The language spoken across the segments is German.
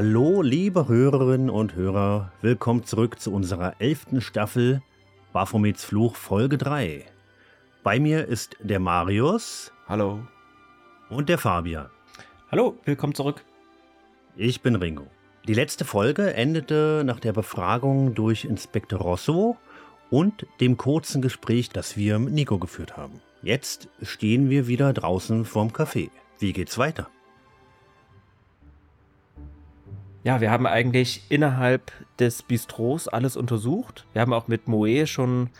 Hallo, liebe Hörerinnen und Hörer, willkommen zurück zu unserer elften Staffel Baphomets Fluch Folge 3. Bei mir ist der Marius. Hallo. Und der Fabian. Hallo, willkommen zurück. Ich bin Ringo. Die letzte Folge endete nach der Befragung durch Inspektor Rosso und dem kurzen Gespräch, das wir mit Nico geführt haben. Jetzt stehen wir wieder draußen vorm Café. Wie geht's weiter? Ja, wir haben eigentlich innerhalb des Bistros alles untersucht. Wir haben auch mit Moe schon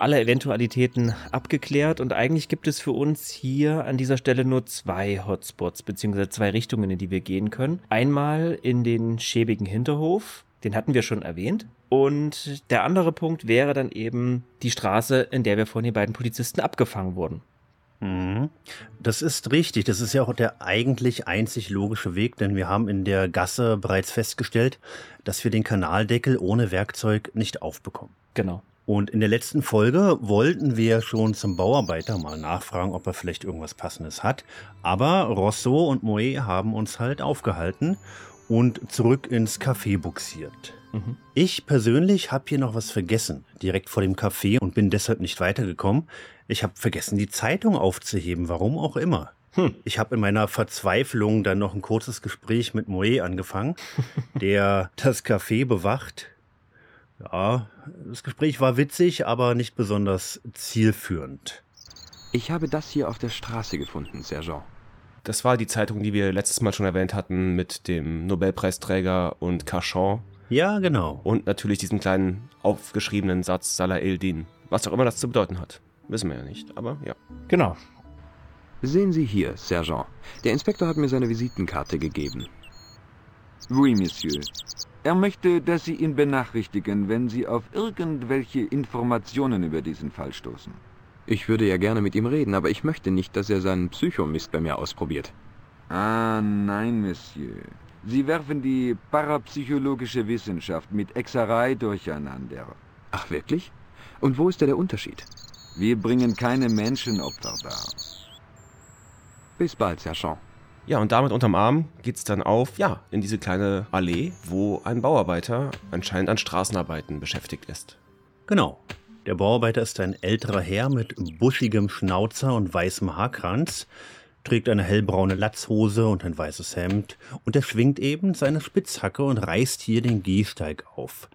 alle Eventualitäten abgeklärt und eigentlich gibt es für uns hier an dieser Stelle nur zwei Hotspots beziehungsweise zwei Richtungen, in die wir gehen können. Einmal in den schäbigen Hinterhof, den hatten wir schon erwähnt. Und der andere Punkt wäre dann eben die Straße, in der wir von den beiden Polizisten abgefangen wurden. Mhm. Das ist richtig. Das ist ja auch der eigentlich einzig logische Weg, denn wir haben in der Gasse bereits festgestellt, dass wir den Kanaldeckel ohne Werkzeug nicht aufbekommen. Genau. Und in der letzten Folge wollten wir schon zum Bauarbeiter mal nachfragen, ob er vielleicht irgendwas Passendes hat. Aber Rosso und Moe haben uns halt aufgehalten und zurück ins Café buxiert. Mhm. Ich persönlich habe hier noch was vergessen, direkt vor dem Café und bin deshalb nicht weitergekommen. Ich habe vergessen, die Zeitung aufzuheben, warum auch immer. Hm. Ich habe in meiner Verzweiflung dann noch ein kurzes Gespräch mit Moe angefangen, der das Café bewacht. Ja, das Gespräch war witzig, aber nicht besonders zielführend. Ich habe das hier auf der Straße gefunden, Sergent. Das war die Zeitung, die wir letztes Mal schon erwähnt hatten mit dem Nobelpreisträger und Cachan. Ja, genau. Und natürlich diesen kleinen aufgeschriebenen Satz Salah el-Din. Was auch immer das zu bedeuten hat. Wissen wir ja nicht, aber ja. Genau. Sehen Sie hier, Sergent. Der Inspektor hat mir seine Visitenkarte gegeben. Oui, Monsieur. Er möchte, dass Sie ihn benachrichtigen, wenn Sie auf irgendwelche Informationen über diesen Fall stoßen. Ich würde ja gerne mit ihm reden, aber ich möchte nicht, dass er seinen Psychomist bei mir ausprobiert. Ah, nein, Monsieur. Sie werfen die parapsychologische Wissenschaft mit Exerei durcheinander. Ach, wirklich? Und wo ist da der Unterschied? Wir bringen keine Menschenopfer dar. Bis bald, Sergeant. Ja, und damit unterm Arm geht's dann auf, ja, in diese kleine Allee, wo ein Bauarbeiter anscheinend an Straßenarbeiten beschäftigt ist. Genau. Der Bauarbeiter ist ein älterer Herr mit buschigem Schnauzer und weißem Haarkranz, trägt eine hellbraune Latzhose und ein weißes Hemd und er schwingt eben seine Spitzhacke und reißt hier den Gehsteig auf.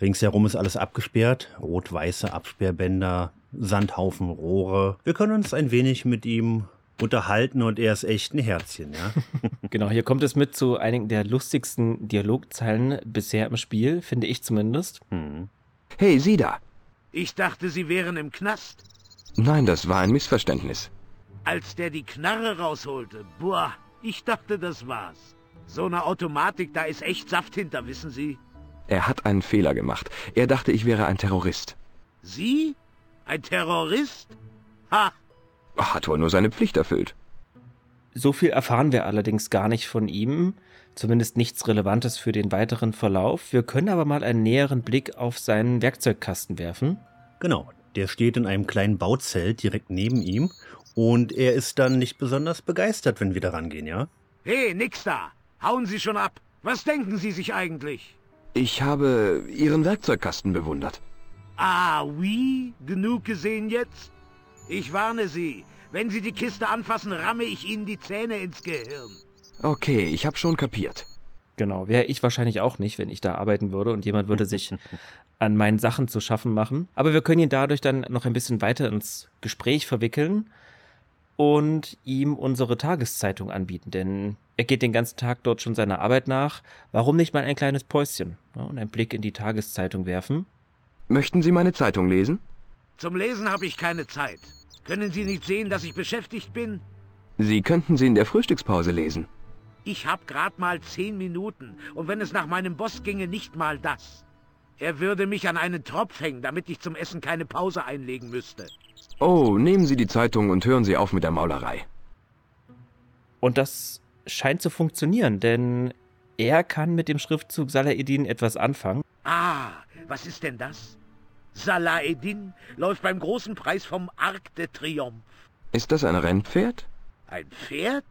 Ringsherum ist alles abgesperrt, rot-weiße Absperrbänder, Sandhaufen, Rohre. Wir können uns ein wenig mit ihm unterhalten und er ist echt ein Herzchen, ja. genau, hier kommt es mit zu einigen der lustigsten Dialogzeilen bisher im Spiel, finde ich zumindest. Hm. Hey, Sie da! Ich dachte, Sie wären im Knast. Nein, das war ein Missverständnis. Als der die Knarre rausholte, boah, ich dachte, das war's. So eine Automatik, da ist echt Saft hinter, wissen Sie? Er hat einen Fehler gemacht. Er dachte, ich wäre ein Terrorist. Sie? Ein Terrorist? Ha! Hat wohl nur seine Pflicht erfüllt. So viel erfahren wir allerdings gar nicht von ihm, zumindest nichts Relevantes für den weiteren Verlauf. Wir können aber mal einen näheren Blick auf seinen Werkzeugkasten werfen. Genau, der steht in einem kleinen Bauzelt direkt neben ihm und er ist dann nicht besonders begeistert, wenn wir da rangehen, ja? Hey, nix da! Hauen Sie schon ab! Was denken Sie sich eigentlich? Ich habe Ihren Werkzeugkasten bewundert. Ah, oui? Genug gesehen jetzt? Ich warne Sie. Wenn Sie die Kiste anfassen, ramme ich Ihnen die Zähne ins Gehirn. Okay, ich habe schon kapiert. Genau, wäre ich wahrscheinlich auch nicht, wenn ich da arbeiten würde und jemand würde sich an meinen Sachen zu schaffen machen. Aber wir können ihn dadurch dann noch ein bisschen weiter ins Gespräch verwickeln und ihm unsere Tageszeitung anbieten, denn er geht den ganzen Tag dort schon seiner Arbeit nach. Warum nicht mal ein kleines Päuschen ja, und einen Blick in die Tageszeitung werfen? Möchten Sie meine Zeitung lesen? Zum Lesen habe ich keine Zeit. Können Sie nicht sehen, dass ich beschäftigt bin? Sie könnten sie in der Frühstückspause lesen. Ich habe gerade mal zehn Minuten und wenn es nach meinem Boss ginge, nicht mal das. Er würde mich an einen Tropf hängen, damit ich zum Essen keine Pause einlegen müsste. Oh, nehmen Sie die Zeitung und hören Sie auf mit der Maulerei. Und das scheint zu funktionieren, denn er kann mit dem Schriftzug Salaeddin etwas anfangen. Ah, was ist denn das? Salaeddin läuft beim großen Preis vom Arc de Triomphe. Ist das ein Rennpferd? Ein Pferd?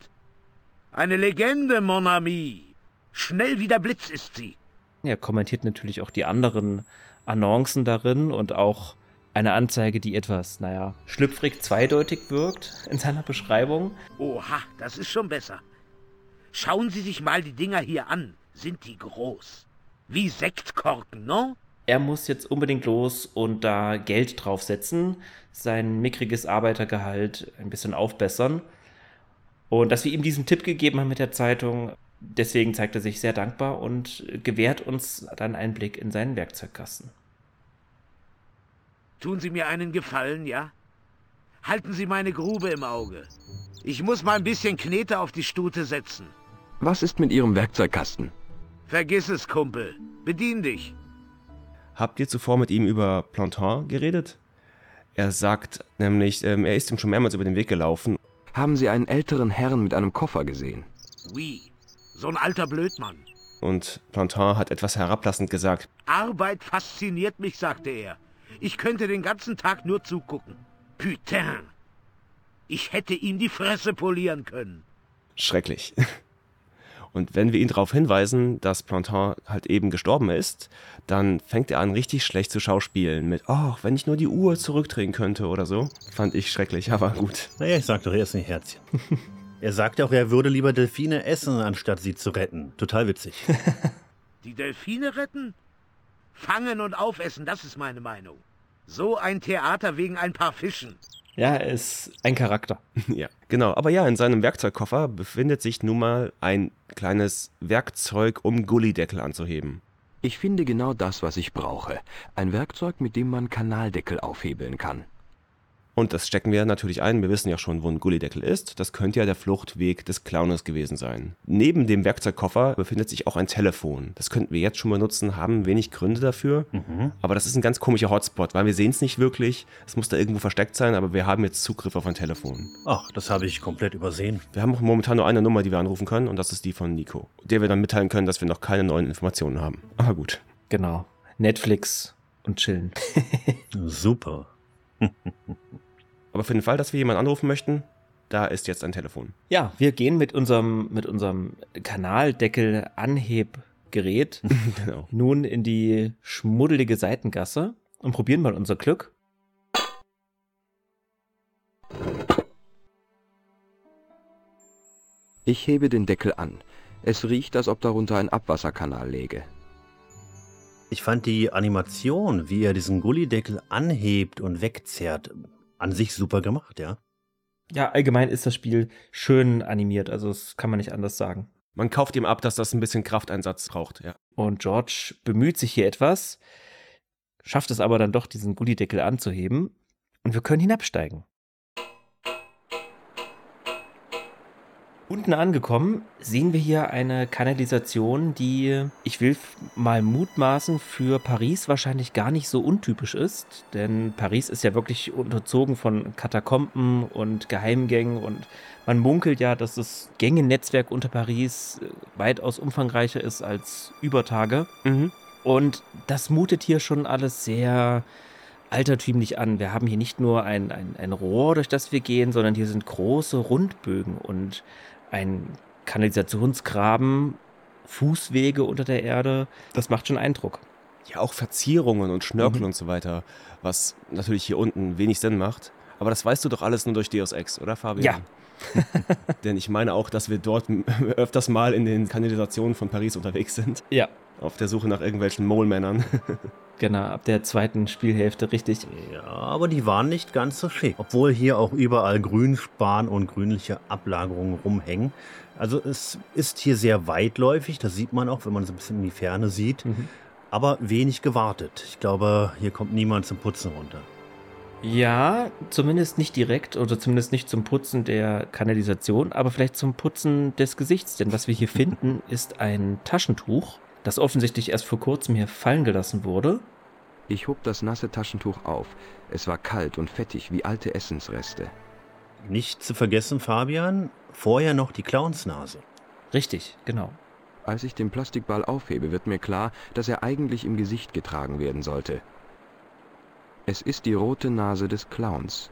Eine Legende, mon ami. Schnell wie der Blitz ist sie. Er kommentiert natürlich auch die anderen Annoncen darin und auch eine Anzeige, die etwas, naja, schlüpfrig zweideutig wirkt in seiner Beschreibung. Oha, das ist schon besser. Schauen Sie sich mal die Dinger hier an. Sind die groß? Wie Sektkorken, no? Er muss jetzt unbedingt los und da Geld draufsetzen, sein mickriges Arbeitergehalt ein bisschen aufbessern. Und dass wir ihm diesen Tipp gegeben haben mit der Zeitung, deswegen zeigt er sich sehr dankbar und gewährt uns dann einen Blick in seinen Werkzeugkasten. Tun Sie mir einen Gefallen, ja? Halten Sie meine Grube im Auge. Ich muss mal ein bisschen Knete auf die Stute setzen. Was ist mit Ihrem Werkzeugkasten? Vergiss es, Kumpel. Bedien dich. Habt ihr zuvor mit ihm über Plantin geredet? Er sagt nämlich, ähm, er ist ihm schon mehrmals über den Weg gelaufen. Haben Sie einen älteren Herrn mit einem Koffer gesehen? Wie? So ein alter Blödmann. Und Plantin hat etwas herablassend gesagt. Arbeit fasziniert mich, sagte er. Ich könnte den ganzen Tag nur zugucken. Putain. Ich hätte ihm die Fresse polieren können. Schrecklich. Und wenn wir ihn darauf hinweisen, dass Plantin halt eben gestorben ist, dann fängt er an, richtig schlecht zu schauspielen mit, oh, wenn ich nur die Uhr zurückdrehen könnte oder so. Fand ich schrecklich, aber gut. Naja, ich sag doch, er ist ein Herzchen. er sagt auch, er würde lieber Delfine essen, anstatt sie zu retten. Total witzig. Die Delfine retten? Fangen und aufessen, das ist meine Meinung. So ein Theater wegen ein paar Fischen. Ja, er ist ein Charakter. ja, genau. Aber ja, in seinem Werkzeugkoffer befindet sich nun mal ein kleines Werkzeug, um Gullideckel anzuheben. Ich finde genau das, was ich brauche. Ein Werkzeug, mit dem man Kanaldeckel aufhebeln kann. Und das stecken wir natürlich ein. Wir wissen ja schon, wo ein Gullideckel ist. Das könnte ja der Fluchtweg des Clownes gewesen sein. Neben dem Werkzeugkoffer befindet sich auch ein Telefon. Das könnten wir jetzt schon benutzen, haben wenig Gründe dafür. Mhm. Aber das ist ein ganz komischer Hotspot, weil wir sehen es nicht wirklich. Es muss da irgendwo versteckt sein, aber wir haben jetzt Zugriff auf ein Telefon. Ach, das habe ich komplett übersehen. Wir haben auch momentan nur eine Nummer, die wir anrufen können und das ist die von Nico. Der wir dann mitteilen können, dass wir noch keine neuen Informationen haben. Aber gut. Genau. Netflix und chillen. Super. Aber für den Fall, dass wir jemanden anrufen möchten, da ist jetzt ein Telefon. Ja, wir gehen mit unserem, mit unserem Kanaldeckel-Anhebgerät genau. nun in die schmuddelige Seitengasse und probieren mal unser Glück. Ich hebe den Deckel an. Es riecht, als ob darunter ein Abwasserkanal läge. Ich fand die Animation, wie er diesen Gullideckel anhebt und wegzerrt, an sich super gemacht, ja. Ja, allgemein ist das Spiel schön animiert, also das kann man nicht anders sagen. Man kauft ihm ab, dass das ein bisschen Krafteinsatz braucht, ja. Und George bemüht sich hier etwas, schafft es aber dann doch, diesen Gullideckel anzuheben und wir können hinabsteigen. Unten angekommen sehen wir hier eine Kanalisation, die, ich will mal mutmaßen, für Paris wahrscheinlich gar nicht so untypisch ist. Denn Paris ist ja wirklich unterzogen von Katakomben und Geheimgängen und man munkelt ja, dass das Gängennetzwerk unter Paris äh, weitaus umfangreicher ist als Übertage. Mhm. Und das mutet hier schon alles sehr altertümlich an. Wir haben hier nicht nur ein, ein, ein Rohr, durch das wir gehen, sondern hier sind große Rundbögen und ein Kanalisationsgraben, Fußwege unter der Erde. Das macht schon Eindruck. Ja, auch Verzierungen und Schnörkel mhm. und so weiter, was natürlich hier unten wenig Sinn macht. Aber das weißt du doch alles nur durch Deus Ex, oder Fabian? Ja. Denn ich meine auch, dass wir dort öfters mal in den Kanalisationen von Paris unterwegs sind. Ja. Auf der Suche nach irgendwelchen Mole-Männern. Genau, ab der zweiten Spielhälfte, richtig. Ja, aber die waren nicht ganz so schick. Obwohl hier auch überall Grünspan und grünliche Ablagerungen rumhängen. Also es ist hier sehr weitläufig, das sieht man auch, wenn man so ein bisschen in die Ferne sieht. Mhm. Aber wenig gewartet. Ich glaube, hier kommt niemand zum Putzen runter. Ja, zumindest nicht direkt oder zumindest nicht zum Putzen der Kanalisation, aber vielleicht zum Putzen des Gesichts. Denn was wir hier finden, ist ein Taschentuch, das offensichtlich erst vor kurzem hier fallen gelassen wurde. Ich hob das nasse Taschentuch auf. Es war kalt und fettig wie alte Essensreste. Nicht zu vergessen, Fabian, vorher noch die Clownsnase. Richtig, genau. Als ich den Plastikball aufhebe, wird mir klar, dass er eigentlich im Gesicht getragen werden sollte. Es ist die rote Nase des Clowns.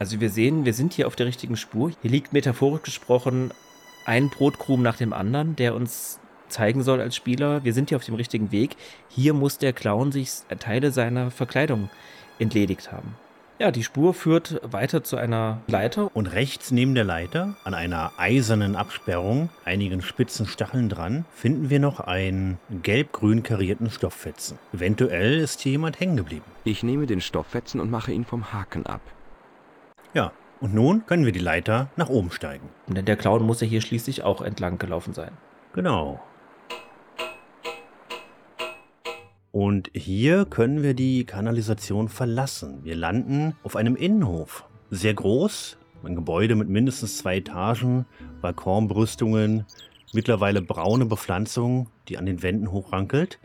Also wir sehen, wir sind hier auf der richtigen Spur. Hier liegt metaphorisch gesprochen ein Brotkrumen nach dem anderen, der uns zeigen soll als Spieler, wir sind hier auf dem richtigen Weg. Hier muss der Clown sich Teile seiner Verkleidung entledigt haben. Ja, die Spur führt weiter zu einer Leiter. Und rechts neben der Leiter, an einer eisernen Absperrung, einigen spitzen Stacheln dran, finden wir noch einen gelb-grün karierten Stofffetzen. Eventuell ist hier jemand hängen geblieben. Ich nehme den Stofffetzen und mache ihn vom Haken ab. Ja, und nun können wir die Leiter nach oben steigen. Denn der Clown muss ja hier schließlich auch entlang gelaufen sein. Genau. Und hier können wir die Kanalisation verlassen. Wir landen auf einem Innenhof. Sehr groß, ein Gebäude mit mindestens zwei Etagen, Balkonbrüstungen, mittlerweile braune Bepflanzung, die an den Wänden hochrankelt.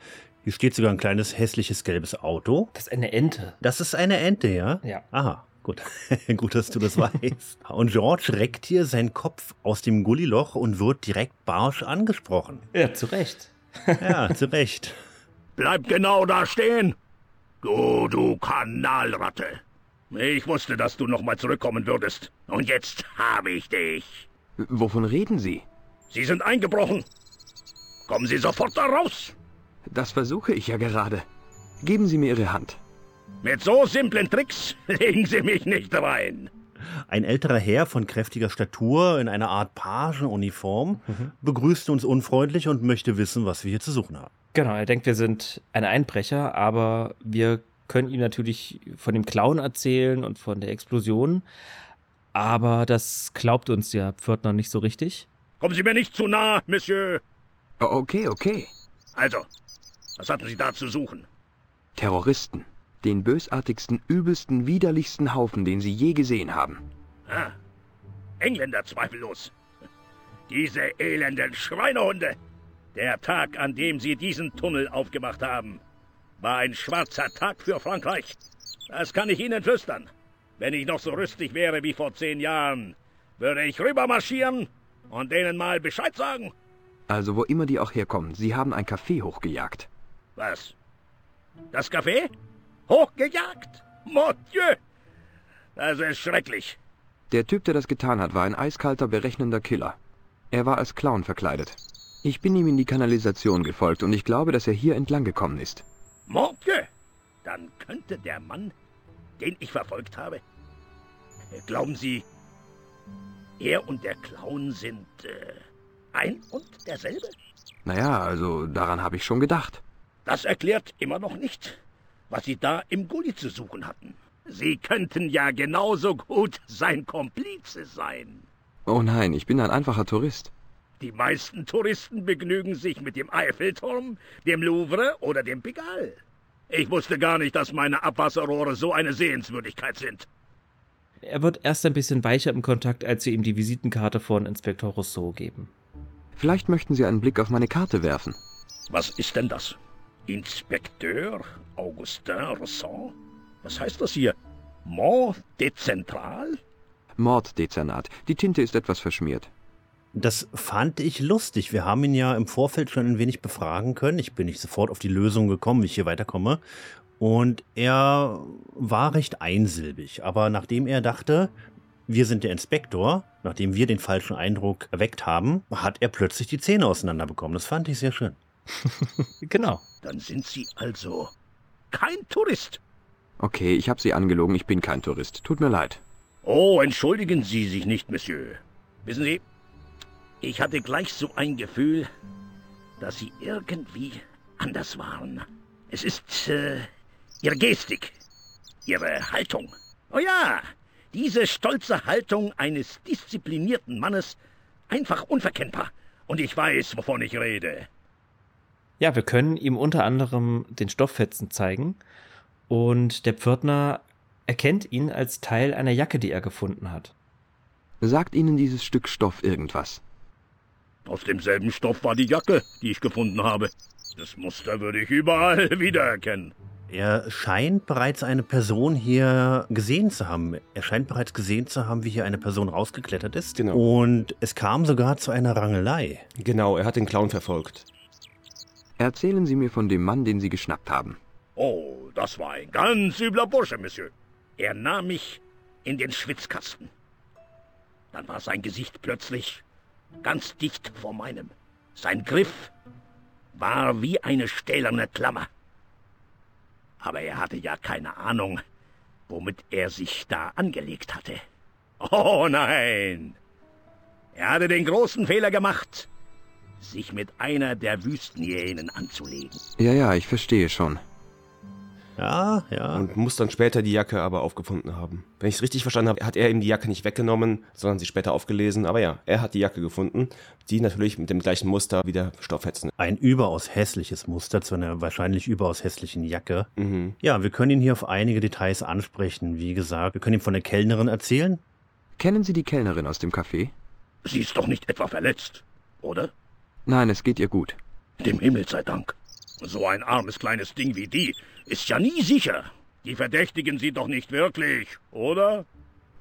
Hier steht sogar ein kleines hässliches gelbes Auto. Das ist eine Ente. Das ist eine Ente, ja? Ja. Aha, gut. gut, dass du das weißt. Und George reckt hier seinen Kopf aus dem Gulliloch und wird direkt barsch angesprochen. Ja, zu Recht. Ja, zu Recht. Bleib genau da stehen. Du, du Kanalratte. Ich wusste, dass du nochmal zurückkommen würdest. Und jetzt habe ich dich. Wovon reden Sie? Sie sind eingebrochen. Kommen Sie sofort da raus. Das versuche ich ja gerade. Geben Sie mir Ihre Hand. Mit so simplen Tricks legen Sie mich nicht rein. Ein älterer Herr von kräftiger Statur in einer Art Pagenuniform begrüßt uns unfreundlich und möchte wissen, was wir hier zu suchen haben. Genau, er denkt, wir sind ein Einbrecher, aber wir können ihm natürlich von dem Clown erzählen und von der Explosion. Aber das glaubt uns der Pförtner nicht so richtig. Kommen Sie mir nicht zu nah, Monsieur. O- Okay, okay. Also, was hatten Sie da zu suchen? Terroristen. Den bösartigsten, übelsten, widerlichsten Haufen, den Sie je gesehen haben. Ah, Engländer zweifellos. Diese elenden Schweinehunde. Der Tag, an dem sie diesen Tunnel aufgemacht haben, war ein schwarzer Tag für Frankreich. Das kann ich Ihnen flüstern. Wenn ich noch so rüstig wäre wie vor zehn Jahren, würde ich rübermarschieren und denen mal Bescheid sagen. Also wo immer die auch herkommen, Sie haben ein Café hochgejagt. Was? Das Café? Hochgejagt? Mon Dieu! Das ist schrecklich. Der Typ, der das getan hat, war ein eiskalter, berechnender Killer. Er war als Clown verkleidet. Ich bin ihm in die Kanalisation gefolgt und ich glaube, dass er hier entlang gekommen ist. Mon Dieu! Dann könnte der Mann, den ich verfolgt habe. Glauben Sie, er und der Clown sind äh, ein und derselbe? Naja, also daran habe ich schon gedacht. Das erklärt immer noch nicht, was Sie da im Gully zu suchen hatten. Sie könnten ja genauso gut sein Komplize sein. Oh nein, ich bin ein einfacher Tourist. Die meisten Touristen begnügen sich mit dem Eiffelturm, dem Louvre oder dem Pigalle. Ich wusste gar nicht, dass meine Abwasserrohre so eine Sehenswürdigkeit sind. Er wird erst ein bisschen weicher im Kontakt, als wir ihm die Visitenkarte von Inspektor Rousseau geben. Vielleicht möchten Sie einen Blick auf meine Karte werfen. Was ist denn das? Inspekteur Augustin Rousseau? Was heißt das hier? Mont Dezentral? Morddezernat. Die Tinte ist etwas verschmiert. Das fand ich lustig. Wir haben ihn ja im Vorfeld schon ein wenig befragen können. Ich bin nicht sofort auf die Lösung gekommen, wie ich hier weiterkomme. Und er war recht einsilbig. Aber nachdem er dachte, wir sind der Inspektor, nachdem wir den falschen Eindruck erweckt haben, hat er plötzlich die Zähne auseinanderbekommen. Das fand ich sehr schön. Genau. Dann sind Sie also kein Tourist. Okay, ich habe Sie angelogen, ich bin kein Tourist. Tut mir leid. Oh, entschuldigen Sie sich nicht, Monsieur. Wissen Sie, ich hatte gleich so ein Gefühl, dass Sie irgendwie anders waren. Es ist äh, Ihre Gestik, Ihre Haltung. Oh ja, diese stolze Haltung eines disziplinierten Mannes, einfach unverkennbar. Und ich weiß, wovon ich rede. Ja, wir können ihm unter anderem den Stofffetzen zeigen und der Pförtner erkennt ihn als Teil einer Jacke, die er gefunden hat. Sagt Ihnen dieses Stück Stoff irgendwas? Aus demselben Stoff war die Jacke, die ich gefunden habe. Das Muster würde ich überall wiedererkennen. Er scheint bereits eine Person hier gesehen zu haben. Er scheint bereits gesehen zu haben, wie hier eine Person rausgeklettert ist. Genau. Und es kam sogar zu einer Rangelei. Genau, er hat den Clown verfolgt. Erzählen Sie mir von dem Mann, den Sie geschnappt haben. Oh, das war ein ganz übler Bursche, Monsieur. Er nahm mich in den Schwitzkasten. Dann war sein Gesicht plötzlich ganz dicht vor meinem. Sein Griff war wie eine stählerne Klammer. Aber er hatte ja keine Ahnung, womit er sich da angelegt hatte. Oh nein! Er hatte den großen Fehler gemacht, sich mit einer der Wüstenhyänen anzulegen. Ja, ja, ich verstehe schon. Ja, ja. Und muss dann später die Jacke aber aufgefunden haben. Wenn ich es richtig verstanden habe, hat er ihm die Jacke nicht weggenommen, sondern sie später aufgelesen. Aber ja, er hat die Jacke gefunden, die natürlich mit dem gleichen Muster wie der Stoffhetzen. Ein überaus hässliches Muster zu einer wahrscheinlich überaus hässlichen Jacke. Mhm. Ja, wir können ihn hier auf einige Details ansprechen. Wie gesagt, wir können ihm von der Kellnerin erzählen. Kennen Sie die Kellnerin aus dem Café? Sie ist doch nicht etwa verletzt, oder? Nein, es geht ihr gut. Dem Himmel sei Dank. So ein armes kleines Ding wie die ist ja nie sicher. Die verdächtigen sie doch nicht wirklich, oder?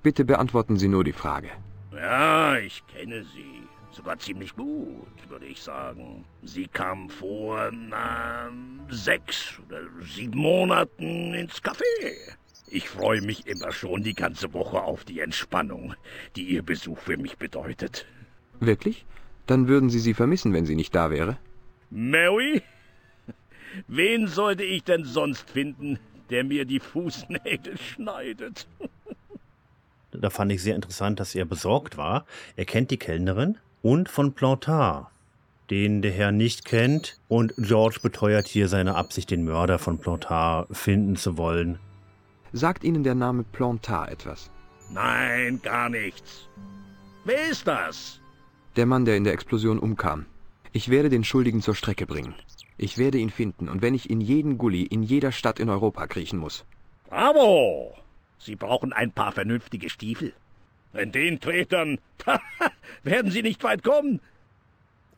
Bitte beantworten Sie nur die Frage. Ja, ich kenne sie. Sogar ziemlich gut, würde ich sagen. Sie kam vor, na, sechs oder sieben Monaten ins Café. Ich freue mich immer schon die ganze Woche auf die Entspannung, die Ihr Besuch für mich bedeutet. Wirklich? Dann würden Sie sie vermissen, wenn sie nicht da wäre? Mary? Wen sollte ich denn sonst finden, der mir die Fußnägel schneidet? Da fand ich sehr interessant, dass er besorgt war. Er kennt die Kellnerin und von Plantard, den der Herr nicht kennt. Und George beteuert hier seine Absicht, den Mörder von Plantard finden zu wollen. Sagt Ihnen der Name Plantard etwas? Nein, gar nichts. Wer ist das? Der Mann, der in der Explosion umkam. Ich werde den Schuldigen zur Strecke bringen. Ich werde ihn finden, und wenn ich in jeden Gully in jeder Stadt in Europa kriechen muss. Bravo! Sie brauchen ein paar vernünftige Stiefel. In den Tretern werden Sie nicht weit kommen.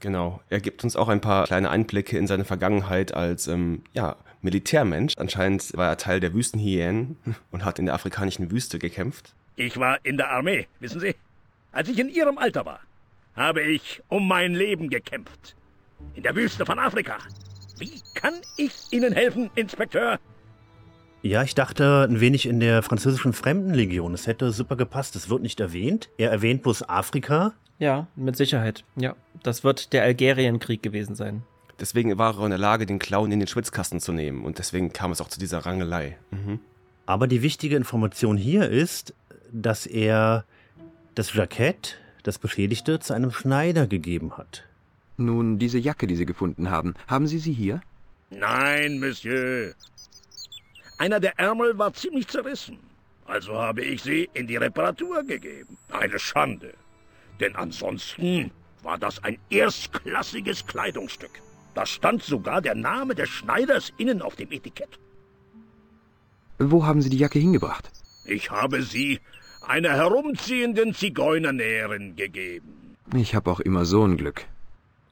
Genau. Er gibt uns auch ein paar kleine Einblicke in seine Vergangenheit als ähm, ja, Militärmensch. Anscheinend war er Teil der Wüstenhyänen und hat in der afrikanischen Wüste gekämpft. Ich war in der Armee, wissen Sie? Als ich in Ihrem Alter war, habe ich um mein Leben gekämpft. In der Wüste von Afrika. Wie kann ich Ihnen helfen, Inspekteur? Ja, ich dachte ein wenig in der französischen Fremdenlegion. Es hätte super gepasst. Es wird nicht erwähnt. Er erwähnt bloß Afrika. Ja, mit Sicherheit. Ja, das wird der Algerienkrieg gewesen sein. Deswegen war er in der Lage, den Clown in den Schwitzkasten zu nehmen. Und deswegen kam es auch zu dieser Rangelei. Mhm. Aber die wichtige Information hier ist, dass er das Jackett, das Beschädigte, zu einem Schneider gegeben hat. Nun, diese Jacke, die Sie gefunden haben, haben Sie sie hier? Nein, Monsieur. Einer der Ärmel war ziemlich zerrissen. Also habe ich sie in die Reparatur gegeben. Eine Schande. Denn ansonsten war das ein erstklassiges Kleidungsstück. Da stand sogar der Name des Schneiders innen auf dem Etikett. Wo haben Sie die Jacke hingebracht? Ich habe sie einer herumziehenden Zigeunernäherin gegeben. Ich habe auch immer so ein Glück.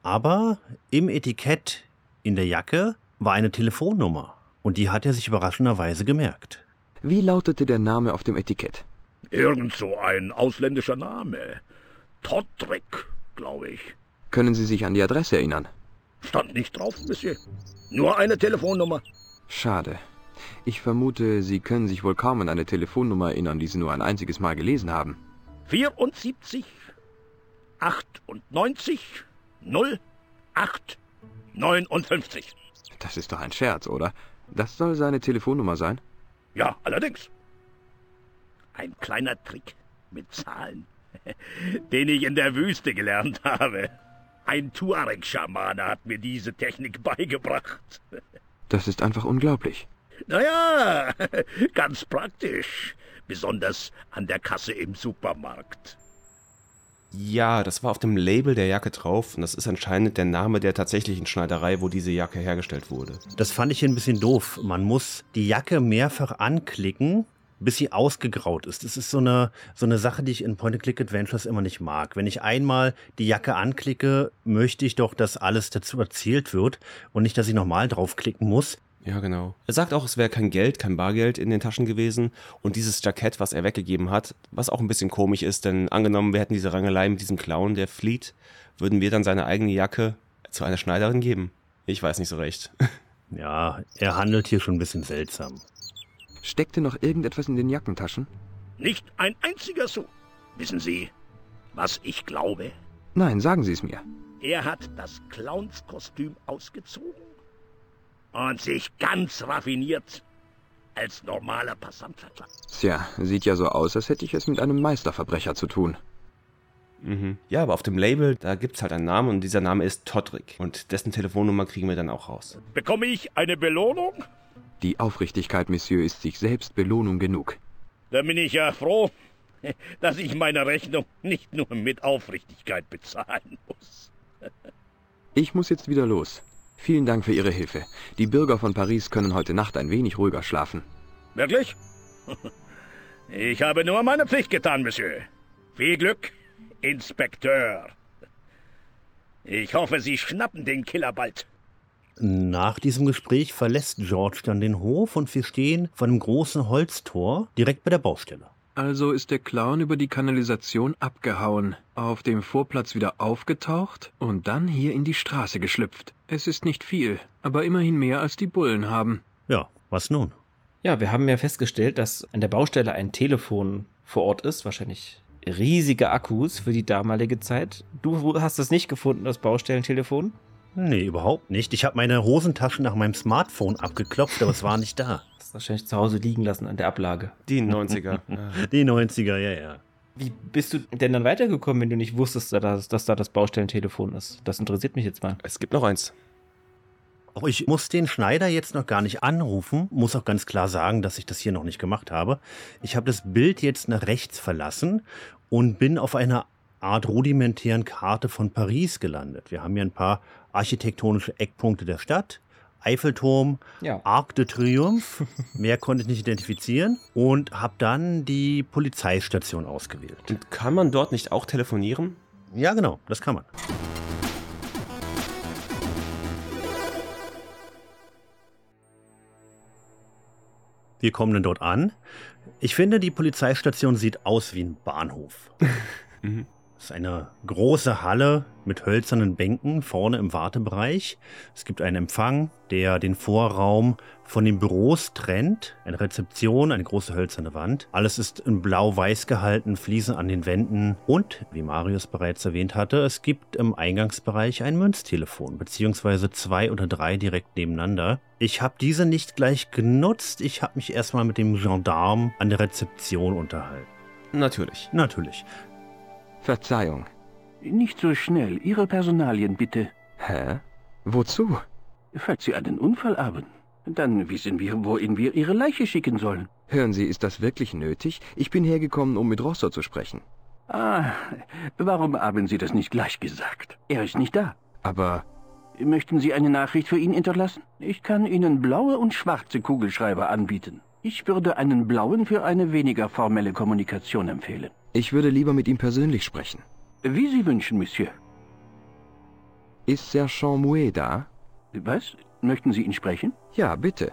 Aber im Etikett in der Jacke war eine Telefonnummer. Und die hat er sich überraschenderweise gemerkt. Wie lautete der Name auf dem Etikett? Irgend so ein ausländischer Name. Todrick, glaube ich. Können Sie sich an die Adresse erinnern? Stand nicht drauf, Monsieur. Nur eine Telefonnummer. Schade. Ich vermute, Sie können sich wohl kaum an eine Telefonnummer erinnern, die Sie nur ein einziges Mal gelesen haben. 74 98 0 8 59. Das ist doch ein Scherz, oder? Das soll seine Telefonnummer sein? Ja, allerdings. Ein kleiner Trick mit Zahlen, den ich in der Wüste gelernt habe. Ein Tuareg-Schamane hat mir diese Technik beigebracht. Das ist einfach unglaublich. Naja, ganz praktisch. Besonders an der Kasse im Supermarkt. Ja, das war auf dem Label der Jacke drauf und das ist anscheinend der Name der tatsächlichen Schneiderei, wo diese Jacke hergestellt wurde. Das fand ich hier ein bisschen doof. Man muss die Jacke mehrfach anklicken, bis sie ausgegraut ist. Das ist so eine, so eine Sache, die ich in Point-and-Click-Adventures immer nicht mag. Wenn ich einmal die Jacke anklicke, möchte ich doch, dass alles dazu erzählt wird und nicht, dass ich nochmal draufklicken muss. Ja, genau. Er sagt auch, es wäre kein Geld, kein Bargeld in den Taschen gewesen. Und dieses Jackett, was er weggegeben hat, was auch ein bisschen komisch ist, denn angenommen, wir hätten diese Rangelei mit diesem Clown, der flieht, würden wir dann seine eigene Jacke zu einer Schneiderin geben? Ich weiß nicht so recht. Ja, er handelt hier schon ein bisschen seltsam. Steckte noch irgendetwas in den Jackentaschen? Nicht ein einziger Sou. Wissen Sie, was ich glaube? Nein, sagen Sie es mir. Er hat das Clownskostüm ausgezogen und sich ganz raffiniert als normaler Passant verkleidet. Tja, sieht ja so aus, als hätte ich es mit einem Meisterverbrecher zu tun. Mhm. Ja, aber auf dem Label, da gibt's halt einen Namen und dieser Name ist Todrick. Und dessen Telefonnummer kriegen wir dann auch raus. Bekomme ich eine Belohnung? Die Aufrichtigkeit, Monsieur, ist sich selbst Belohnung genug. Da bin ich ja froh, dass ich meine Rechnung nicht nur mit Aufrichtigkeit bezahlen muss. Ich muss jetzt wieder los. Vielen Dank für Ihre Hilfe. Die Bürger von Paris können heute Nacht ein wenig ruhiger schlafen. Wirklich? Ich habe nur meine Pflicht getan, Monsieur. Viel Glück, Inspekteur. Ich hoffe, Sie schnappen den Killer bald. Nach diesem Gespräch verlässt George dann den Hof und wir stehen vor einem großen Holztor direkt bei der Baustelle. Also ist der Clown über die Kanalisation abgehauen, auf dem Vorplatz wieder aufgetaucht und dann hier in die Straße geschlüpft. Es ist nicht viel, aber immerhin mehr als die Bullen haben. Ja, was nun? Ja, wir haben ja festgestellt, dass an der Baustelle ein Telefon vor Ort ist, wahrscheinlich riesige Akkus für die damalige Zeit. Du hast es nicht gefunden, das Baustellentelefon? Nee, überhaupt nicht. Ich habe meine Hosentasche nach meinem Smartphone abgeklopft, aber es war nicht da. Das ist wahrscheinlich zu Hause liegen lassen an der Ablage. Die 90er. Ja. Die 90er, ja, ja. Wie bist du denn dann weitergekommen, wenn du nicht wusstest, dass, dass da das Baustellentelefon ist? Das interessiert mich jetzt mal. Es gibt noch eins. Auch ich muss den Schneider jetzt noch gar nicht anrufen, muss auch ganz klar sagen, dass ich das hier noch nicht gemacht habe. Ich habe das Bild jetzt nach rechts verlassen und bin auf einer Art rudimentären Karte von Paris gelandet. Wir haben hier ein paar architektonische Eckpunkte der Stadt. Eiffelturm, Ja. Arc de Triomphe, mehr konnte ich nicht identifizieren und habe dann die Polizeistation ausgewählt. Und kann man dort nicht auch telefonieren? Ja, genau, das kann man. Wir kommen dann dort an. Ich finde, die Polizeistation sieht aus wie ein Bahnhof. Es ist eine große Halle mit hölzernen Bänken vorne im Wartebereich. Es gibt einen Empfang, der den Vorraum von den Büros trennt. Eine Rezeption, eine große hölzerne Wand. Alles ist in blau-weiß gehalten, Fliesen an den Wänden. Und, wie Marius bereits erwähnt hatte, es gibt im Eingangsbereich ein Münztelefon, beziehungsweise zwei oder drei direkt nebeneinander. Ich habe diese nicht gleich genutzt. Ich habe mich erstmal mit dem Gendarm an der Rezeption unterhalten. Natürlich. Natürlich. Verzeihung. Nicht so schnell. Ihre Personalien bitte. Hä? Wozu? Falls Sie einen Unfall haben, dann wissen wir, wohin wir Ihre Leiche schicken sollen. Hören Sie, ist das wirklich nötig? Ich bin hergekommen, um mit Rosso zu sprechen. Ah, warum haben Sie das nicht gleich gesagt? Er ist nicht da. Aber Möchten Sie eine Nachricht für ihn hinterlassen? Ich kann Ihnen blaue und schwarze Kugelschreiber anbieten. Ich würde einen blauen für eine weniger formelle Kommunikation empfehlen. Ich würde lieber mit ihm persönlich sprechen. Wie Sie wünschen, Monsieur. Ist Sergent Mouet da? Was? Möchten Sie ihn sprechen? Ja, bitte.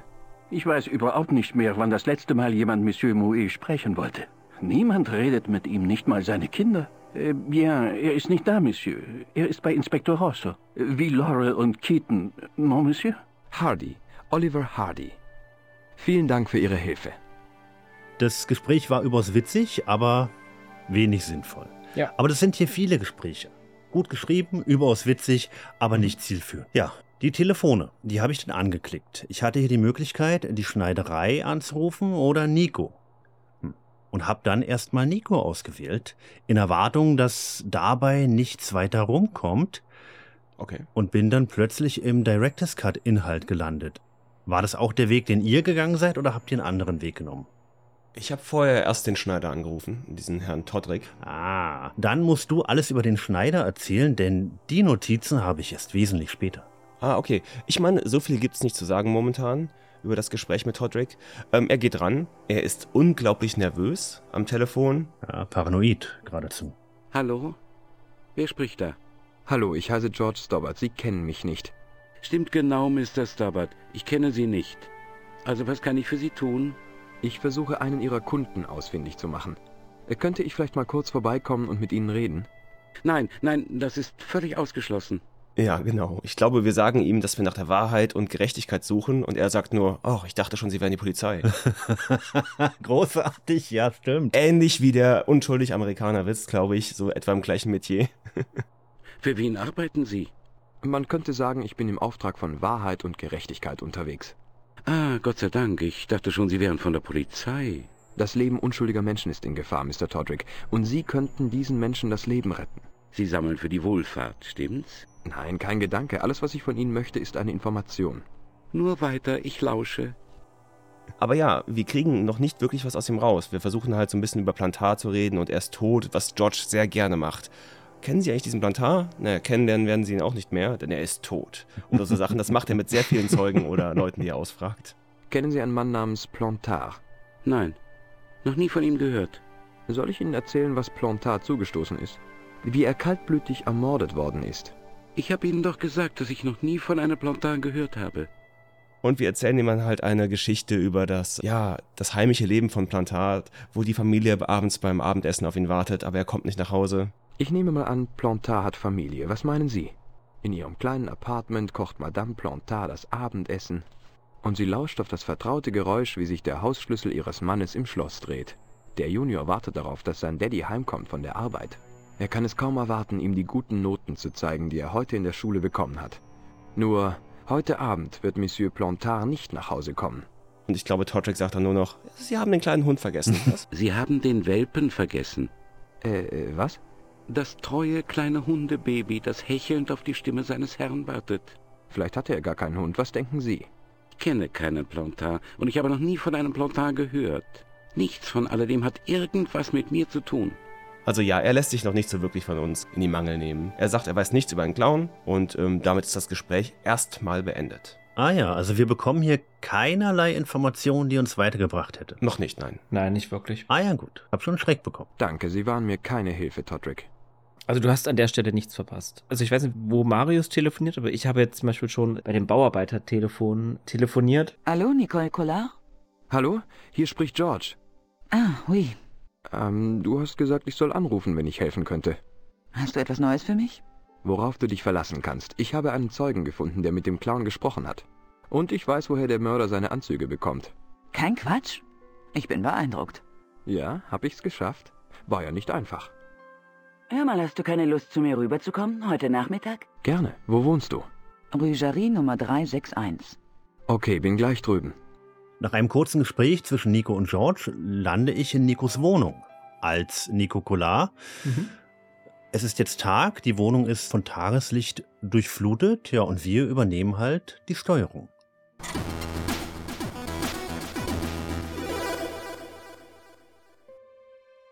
Ich weiß überhaupt nicht mehr, wann das letzte Mal jemand Monsieur Mouet sprechen wollte. Niemand redet mit ihm, nicht mal seine Kinder. Äh, ja, er ist nicht da, Monsieur. Er ist bei Inspektor Rosso. Wie Laurel und Keaton. Non, Monsieur? Hardy. Oliver Hardy. Vielen Dank für Ihre Hilfe. Das Gespräch war überaus witzig, aber wenig sinnvoll. Ja. Aber das sind hier viele Gespräche. Gut geschrieben, überaus witzig, aber nicht zielführend. Ja, die Telefone, die habe ich dann angeklickt. Ich hatte hier die Möglichkeit, die Schneiderei anzurufen oder Nico. Hm. Und habe dann erstmal Nico ausgewählt, in Erwartung, dass dabei nichts weiter rumkommt Okay. und bin dann plötzlich im Director's Cut Inhalt gelandet. War das auch der Weg, den ihr gegangen seid oder habt ihr einen anderen Weg genommen? Ich habe vorher erst den Schneider angerufen, diesen Herrn Todrick. Ah, dann musst du alles über den Schneider erzählen, denn die Notizen habe ich erst wesentlich später. Ah, okay. Ich meine, so viel gibt's nicht zu sagen momentan über das Gespräch mit Todrick. Ähm, er geht ran. Er ist unglaublich nervös am Telefon. Ja, paranoid geradezu. Hallo? Wer spricht da? Hallo, ich heiße George Stobbart. Sie kennen mich nicht. Stimmt genau, Mr. Stubbart. Ich kenne Sie nicht. Also was kann ich für Sie tun? Ich versuche einen Ihrer Kunden ausfindig zu machen. Könnte ich vielleicht mal kurz vorbeikommen und mit Ihnen reden? Nein, nein, das ist völlig ausgeschlossen. Ja, genau. Ich glaube, wir sagen ihm, dass wir nach der Wahrheit und Gerechtigkeit suchen und er sagt nur, oh, ich dachte schon, Sie wären die Polizei. Großartig, ja, stimmt. Ähnlich wie der unschuldig Amerikaner-Witz, glaube ich, so etwa im gleichen Metier. Für wen arbeiten Sie? Man könnte sagen, ich bin im Auftrag von Wahrheit und Gerechtigkeit unterwegs. Ah, Gott sei Dank. Ich dachte schon, Sie wären von der Polizei. Das Leben unschuldiger Menschen ist in Gefahr, Mr. Todrick, und Sie könnten diesen Menschen das Leben retten. Sie sammeln für die Wohlfahrt, stimmt's? Nein, kein Gedanke. Alles, was ich von Ihnen möchte, ist eine Information. Nur weiter, ich lausche. Aber ja, wir kriegen noch nicht wirklich was aus ihm raus. Wir versuchen halt so ein bisschen über Plantar zu reden und er ist tot, was George sehr gerne macht. Kennen Sie eigentlich diesen Plantar? Naja, kennenlernen werden Sie ihn auch nicht mehr, denn er ist tot. Und so Sachen, das macht er mit sehr vielen Zeugen oder Leuten, die er ausfragt. Kennen Sie einen Mann namens Plantard? Nein, noch nie von ihm gehört. Soll ich Ihnen erzählen, was Plantard zugestoßen ist? Wie er kaltblütig ermordet worden ist. Ich habe Ihnen doch gesagt, dass ich noch nie von einem Plantar gehört habe. Und wir erzählen ihm halt eine Geschichte über das, ja, das heimische Leben von Plantat, wo die Familie abends beim Abendessen auf ihn wartet, aber er kommt nicht nach Hause. Ich nehme mal an, Plantard hat Familie. Was meinen Sie? In ihrem kleinen Apartment kocht Madame Plantard das Abendessen und sie lauscht auf das vertraute Geräusch, wie sich der Hausschlüssel ihres Mannes im Schloss dreht. Der Junior wartet darauf, dass sein Daddy heimkommt von der Arbeit. Er kann es kaum erwarten, ihm die guten Noten zu zeigen, die er heute in der Schule bekommen hat. Nur, heute Abend wird Monsieur Plantard nicht nach Hause kommen. Und ich glaube, Todrick sagt dann nur noch, Sie haben den kleinen Hund vergessen. Was? Sie haben den Welpen vergessen. Äh, äh, was? Das treue kleine Hundebaby, das hechelnd auf die Stimme seines Herrn wartet. Vielleicht hatte er gar keinen Hund. Was denken Sie? Ich kenne keinen Plantar und ich habe noch nie von einem Plantar gehört. Nichts von alledem hat irgendwas mit mir zu tun. Also ja, er lässt sich noch nicht so wirklich von uns in die Mangel nehmen. Er sagt, er weiß nichts über einen Clown und ähm, damit ist das Gespräch erstmal beendet. Ah ja, also wir bekommen hier keinerlei Informationen, die uns weitergebracht hätte. Noch nicht, nein. Nein, nicht wirklich. Ah ja, gut. Hab schon einen Schreck bekommen. Danke, Sie waren mir keine Hilfe, Todrick. Also du hast an der Stelle nichts verpasst. Also ich weiß nicht, wo Marius telefoniert, aber ich habe jetzt zum Beispiel schon bei dem Bauarbeitertelefon telefoniert. Hallo, Nicole Collard? Hallo, hier spricht George. Ah, oui. Ähm, du hast gesagt, ich soll anrufen, wenn ich helfen könnte. Hast du etwas Neues für mich? Worauf du dich verlassen kannst. Ich habe einen Zeugen gefunden, der mit dem Clown gesprochen hat. Und ich weiß, woher der Mörder seine Anzüge bekommt. Kein Quatsch? Ich bin beeindruckt. Ja, hab ich's geschafft. War ja nicht einfach. Hör mal, hast du keine Lust, zu mir rüberzukommen, heute Nachmittag? Gerne. Wo wohnst du? Jarry Nummer 361. Okay, bin gleich drüben. Nach einem kurzen Gespräch zwischen Nico und George lande ich in Nikos Wohnung als Nico Collard. Mhm. Es ist jetzt Tag, die Wohnung ist von Tageslicht durchflutet, ja, und wir übernehmen halt die Steuerung.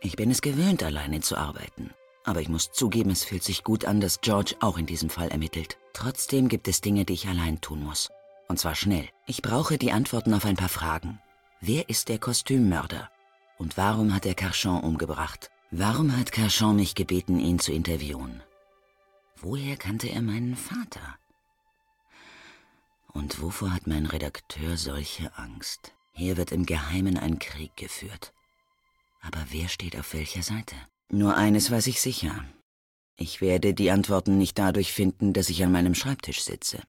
Ich bin es gewöhnt, alleine zu arbeiten. Aber ich muss zugeben, es fühlt sich gut an, dass George auch in diesem Fall ermittelt. Trotzdem gibt es Dinge, die ich allein tun muss. Und zwar schnell. Ich brauche die Antworten auf ein paar Fragen. Wer ist der Kostümmörder? Und warum hat er Carchon umgebracht? Warum hat Carchon mich gebeten, ihn zu interviewen? Woher kannte er meinen Vater? Und wovor hat mein Redakteur solche Angst? Hier wird im Geheimen ein Krieg geführt. Aber wer steht auf welcher Seite? Nur eines weiß ich sicher. Ich werde die Antworten nicht dadurch finden, dass ich an meinem Schreibtisch sitze.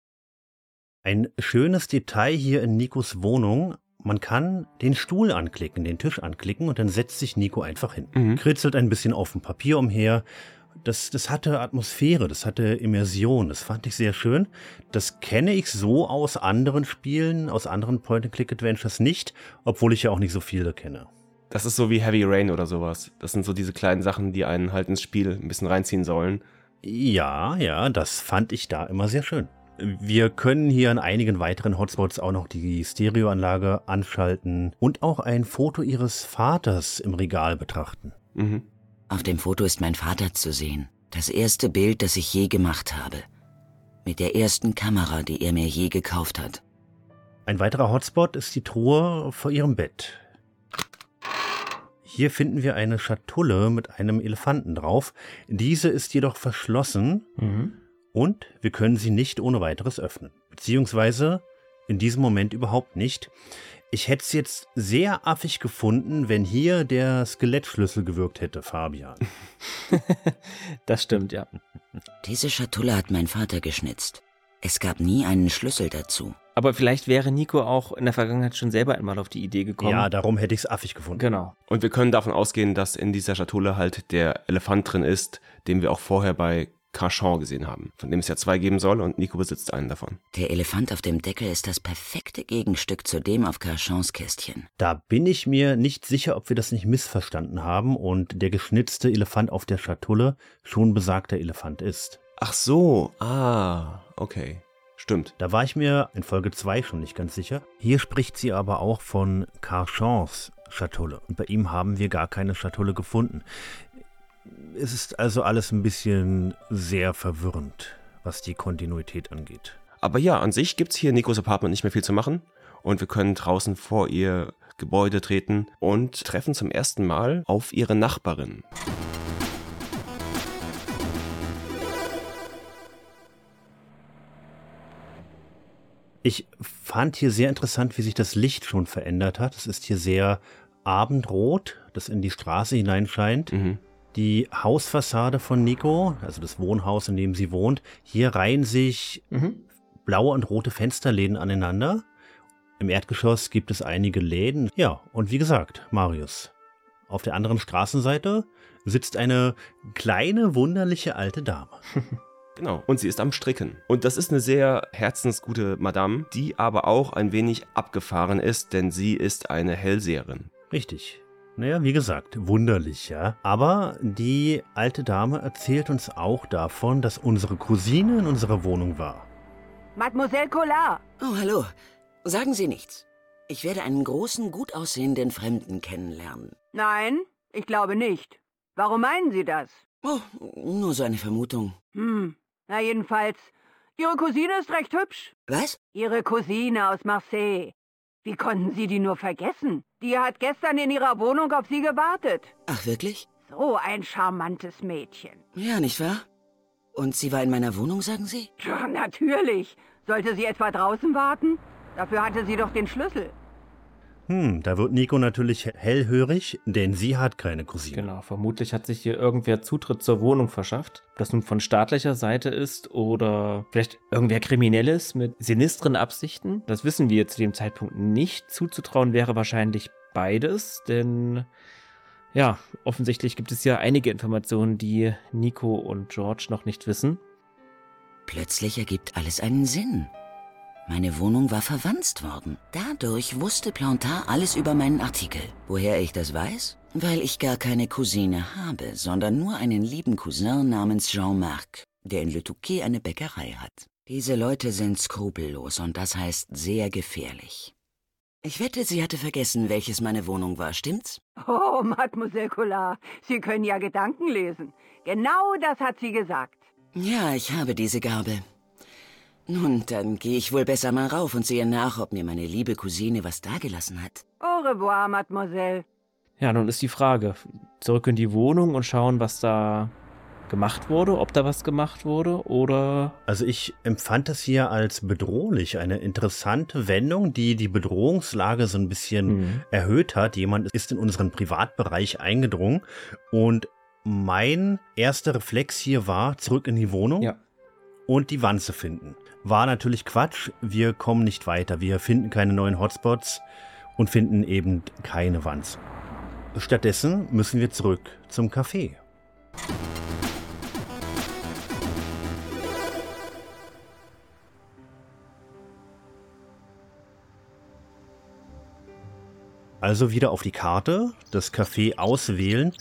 Ein schönes Detail hier in Nikos Wohnung. Man kann den Stuhl anklicken, den Tisch anklicken und dann setzt sich Nico einfach hin. Mhm. Kritzelt ein bisschen auf dem Papier umher. Das, das hatte Atmosphäre, das hatte Immersion, das fand ich sehr schön. Das kenne ich so aus anderen Spielen, aus anderen Point-and-Click-Adventures nicht, obwohl ich ja auch nicht so viele kenne. Das ist so wie Heavy Rain oder sowas. Das sind so diese kleinen Sachen, die einen halt ins Spiel ein bisschen reinziehen sollen. Ja, ja, das fand ich da immer sehr schön. Wir können hier an einigen weiteren Hotspots auch noch die Stereoanlage anschalten und auch ein Foto ihres Vaters im Regal betrachten. Mhm. Auf dem Foto ist mein Vater zu sehen. Das erste Bild, das ich je gemacht habe. Mit der ersten Kamera, die er mir je gekauft hat. Ein weiterer Hotspot ist die Truhe vor ihrem Bett. Hier finden wir eine Schatulle mit einem Elefanten drauf. Diese ist jedoch verschlossen Mhm. und wir können sie nicht ohne weiteres öffnen. Beziehungsweise in diesem Moment überhaupt nicht. Ich hätte es jetzt sehr affig gefunden, wenn hier der Skelettschlüssel gewirkt hätte, Fabian. Das stimmt, ja. Diese Schatulle hat mein Vater geschnitzt. Es gab nie einen Schlüssel dazu. Aber vielleicht wäre Nico auch in der Vergangenheit schon selber einmal auf die Idee gekommen. Ja, darum hätte ich es affig gefunden. Genau. Und wir können davon ausgehen, dass in dieser Schatulle halt der Elefant drin ist, den wir auch vorher bei Carchon gesehen haben, von dem es ja zwei geben soll und Nico besitzt einen davon. Der Elefant auf dem Deckel ist das perfekte Gegenstück zu dem auf Carchons Kästchen. Da bin ich mir nicht sicher, ob wir das nicht missverstanden haben und der geschnitzte Elefant auf der Schatulle schon besagter Elefant ist. Ach so, ah, okay. Stimmt. Da war ich mir in Folge 2 schon nicht ganz sicher. Hier spricht sie aber auch von Carchons Schatulle. Und bei ihm haben wir gar keine Schatulle gefunden. Es ist also alles ein bisschen sehr verwirrend, was die Kontinuität angeht. Aber ja, an sich gibt es hier in Nikos Apartment nicht mehr viel zu machen. Und wir können draußen vor ihr Gebäude treten und treffen zum ersten Mal auf ihre Nachbarin. Ich fand hier sehr interessant, wie sich das Licht schon verändert hat. Es ist hier sehr abendrot, das in die Straße hineinscheint. Mhm. Die Hausfassade von Nico, also das Wohnhaus, in dem sie wohnt, hier reihen sich Mhm. blaue und rote Fensterläden aneinander. Im Erdgeschoss gibt es einige Läden. Ja, und wie gesagt, Marius. Auf der anderen Straßenseite sitzt eine kleine, wunderliche alte Dame. Genau. Und sie ist am Stricken. Und das ist eine sehr herzensgute Madame, die aber auch ein wenig abgefahren ist, denn sie ist eine Hellseherin. Richtig. Naja, wie gesagt, wunderlich, ja. Aber die alte Dame erzählt uns auch davon, dass unsere Cousine in unserer Wohnung war. Mademoiselle Collard. Oh, hallo. Sagen Sie nichts. Ich werde einen großen, gut aussehenden Fremden kennenlernen. Nein, ich glaube nicht. Warum meinen Sie das? Oh, nur so eine Vermutung. Hm, na jedenfalls, Ihre Cousine ist recht hübsch. Was? Ihre Cousine aus Marseille. Wie konnten Sie die nur vergessen? Die hat gestern in ihrer Wohnung auf Sie gewartet. Ach, wirklich? So ein charmantes Mädchen. Ja, nicht wahr? Und sie war in meiner Wohnung, sagen Sie? Tja, natürlich. Sollte sie etwa draußen warten? Dafür hatte sie doch den Schlüssel. Hm, da wird Nico natürlich hellhörig, denn sie hat keine Cousine. Genau, vermutlich hat sich hier irgendwer Zutritt zur Wohnung verschafft. Ob das nun von staatlicher Seite ist oder vielleicht irgendwer Kriminelles mit sinistren Absichten. Das wissen wir zu dem Zeitpunkt nicht. Zuzutrauen wäre wahrscheinlich beides, denn ja, offensichtlich gibt es ja einige Informationen, die Nico und George noch nicht wissen. Plötzlich ergibt alles einen Sinn. Meine Wohnung war verwanzt worden. Dadurch wusste Plantard alles über meinen Artikel. Woher ich das weiß? Weil ich gar keine Cousine habe, sondern nur einen lieben Cousin namens Jean-Marc, der in Le Touquet eine Bäckerei hat. Diese Leute sind skrupellos und das heißt sehr gefährlich. Ich wette, sie hatte vergessen, welches meine Wohnung war, stimmt's? Oh, Mademoiselle Collard, Sie können ja Gedanken lesen. Genau das hat sie gesagt. Ja, ich habe diese Gabe. Nun, dann gehe ich wohl besser mal rauf und sehe nach, ob mir meine liebe Cousine was dagelassen hat. Au revoir, Mademoiselle. Ja, nun ist die Frage. Zurück in die Wohnung und schauen, was da gemacht wurde, ob da was gemacht wurde oder. Also ich empfand das hier als bedrohlich, eine interessante Wendung, die die Bedrohungslage so ein bisschen Mhm. erhöht hat. Jemand ist in unseren Privatbereich eingedrungen und mein erster Reflex hier war, zurück in die Wohnung Ja. und die Wanze finden. War natürlich Quatsch, wir kommen nicht weiter, wir finden keine neuen Hotspots und finden eben keine Wanze. Stattdessen müssen wir zurück zum Café. Also wieder auf die Karte, das Café auswählen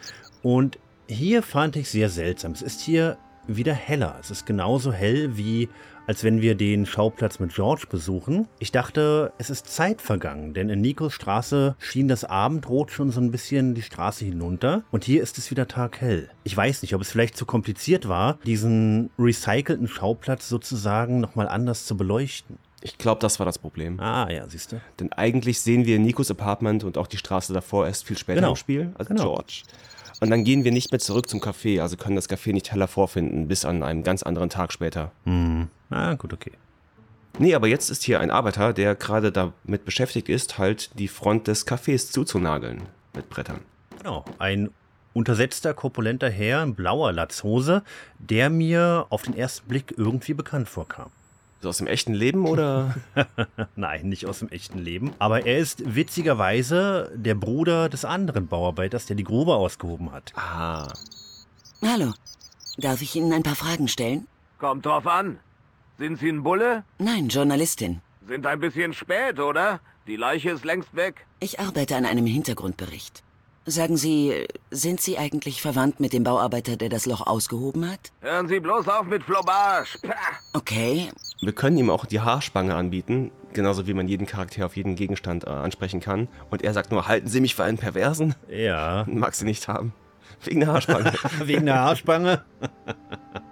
und hier fand ich sehr seltsam. Es ist hier wieder heller. Es ist genauso hell wie als wenn wir den Schauplatz mit George besuchen. Ich dachte, es ist Zeit vergangen, denn in Nikos Straße schien das Abendrot schon so ein bisschen die Straße hinunter und hier ist es wieder taghell. Ich weiß nicht, ob es vielleicht zu kompliziert war, diesen recycelten Schauplatz sozusagen nochmal anders zu beleuchten. Ich glaube, das war das Problem. Ah, ja, siehst du. Denn eigentlich sehen wir Nikos Apartment und auch die Straße davor erst viel später Genau. im Spiel als Genau. George. Und dann gehen wir nicht mehr zurück zum Café, also können das Café nicht heller vorfinden, bis an einem ganz anderen Tag später. Hm. Ah, gut, okay. Nee, aber jetzt ist hier ein Arbeiter, der gerade damit beschäftigt ist, halt die Front des Cafés zuzunageln mit Brettern. Genau, ein untersetzter, korpulenter Herr in blauer Latzhose, der mir auf den ersten Blick irgendwie bekannt vorkam. So aus dem echten Leben oder? Nein, nicht aus dem echten Leben. Aber er ist witzigerweise der Bruder des anderen Bauarbeiters, der die Grube ausgehoben hat. ah. Hallo. Darf ich Ihnen ein paar Fragen stellen? Kommt drauf an. Sind Sie ein Bulle? Nein, Journalistin. Sind ein bisschen spät, oder? Die Leiche ist längst weg. Ich arbeite an einem Hintergrundbericht. Sagen Sie, sind Sie eigentlich verwandt mit dem Bauarbeiter, der das Loch ausgehoben hat? Hören Sie bloß auf mit Flobage. Okay. Wir können ihm auch die Haarspange anbieten, genauso wie man jeden Charakter auf jeden Gegenstand äh, ansprechen kann. Und er sagt nur, halten Sie mich für einen Perversen? Ja. Mag sie nicht haben. Wegen der Haarspange. Wegen der Haarspange.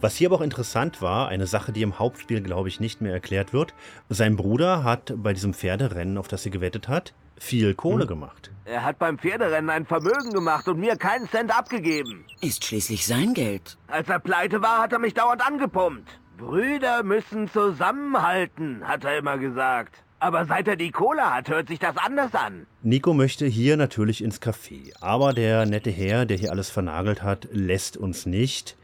Was hier aber auch interessant war, eine Sache, die im Hauptspiel, glaube ich, nicht mehr erklärt wird. Sein Bruder hat bei diesem Pferderennen, auf das sie gewettet hat, viel Kohle Hm. gemacht. Er hat beim Pferderennen ein Vermögen gemacht und mir keinen Cent abgegeben. Ist schließlich sein Geld. Als er pleite war, hat er mich dauernd angepumpt. Brüder müssen zusammenhalten, hat er immer gesagt. Aber seit er die Kohle hat, hört sich das anders an. Nico möchte hier natürlich ins Café, aber der nette Herr, der hier alles vernagelt hat, lässt uns nicht.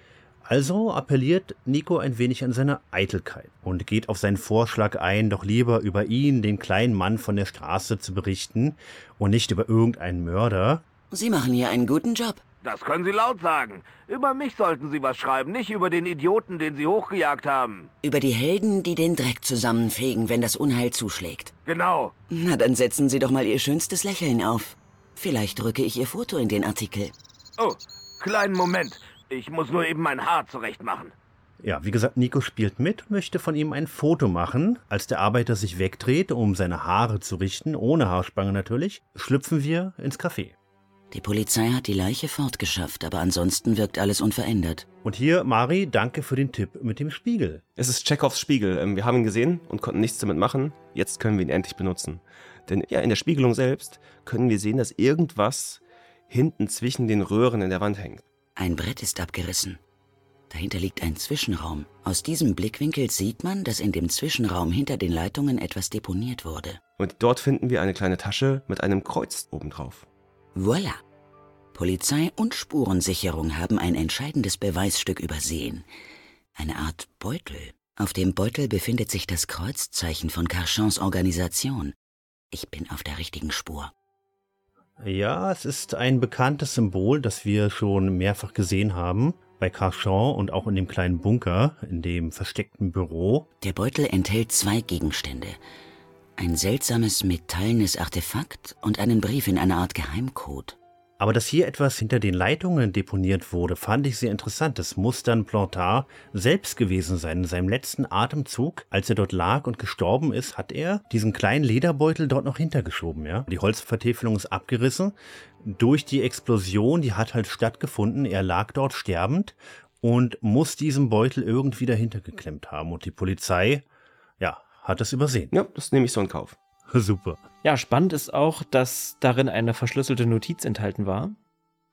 Also appelliert Nico ein wenig an seine Eitelkeit und geht auf seinen Vorschlag ein, doch lieber über ihn, den kleinen Mann von der Straße, zu berichten und nicht über irgendeinen Mörder. Sie machen hier einen guten Job. Das können Sie laut sagen. Über mich sollten Sie was schreiben, nicht über den Idioten, den Sie hochgejagt haben. Über die Helden, die den Dreck zusammenfegen, wenn das Unheil zuschlägt. Genau. Na, dann setzen Sie doch mal Ihr schönstes Lächeln auf. Vielleicht rücke ich Ihr Foto in den Artikel. Oh, kleinen Moment. Ich muss nur eben mein Haar zurechtmachen. Ja, wie gesagt, Nico spielt mit und möchte von ihm ein Foto machen. Als der Arbeiter sich wegdreht, um seine Haare zu richten, ohne Haarspange natürlich, schlüpfen wir ins Café. Die Polizei hat die Leiche fortgeschafft, aber ansonsten wirkt alles unverändert. Und hier, Mari, danke für den Tipp mit dem Spiegel. Es ist Chekhovs Spiegel. Ähm, Wir haben ihn gesehen und konnten nichts damit machen. Jetzt können wir ihn endlich benutzen. Denn ja, in der Spiegelung selbst können wir sehen, dass irgendwas hinten zwischen den Röhren in der Wand hängt. Ein Brett ist abgerissen. Dahinter liegt ein Zwischenraum. Aus diesem Blickwinkel sieht man, dass in dem Zwischenraum hinter den Leitungen etwas deponiert wurde. Und dort finden wir eine kleine Tasche mit einem Kreuz obendrauf. Voilà. Polizei und Spurensicherung haben ein entscheidendes Beweisstück übersehen. Eine Art Beutel. Auf dem Beutel befindet sich das Kreuzzeichen von Carchans Organisation. Ich bin auf der richtigen Spur. Ja, es ist ein bekanntes Symbol, das wir schon mehrfach gesehen haben. Bei Carchan und auch in dem kleinen Bunker, in dem versteckten Büro. Der Beutel enthält zwei Gegenstände. Ein seltsames metallenes Artefakt und einen Brief in einer Art Geheimcode. Aber dass hier etwas hinter den Leitungen deponiert wurde, fand ich sehr interessant. Das muss dann Plantard selbst gewesen sein. In seinem letzten Atemzug, als er dort lag und gestorben ist, hat er diesen kleinen Lederbeutel dort noch hintergeschoben. Ja? Die Holzvertäfelung ist abgerissen. Durch die Explosion, die hat halt stattgefunden. Er lag dort sterbend und muss diesen Beutel irgendwie dahinter geklemmt haben. Und die Polizei, ja, hat es übersehen. Ja, das nehme ich so in Kauf. Super. Ja, spannend ist auch, dass darin eine verschlüsselte Notiz enthalten war.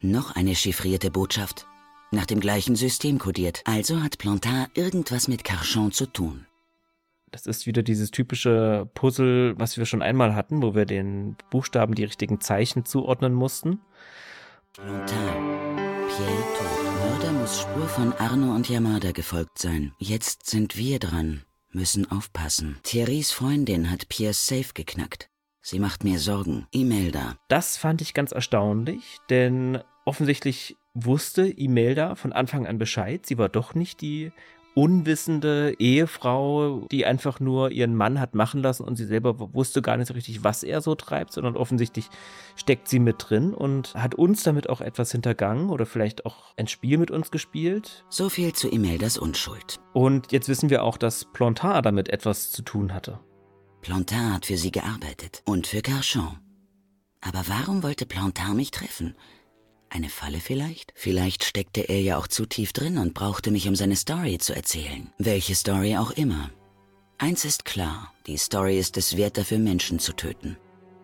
Noch eine chiffrierte Botschaft. Nach dem gleichen System kodiert. Also hat Plantard irgendwas mit Carchon zu tun. Das ist wieder dieses typische Puzzle, was wir schon einmal hatten, wo wir den Buchstaben die richtigen Zeichen zuordnen mussten. Plantard. Pierre tot. Mörder muss Spur von Arno und Yamada gefolgt sein. Jetzt sind wir dran. Müssen aufpassen. Thierrys Freundin hat Pierres Safe geknackt. Sie macht mir Sorgen. Imelda. Das fand ich ganz erstaunlich, denn offensichtlich wusste Imelda von Anfang an Bescheid. Sie war doch nicht die unwissende Ehefrau, die einfach nur ihren Mann hat machen lassen und sie selber wusste gar nicht so richtig, was er so treibt, sondern offensichtlich steckt sie mit drin und hat uns damit auch etwas hintergangen oder vielleicht auch ein Spiel mit uns gespielt. So viel zu Imeldas Unschuld. Und jetzt wissen wir auch, dass Plantard damit etwas zu tun hatte. Plantard hat für sie gearbeitet. Und für Carchon. Aber warum wollte Plantard mich treffen? Eine Falle vielleicht? Vielleicht steckte er ja auch zu tief drin und brauchte mich, um seine Story zu erzählen. Welche Story auch immer. Eins ist klar, die Story ist es wert, dafür Menschen zu töten.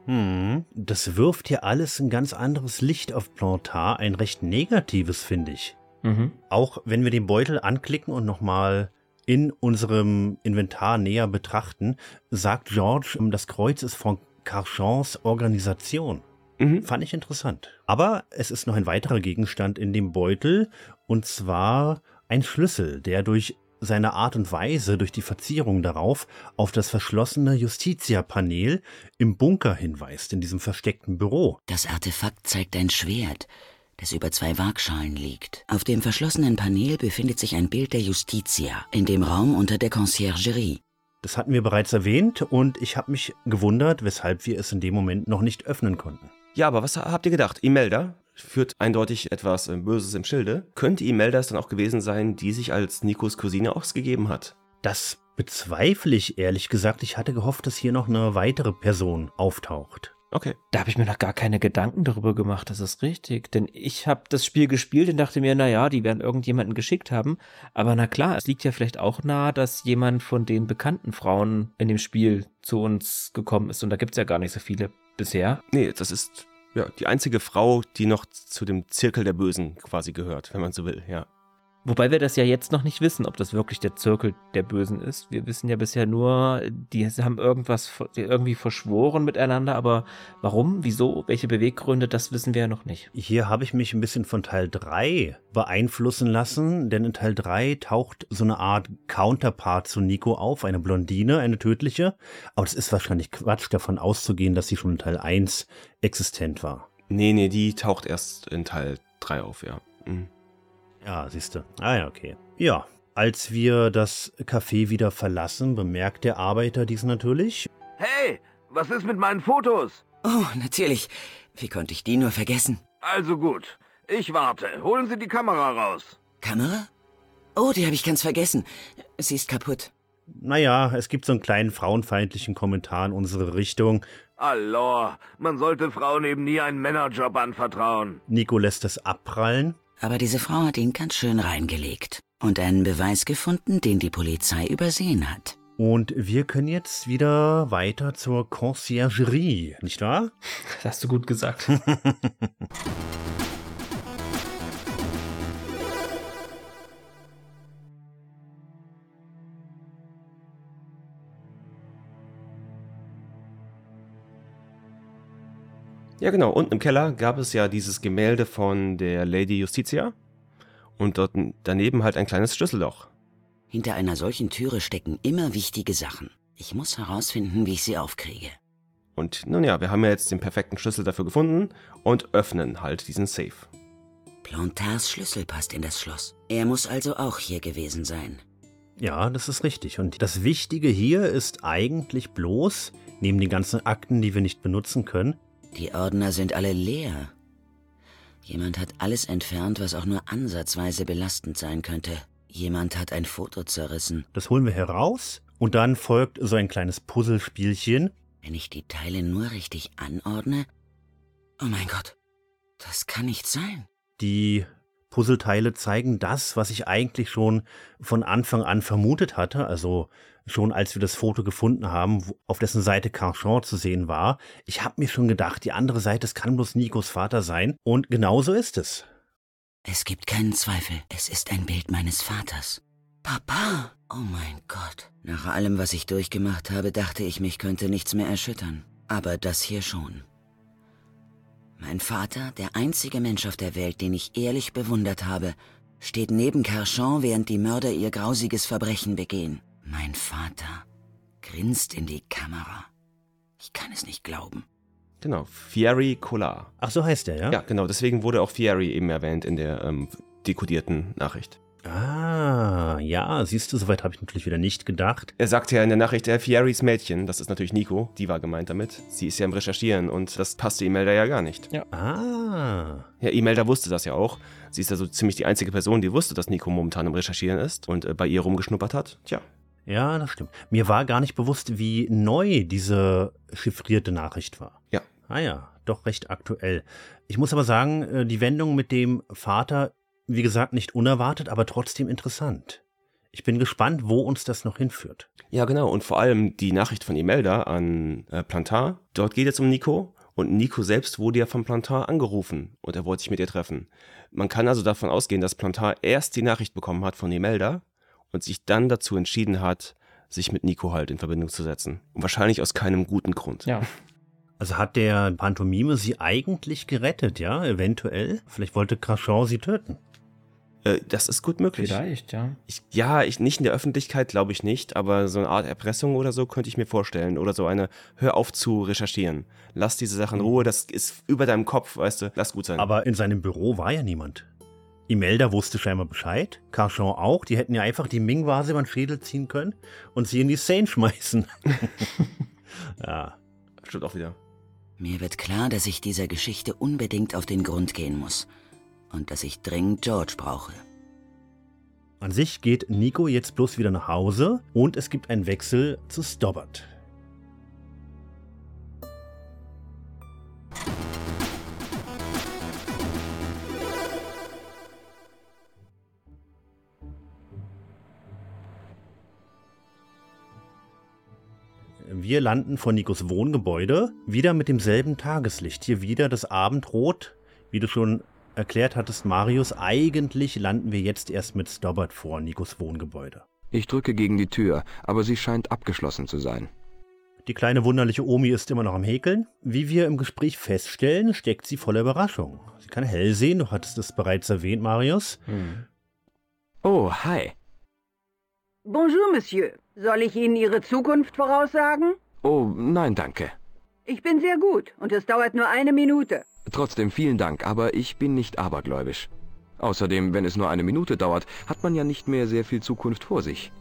Hm, das wirft hier alles ein ganz anderes Licht auf Plantard, ein recht negatives, finde ich. Mhm. Auch wenn wir den Beutel anklicken und nochmal in unserem Inventar näher betrachten, sagt George, das Kreuz ist von Carchans Organisation. Mhm. Fand ich interessant. Aber es ist noch ein weiterer Gegenstand in dem Beutel, und zwar ein Schlüssel, der durch seine Art und Weise, durch die Verzierung darauf, auf das verschlossene Justitia-Panel im Bunker hinweist, in diesem versteckten Büro. Das Artefakt zeigt ein Schwert. das über zwei Waagschalen liegt. Auf dem verschlossenen Panel befindet sich ein Bild der Justitia in dem Raum unter der Conciergerie. Das hatten wir bereits erwähnt und ich habe mich gewundert, weshalb wir es in dem Moment noch nicht öffnen konnten. Ja, aber was habt ihr gedacht? Imelda führt eindeutig etwas äh, Böses im Schilde. Könnte Imelda es dann auch gewesen sein, die sich als Nikos Cousine ausgegeben hat? Das bezweifle ich ehrlich gesagt. Ich hatte gehofft, dass hier noch eine weitere Person auftaucht. Okay. Da habe ich mir noch gar keine Gedanken darüber gemacht, das ist richtig. Denn ich habe das Spiel gespielt und dachte mir, naja, die werden irgendjemanden geschickt haben. Aber na klar, es liegt ja vielleicht auch nahe, dass jemand von den bekannten Frauen in dem Spiel zu uns gekommen ist. Und da gibt es ja gar nicht so viele bisher. Nee, das ist ja die einzige Frau, die noch zu dem Zirkel der Bösen quasi gehört, wenn man so will, ja. Wobei wir das ja jetzt noch nicht wissen, ob das wirklich der Zirkel der Bösen ist. Wir wissen ja bisher nur, die haben irgendwas irgendwie verschworen miteinander, aber warum, wieso, welche Beweggründe, das wissen wir ja noch nicht. Hier habe ich mich ein bisschen von Teil 3 beeinflussen lassen, denn in Teil 3 taucht so eine Art Counterpart zu Nico auf, eine Blondine, eine tödliche. Aber es ist wahrscheinlich Quatsch, davon auszugehen, dass sie schon in Teil 1 existent war. Nee, nee, die taucht erst in Teil 3 auf, ja. Mhm. Ja, siehst du. Ah ja, okay. Ja, als wir das Café wieder verlassen, bemerkt der Arbeiter dies natürlich. Hey, was ist mit meinen Fotos? Oh, natürlich. Wie konnte ich die nur vergessen? Also gut. Ich warte. Holen Sie die Kamera raus. Kamera? Oh, die habe ich ganz vergessen. Sie ist kaputt. Naja, es gibt so einen kleinen frauenfeindlichen Kommentar in unsere Richtung. Allah, man sollte Frauen eben nie einen Männerjob anvertrauen. Nico lässt es abprallen. Aber diese Frau hat ihn ganz schön reingelegt und einen Beweis gefunden, den die Polizei übersehen hat. Und wir können jetzt wieder weiter zur Conciergerie, nicht wahr? Das hast du gut gesagt. Ja, genau. Unten im Keller gab es ja dieses Gemälde von der Lady Justitia. Und dort daneben halt ein kleines Schlüsselloch. Hinter einer solchen Türe stecken immer wichtige Sachen. Ich muss herausfinden, wie ich sie aufkriege. Und nun ja, wir haben ja jetzt den perfekten Schlüssel dafür gefunden und öffnen halt diesen Safe. Plantars Schlüssel passt in das Schloss. Er muss also auch hier gewesen sein. Ja, das ist richtig. Und das Wichtige hier ist eigentlich bloß, neben den ganzen Akten, die wir nicht benutzen können, die Ordner sind alle leer. Jemand hat alles entfernt, was auch nur ansatzweise belastend sein könnte. Jemand hat ein Foto zerrissen. Das holen wir heraus und dann folgt so ein kleines Puzzlespielchen. Wenn ich die Teile nur richtig anordne? Oh mein Gott, das kann nicht sein. Die Puzzleteile zeigen das, was ich eigentlich schon von Anfang an vermutet hatte, also schon als wir das Foto gefunden haben, auf dessen Seite Carchon zu sehen war. Ich habe mir schon gedacht, die andere Seite, es kann bloß Nikos Vater sein. Und genauso ist es. Es gibt keinen Zweifel, es ist ein Bild meines Vaters. Papa! Oh mein Gott. Nach allem, was ich durchgemacht habe, dachte ich, mich könnte nichts mehr erschüttern. Aber das hier schon. Mein Vater, der einzige Mensch auf der Welt, den ich ehrlich bewundert habe, steht neben Carchon, während die Mörder ihr grausiges Verbrechen begehen. Mein Vater grinst in die Kamera. Ich kann es nicht glauben. Genau, Fieri Collar. Ach, so heißt er, ja? Ja, genau, deswegen wurde auch Fieri eben erwähnt in der ähm, dekodierten Nachricht. Ah, ja, siehst du, soweit habe ich natürlich wieder nicht gedacht. Er sagt ja in der Nachricht, der Fieris Mädchen, das ist natürlich Nico, die war gemeint damit. Sie ist ja im Recherchieren und das passte Imelda ja gar nicht. Ja. Ah. Ja, Imelda wusste das ja auch. Sie ist ja so ziemlich die einzige Person, die wusste, dass Nico momentan im Recherchieren ist und äh, bei ihr rumgeschnuppert hat. Tja, ja, das stimmt. Mir war gar nicht bewusst, wie neu diese chiffrierte Nachricht war. Ja. Ah ja, doch recht aktuell. Ich muss aber sagen, äh, die Wendung mit dem Vater, wie gesagt, nicht unerwartet, aber trotzdem interessant. Ich bin gespannt, wo uns das noch hinführt. Ja, genau. Und vor allem die Nachricht von Imelda an äh, Plantar. Dort geht es um Nico. Und Nico selbst wurde ja von Plantar angerufen und er wollte sich mit ihr treffen. Man kann also davon ausgehen, dass Plantar erst die Nachricht bekommen hat von Imelda und sich dann dazu entschieden hat, sich mit Nico halt in Verbindung zu setzen. Und wahrscheinlich aus keinem guten Grund. Ja. Also hat der Pantomime sie eigentlich gerettet, ja, eventuell? Vielleicht wollte Crachon sie töten. Äh, das ist gut möglich. Vielleicht, ja. Ich, ja, ich, nicht in der Öffentlichkeit, glaube ich nicht, aber so eine Art Erpressung oder so könnte ich mir vorstellen. Oder so eine, hör auf zu recherchieren. Lass diese Sache in Ruhe, das ist über deinem Kopf, weißt du, lass gut sein. Aber in seinem Büro war ja niemand. Imelda wusste scheinbar Bescheid, Carchon auch. Die hätten ja einfach die Ming-Vase über den Schädel ziehen können und sie in die Seine schmeißen. ja. Stimmt auch wieder. Mir wird klar, dass ich dieser Geschichte unbedingt auf den Grund gehen muss. Und dass ich dringend George brauche. An sich geht Nico jetzt bloß wieder nach Hause und es gibt einen Wechsel zu Stobbart. Wir landen vor Nikos Wohngebäude, wieder mit demselben Tageslicht. Hier wieder das Abendrot. Wie du schon erklärt hattest, Marius, eigentlich landen wir jetzt erst mit Stobbart vor Nikos Wohngebäude. Ich drücke gegen die Tür, aber sie scheint abgeschlossen zu sein. Die kleine wunderliche Omi ist immer noch am Häkeln. Wie wir im Gespräch feststellen, steckt sie voller Überraschung. Sie kann hell sehen, du hattest es bereits erwähnt, Marius. Hm. Oh, hi. Bonjour, Monsieur. Soll ich Ihnen Ihre Zukunft voraussagen? Oh, nein, danke. Ich bin sehr gut und es dauert nur eine Minute. Trotzdem vielen Dank, aber ich bin nicht abergläubisch. Außerdem, wenn es nur eine Minute dauert, hat man ja nicht mehr sehr viel Zukunft vor sich.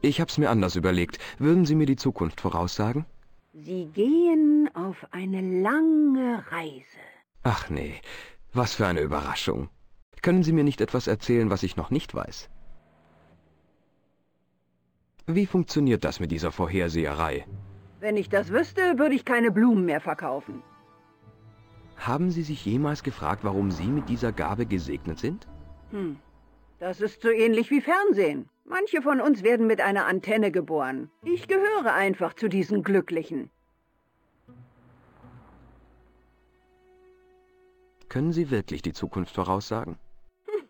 Ich hab's mir anders überlegt. Würden Sie mir die Zukunft voraussagen? Sie gehen auf eine lange Reise. Ach nee, was für eine Überraschung. Können Sie mir nicht etwas erzählen, was ich noch nicht weiß? Wie funktioniert das mit dieser Vorherseherei? Wenn ich das wüsste, würde ich keine Blumen mehr verkaufen. Haben Sie sich jemals gefragt, warum Sie mit dieser Gabe gesegnet sind? Hm. Das ist so ähnlich wie Fernsehen. Manche von uns werden mit einer Antenne geboren. Ich gehöre einfach zu diesen Glücklichen. Können Sie wirklich die Zukunft voraussagen? Hm.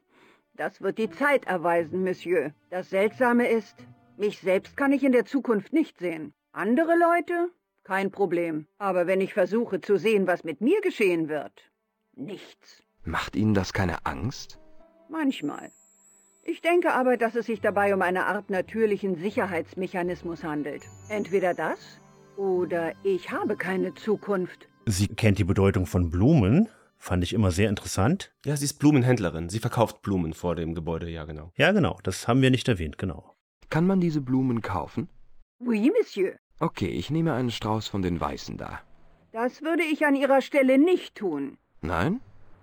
Das wird die Zeit erweisen, Monsieur. Das Seltsame ist, mich selbst kann ich in der Zukunft nicht sehen. Andere Leute? Kein Problem. Aber wenn ich versuche zu sehen, was mit mir geschehen wird, nichts. Macht Ihnen das keine Angst? Manchmal. Ich denke aber, dass es sich dabei um eine Art natürlichen Sicherheitsmechanismus handelt. Entweder das oder ich habe keine Zukunft. Sie kennt die Bedeutung von Blumen. Fand ich immer sehr interessant. Ja, sie ist Blumenhändlerin. Sie verkauft Blumen vor dem Gebäude, ja genau. Ja, genau. Das haben wir nicht erwähnt, genau. Kann man diese Blumen kaufen? Oui, Monsieur. Okay, ich nehme einen Strauß von den Weißen da. Das würde ich an Ihrer Stelle nicht tun. Nein?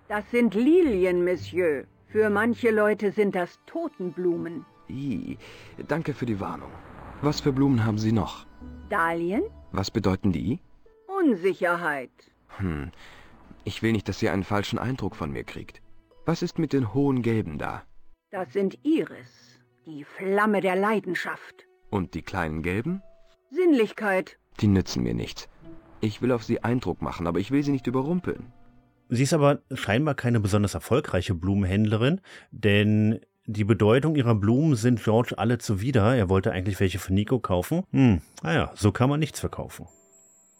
Das sind Lilien, Monsieur. Für manche Leute sind das Totenblumen. I, danke für die Warnung. Was für Blumen haben Sie noch? Dahlien? Was bedeuten die? Unsicherheit. Hm, ich will nicht, dass sie einen falschen Eindruck von mir kriegt. Was ist mit den hohen Gelben da? Das sind Iris. Die Flamme der Leidenschaft. Und die kleinen Gelben? Sinnlichkeit. Die nützen mir nichts. Ich will auf sie Eindruck machen, aber ich will sie nicht überrumpeln. Sie ist aber scheinbar keine besonders erfolgreiche Blumenhändlerin, denn die Bedeutung ihrer Blumen sind George alle zuwider. Er wollte eigentlich welche für Nico kaufen. Hm, naja, so kann man nichts verkaufen.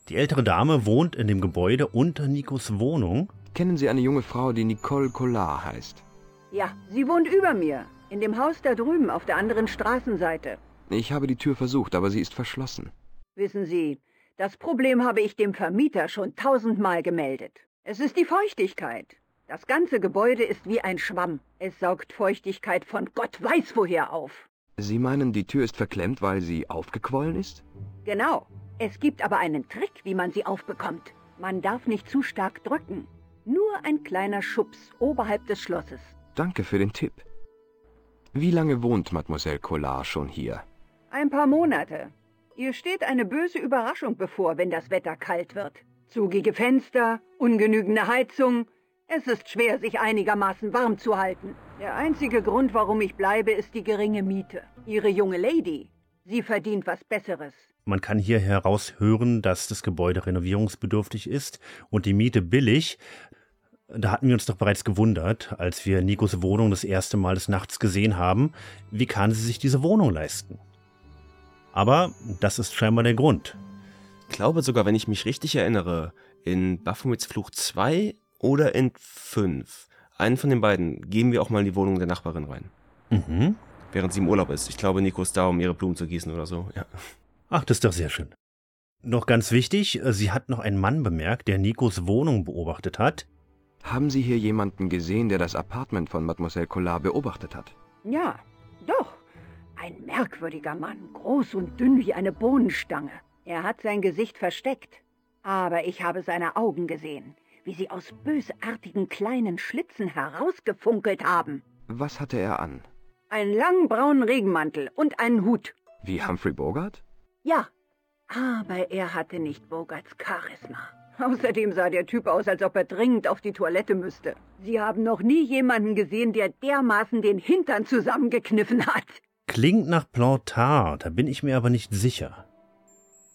Die ältere Dame wohnt in dem Gebäude unter Nikos Wohnung. Kennen Sie eine junge Frau, die Nicole Collard heißt? Ja, sie wohnt über mir. In dem Haus da drüben auf der anderen Straßenseite. Ich habe die Tür versucht, aber sie ist verschlossen. Wissen Sie, das Problem habe ich dem Vermieter schon tausendmal gemeldet. Es ist die Feuchtigkeit. Das ganze Gebäude ist wie ein Schwamm. Es saugt Feuchtigkeit von Gott weiß woher auf. Sie meinen, die Tür ist verklemmt, weil sie aufgequollen ist? Genau. Es gibt aber einen Trick, wie man sie aufbekommt. Man darf nicht zu stark drücken. Nur ein kleiner Schubs oberhalb des Schlosses. Danke für den Tipp. Wie lange wohnt Mademoiselle Collard schon hier? Ein paar Monate. Ihr steht eine böse Überraschung bevor, wenn das Wetter kalt wird. Zugige Fenster, ungenügende Heizung. Es ist schwer, sich einigermaßen warm zu halten. Der einzige Grund, warum ich bleibe, ist die geringe Miete. Ihre junge Lady, sie verdient was Besseres. Man kann hier heraushören, dass das Gebäude renovierungsbedürftig ist und die Miete billig. Da hatten wir uns doch bereits gewundert, als wir Nikos Wohnung das erste Mal des Nachts gesehen haben, wie kann sie sich diese Wohnung leisten? Aber das ist scheinbar der Grund. Ich glaube sogar, wenn ich mich richtig erinnere, in Baphomets Fluch 2 oder in 5, einen von den beiden gehen wir auch mal in die Wohnung der Nachbarin rein. Mhm. Während sie im Urlaub ist. Ich glaube, Nico ist da, um ihre Blumen zu gießen oder so. Ja. Ach, das ist doch sehr schön. Noch ganz wichtig, sie hat noch einen Mann bemerkt, der Nikos Wohnung beobachtet hat. Haben Sie hier jemanden gesehen, der das Apartment von Mademoiselle Collard beobachtet hat? Ja, doch. Ein merkwürdiger Mann, groß und dünn wie eine Bohnenstange. Er hat sein Gesicht versteckt. Aber ich habe seine Augen gesehen, wie sie aus bösartigen kleinen Schlitzen herausgefunkelt haben. Was hatte er an? Einen langen braunen Regenmantel und einen Hut. Wie Humphrey Bogart? Ja, aber er hatte nicht Bogarts Charisma. Außerdem sah der Typ aus, als ob er dringend auf die Toilette müsste. Sie haben noch nie jemanden gesehen, der dermaßen den Hintern zusammengekniffen hat. Klingt nach Plantard, da bin ich mir aber nicht sicher.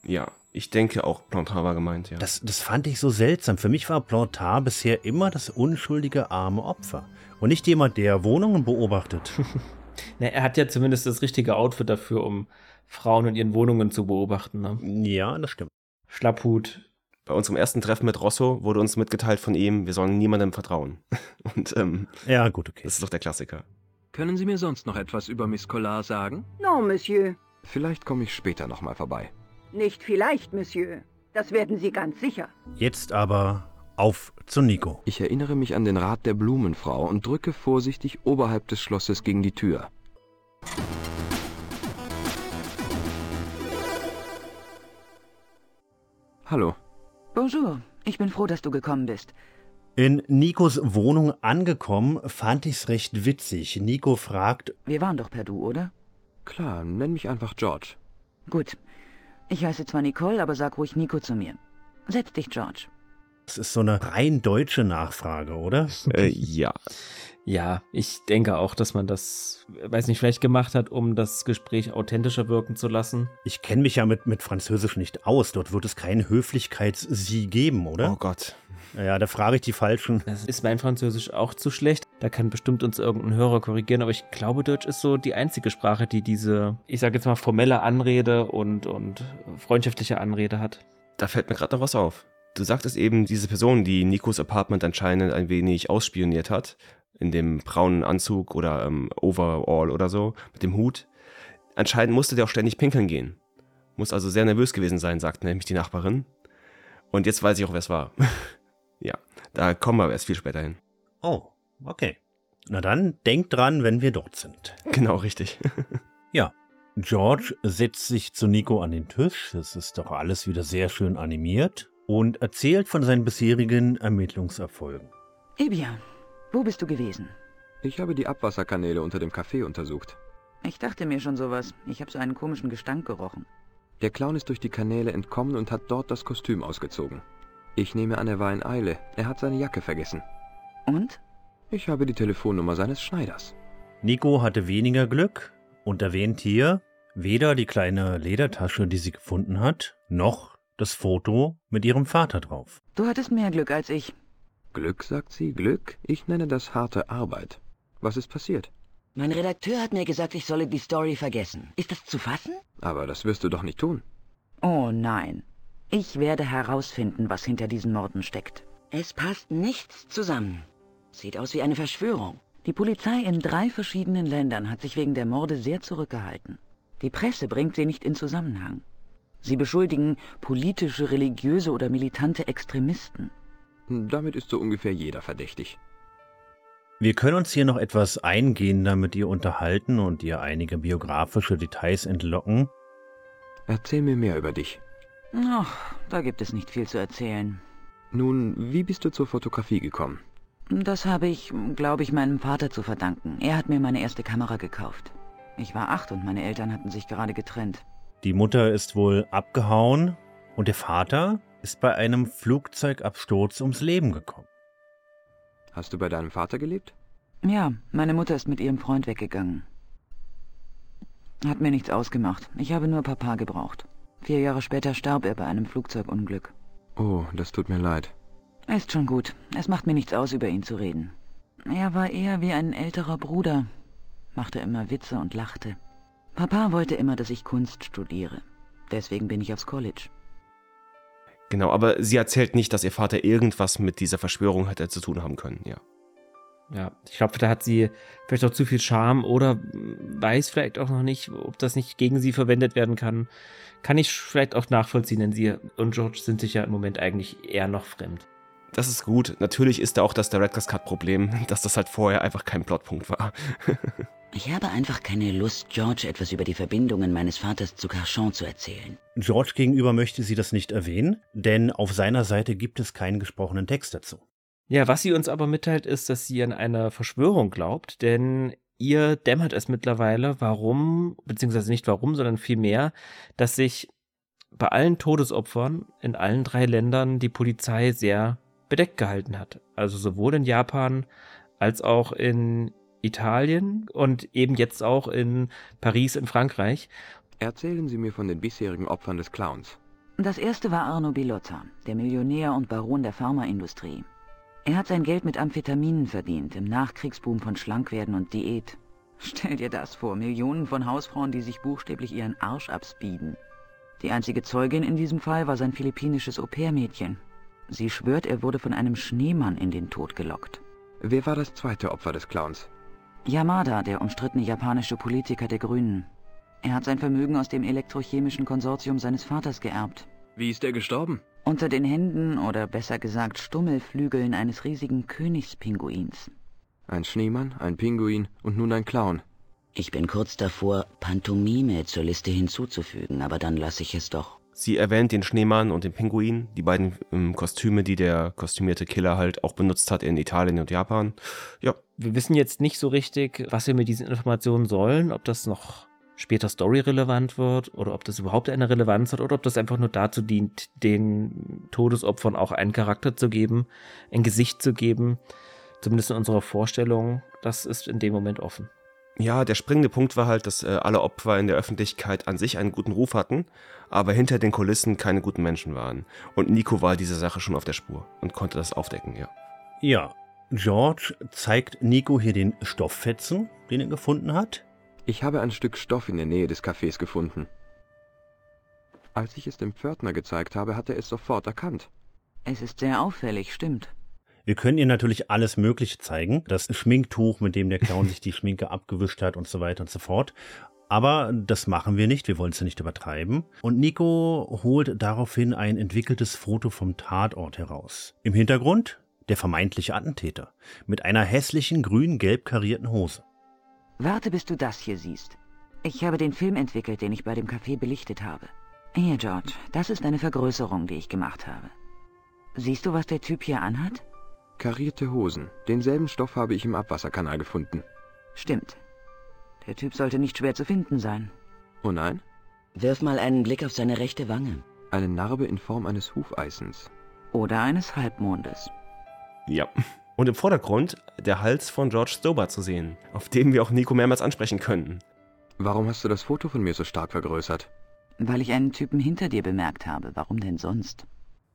Ja, ich denke auch, Plantard war gemeint, ja. Das, das fand ich so seltsam. Für mich war Plantard bisher immer das unschuldige arme Opfer. Und nicht jemand, der Wohnungen beobachtet. Na, er hat ja zumindest das richtige Outfit dafür, um Frauen in ihren Wohnungen zu beobachten. Ne? Ja, das stimmt. Schlapphut. Bei unserem ersten Treffen mit Rosso wurde uns mitgeteilt von ihm, wir sollen niemandem vertrauen. Und ähm, ja, gut, okay. Das ist doch der Klassiker. Können Sie mir sonst noch etwas über Miss Collard sagen? Non, Monsieur. Vielleicht komme ich später nochmal vorbei. Nicht vielleicht, Monsieur. Das werden Sie ganz sicher. Jetzt aber auf zu Nico. Ich erinnere mich an den Rat der Blumenfrau und drücke vorsichtig oberhalb des Schlosses gegen die Tür. Hallo. Bonjour. Ich bin froh, dass du gekommen bist. In Nikos Wohnung angekommen, fand ich's recht witzig. Nico fragt. Wir waren doch per Du, oder? Klar, nenn mich einfach George. Gut. Ich heiße zwar Nicole, aber sag ruhig Nico zu mir. Setz dich, George. Das ist so eine rein deutsche Nachfrage, oder? Äh, ja. Ja, ich denke auch, dass man das, weiß nicht, vielleicht gemacht hat, um das Gespräch authentischer wirken zu lassen. Ich kenne mich ja mit, mit Französisch nicht aus. Dort wird es kein Höflichkeits-Sie geben, oder? Oh Gott. Ja, da frage ich die Falschen. Das ist mein Französisch auch zu schlecht. Da kann bestimmt uns irgendein Hörer korrigieren, aber ich glaube, Deutsch ist so die einzige Sprache, die diese, ich sage jetzt mal, formelle Anrede und, und freundschaftliche Anrede hat. Da fällt mir gerade noch was auf. Du sagtest eben, diese Person, die Nikos Apartment anscheinend ein wenig ausspioniert hat, in dem braunen Anzug oder ähm, Overall oder so, mit dem Hut. Anscheinend musste der auch ständig pinkeln gehen. Muss also sehr nervös gewesen sein, sagt nämlich die Nachbarin. Und jetzt weiß ich auch, wer es war. ja, da kommen wir erst viel später hin. Oh, okay. Na dann, denkt dran, wenn wir dort sind. Genau, richtig. ja, George setzt sich zu Nico an den Tisch. Es ist doch alles wieder sehr schön animiert und erzählt von seinen bisherigen Ermittlungserfolgen. Eh bien, wo bist du gewesen? Ich habe die Abwasserkanäle unter dem Café untersucht. Ich dachte mir schon sowas. Ich habe so einen komischen Gestank gerochen. Der Clown ist durch die Kanäle entkommen und hat dort das Kostüm ausgezogen. Ich nehme an, er war in Eile. Er hat seine Jacke vergessen. Und? Ich habe die Telefonnummer seines Schneiders. Nico hatte weniger Glück und erwähnt hier weder die kleine Ledertasche, die sie gefunden hat, noch das Foto mit ihrem Vater drauf. Du hattest mehr Glück als ich. Glück, sagt sie, Glück? Ich nenne das harte Arbeit. Was ist passiert? Mein Redakteur hat mir gesagt, ich solle die Story vergessen. Ist das zu fassen? Aber das wirst du doch nicht tun. Oh nein. Ich werde herausfinden, was hinter diesen Morden steckt. Es passt nichts zusammen. Sieht aus wie eine Verschwörung. Die Polizei in drei verschiedenen Ländern hat sich wegen der Morde sehr zurückgehalten. Die Presse bringt sie nicht in Zusammenhang. Sie beschuldigen politische, religiöse oder militante Extremisten. Damit ist so ungefähr jeder verdächtig. Wir können uns hier noch etwas eingehender mit ihr unterhalten und ihr einige biografische Details entlocken. Erzähl mir mehr über dich. Ach, da gibt es nicht viel zu erzählen. Nun, wie bist du zur Fotografie gekommen? Das habe ich, glaube ich, meinem Vater zu verdanken. Er hat mir meine erste Kamera gekauft. Ich war acht und meine Eltern hatten sich gerade getrennt. Die Mutter ist wohl abgehauen und der Vater ist bei einem Flugzeugabsturz ums Leben gekommen. Hast du bei deinem Vater gelebt? Ja, meine Mutter ist mit ihrem Freund weggegangen. Hat mir nichts ausgemacht. Ich habe nur Papa gebraucht. Vier Jahre später starb er bei einem Flugzeugunglück. Oh, das tut mir leid. Ist schon gut. Es macht mir nichts aus, über ihn zu reden. Er war eher wie ein älterer Bruder, machte immer Witze und lachte. Papa wollte immer, dass ich Kunst studiere. Deswegen bin ich aufs College. Genau, aber sie erzählt nicht, dass ihr Vater irgendwas mit dieser Verschwörung hätte zu tun haben können, ja. Ja, ich glaube, da hat sie vielleicht auch zu viel Charme oder weiß vielleicht auch noch nicht, ob das nicht gegen sie verwendet werden kann. Kann ich vielleicht auch nachvollziehen, denn sie und George sind sich ja im Moment eigentlich eher noch fremd. Das ist gut. Natürlich ist da auch das Director's Cut Problem, dass das halt vorher einfach kein Plotpunkt war. ich habe einfach keine Lust, George etwas über die Verbindungen meines Vaters zu Carchon zu erzählen. George gegenüber möchte sie das nicht erwähnen, denn auf seiner Seite gibt es keinen gesprochenen Text dazu. Ja, was sie uns aber mitteilt, ist, dass sie an eine Verschwörung glaubt, denn ihr dämmert es mittlerweile, warum, beziehungsweise nicht warum, sondern vielmehr, dass sich bei allen Todesopfern in allen drei Ländern die Polizei sehr bedeckt gehalten hat. Also sowohl in Japan als auch in Italien und eben jetzt auch in Paris in Frankreich. Erzählen Sie mir von den bisherigen Opfern des Clowns. Das erste war Arno Bilotta, der Millionär und Baron der Pharmaindustrie. Er hat sein Geld mit Amphetaminen verdient, im Nachkriegsboom von Schlankwerden und Diät. Stell dir das vor, Millionen von Hausfrauen, die sich buchstäblich ihren Arsch abspeeden. Die einzige Zeugin in diesem Fall war sein philippinisches Au-pair-Mädchen. Sie schwört, er wurde von einem Schneemann in den Tod gelockt. Wer war das zweite Opfer des Clowns? Yamada, der umstrittene japanische Politiker der Grünen. Er hat sein Vermögen aus dem elektrochemischen Konsortium seines Vaters geerbt. Wie ist er gestorben? Unter den Händen oder besser gesagt Stummelflügeln eines riesigen Königspinguins. Ein Schneemann, ein Pinguin und nun ein Clown. Ich bin kurz davor, Pantomime zur Liste hinzuzufügen, aber dann lasse ich es doch. Sie erwähnt den Schneemann und den Pinguin, die beiden ähm, Kostüme, die der kostümierte Killer halt auch benutzt hat in Italien und Japan. Ja. Wir wissen jetzt nicht so richtig, was wir mit diesen Informationen sollen, ob das noch später storyrelevant wird oder ob das überhaupt eine Relevanz hat oder ob das einfach nur dazu dient, den Todesopfern auch einen Charakter zu geben, ein Gesicht zu geben. Zumindest in unserer Vorstellung, das ist in dem Moment offen. Ja, der springende Punkt war halt, dass äh, alle Opfer in der Öffentlichkeit an sich einen guten Ruf hatten, aber hinter den Kulissen keine guten Menschen waren. Und Nico war dieser Sache schon auf der Spur und konnte das aufdecken, ja. Ja, George zeigt Nico hier den Stofffetzen, den er gefunden hat. Ich habe ein Stück Stoff in der Nähe des Cafés gefunden. Als ich es dem Pförtner gezeigt habe, hat er es sofort erkannt. Es ist sehr auffällig, stimmt. Wir können ihr natürlich alles Mögliche zeigen. Das Schminktuch, mit dem der Clown sich die Schminke abgewischt hat und so weiter und so fort. Aber das machen wir nicht, wir wollen es ja nicht übertreiben. Und Nico holt daraufhin ein entwickeltes Foto vom Tatort heraus. Im Hintergrund der vermeintliche Attentäter mit einer hässlichen grün-gelb karierten Hose. Warte, bis du das hier siehst. Ich habe den Film entwickelt, den ich bei dem Café belichtet habe. Hier, George, das ist eine Vergrößerung, die ich gemacht habe. Siehst du, was der Typ hier anhat? Karierte Hosen. Denselben Stoff habe ich im Abwasserkanal gefunden. Stimmt. Der Typ sollte nicht schwer zu finden sein. Oh nein? Wirf mal einen Blick auf seine rechte Wange. Eine Narbe in Form eines Hufeisens. Oder eines Halbmondes. Ja. Und im Vordergrund der Hals von George Stober zu sehen, auf dem wir auch Nico mehrmals ansprechen könnten. Warum hast du das Foto von mir so stark vergrößert? Weil ich einen Typen hinter dir bemerkt habe. Warum denn sonst?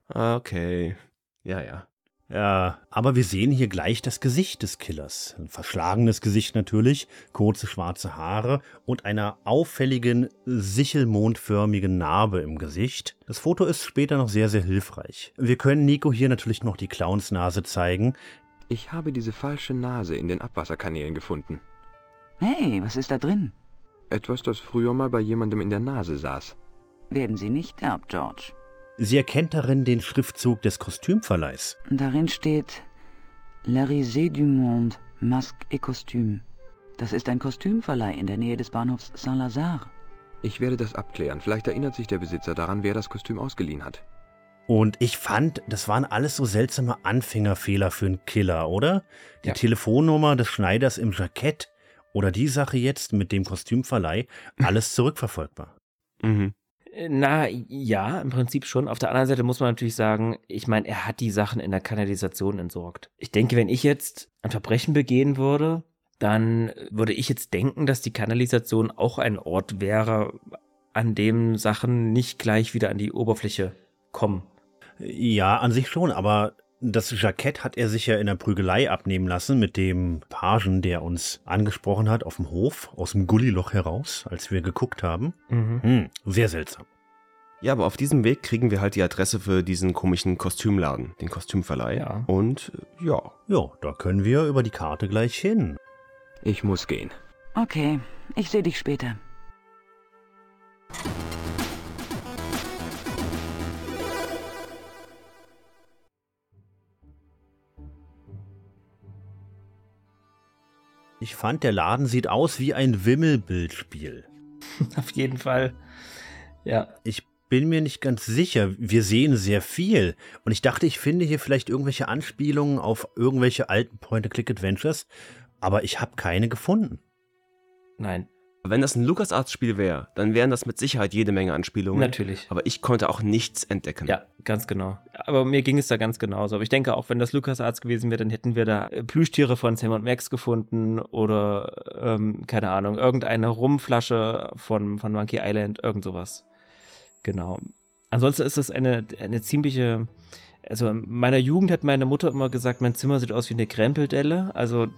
Okay. Ja, ja. Ja, aber wir sehen hier gleich das Gesicht des Killers. Ein verschlagenes Gesicht natürlich, kurze schwarze Haare und einer auffälligen, sichelmondförmigen Narbe im Gesicht. Das Foto ist später noch sehr, sehr hilfreich. Wir können Nico hier natürlich noch die Clownsnase zeigen. Ich habe diese falsche Nase in den Abwasserkanälen gefunden. Hey, was ist da drin? Etwas, das früher mal bei jemandem in der Nase saß. Werden Sie nicht derb, George. Sie erkennt darin den Schriftzug des Kostümverleihs. Darin steht La Risée du Monde, Masque et Costume. Das ist ein Kostümverleih in der Nähe des Bahnhofs Saint-Lazare. Ich werde das abklären. Vielleicht erinnert sich der Besitzer daran, wer das Kostüm ausgeliehen hat. Und ich fand, das waren alles so seltsame Anfängerfehler für einen Killer, oder? Die Ja. Telefonnummer des Schneiders im Jackett oder die Sache jetzt mit dem Kostümverleih, alles zurückverfolgbar. Mhm. Na ja, im Prinzip schon. Auf der anderen Seite muss man natürlich sagen, ich meine, er hat die Sachen in der Kanalisation entsorgt. Ich denke, wenn ich jetzt ein Verbrechen begehen würde, dann würde ich jetzt denken, dass die Kanalisation auch ein Ort wäre, an dem Sachen nicht gleich wieder an die Oberfläche kommen. Ja, an sich schon, aber das Jackett hat er sich ja in der Prügelei abnehmen lassen mit dem Pagen, der uns angesprochen hat auf dem Hof, aus dem Gulliloch heraus, als wir geguckt haben. Mhm. Hm, sehr seltsam. Ja, aber auf diesem Weg kriegen wir halt die Adresse für diesen komischen Kostümladen, den Kostümverleih. Ja. Und äh, ja. Ja, da können wir über die Karte gleich hin. Ich muss gehen. Okay, ich sehe dich später. Ich fand, der Laden sieht aus wie ein Wimmelbildspiel. Auf jeden Fall. Ja. Ich bin mir nicht ganz sicher. Wir sehen sehr viel. Und ich dachte, ich finde hier vielleicht irgendwelche Anspielungen auf irgendwelche alten Point-and-Click-Adventures. Aber ich habe keine gefunden. Nein. Wenn das ein LucasArts-Spiel wäre, dann wären das mit Sicherheit jede Menge Anspielungen. Natürlich. Aber ich konnte auch nichts entdecken. Ja, ganz genau. Aber mir ging es da ganz genauso. Aber ich denke auch, wenn das LucasArts gewesen wäre, dann hätten wir da äh, Plüschtiere von Sam und Max gefunden oder, ähm, keine Ahnung, irgendeine Rumflasche von, von Monkey Island, irgend sowas. Genau. Ansonsten ist es eine, eine ziemliche. Also in meiner Jugend hat meine Mutter immer gesagt, mein Zimmer sieht aus wie eine Krempeldelle. Also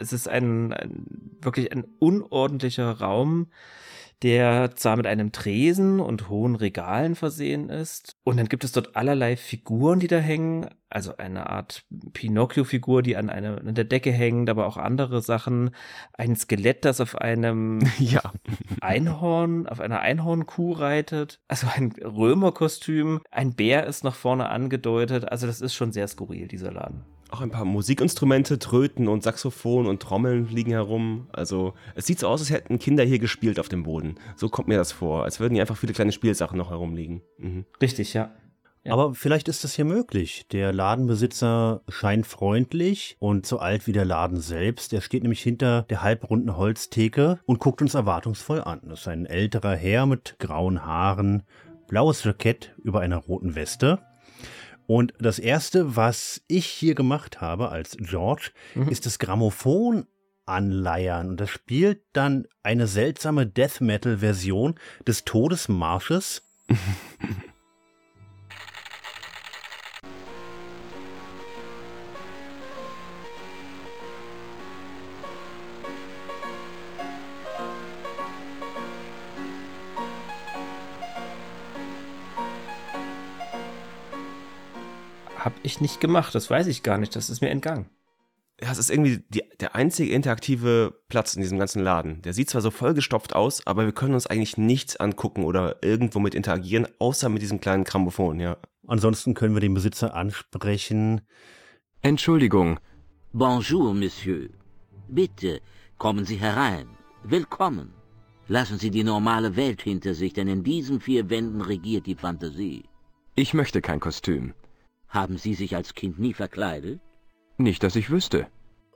es ist ein, ein wirklich ein unordentlicher Raum, der zwar mit einem Tresen und hohen Regalen versehen ist. Und dann gibt es dort allerlei Figuren, die da hängen. Also eine Art Pinocchio-Figur, die an, einer, an der Decke hängt, aber auch andere Sachen. Ein Skelett, das auf einem ja. Einhorn, auf einer Einhornkuh reitet. Also ein Römerkostüm. Ein Bär ist nach vorne angedeutet. Also das ist schon sehr skurril, dieser Laden. Auch ein paar Musikinstrumente, Tröten und Saxophon und Trommeln liegen herum. Also es sieht so aus, als hätten Kinder hier gespielt auf dem Boden. So kommt mir das vor, als würden hier einfach viele kleine Spielsachen noch herumliegen. Mhm. Richtig, ja. Ja. Aber vielleicht ist das hier möglich. Der Ladenbesitzer scheint freundlich und so alt wie der Laden selbst. Er steht nämlich hinter der halbrunden Holztheke und guckt uns erwartungsvoll an. Das ist ein älterer Herr mit grauen Haaren, blaues Jackett über einer roten Weste. Und das erste, was ich hier gemacht habe als George, mhm. ist das Grammophon anleiern. Und das spielt dann eine seltsame Death Metal Version des Todesmarsches. Hab ich nicht gemacht, das weiß ich gar nicht, das ist mir entgangen. Ja, es ist irgendwie die, der einzige interaktive Platz in diesem ganzen Laden. Der sieht zwar so vollgestopft aus, aber wir können uns eigentlich nichts angucken oder irgendwo mit interagieren, außer mit diesem kleinen Grammophon, ja. Ansonsten können wir den Besitzer ansprechen. Entschuldigung. Bonjour, Monsieur. Bitte, kommen Sie herein. Willkommen. Lassen Sie die normale Welt hinter sich, denn in diesen vier Wänden regiert die Fantasie. Ich möchte kein Kostüm. Haben Sie sich als Kind nie verkleidet? Nicht, dass ich wüsste.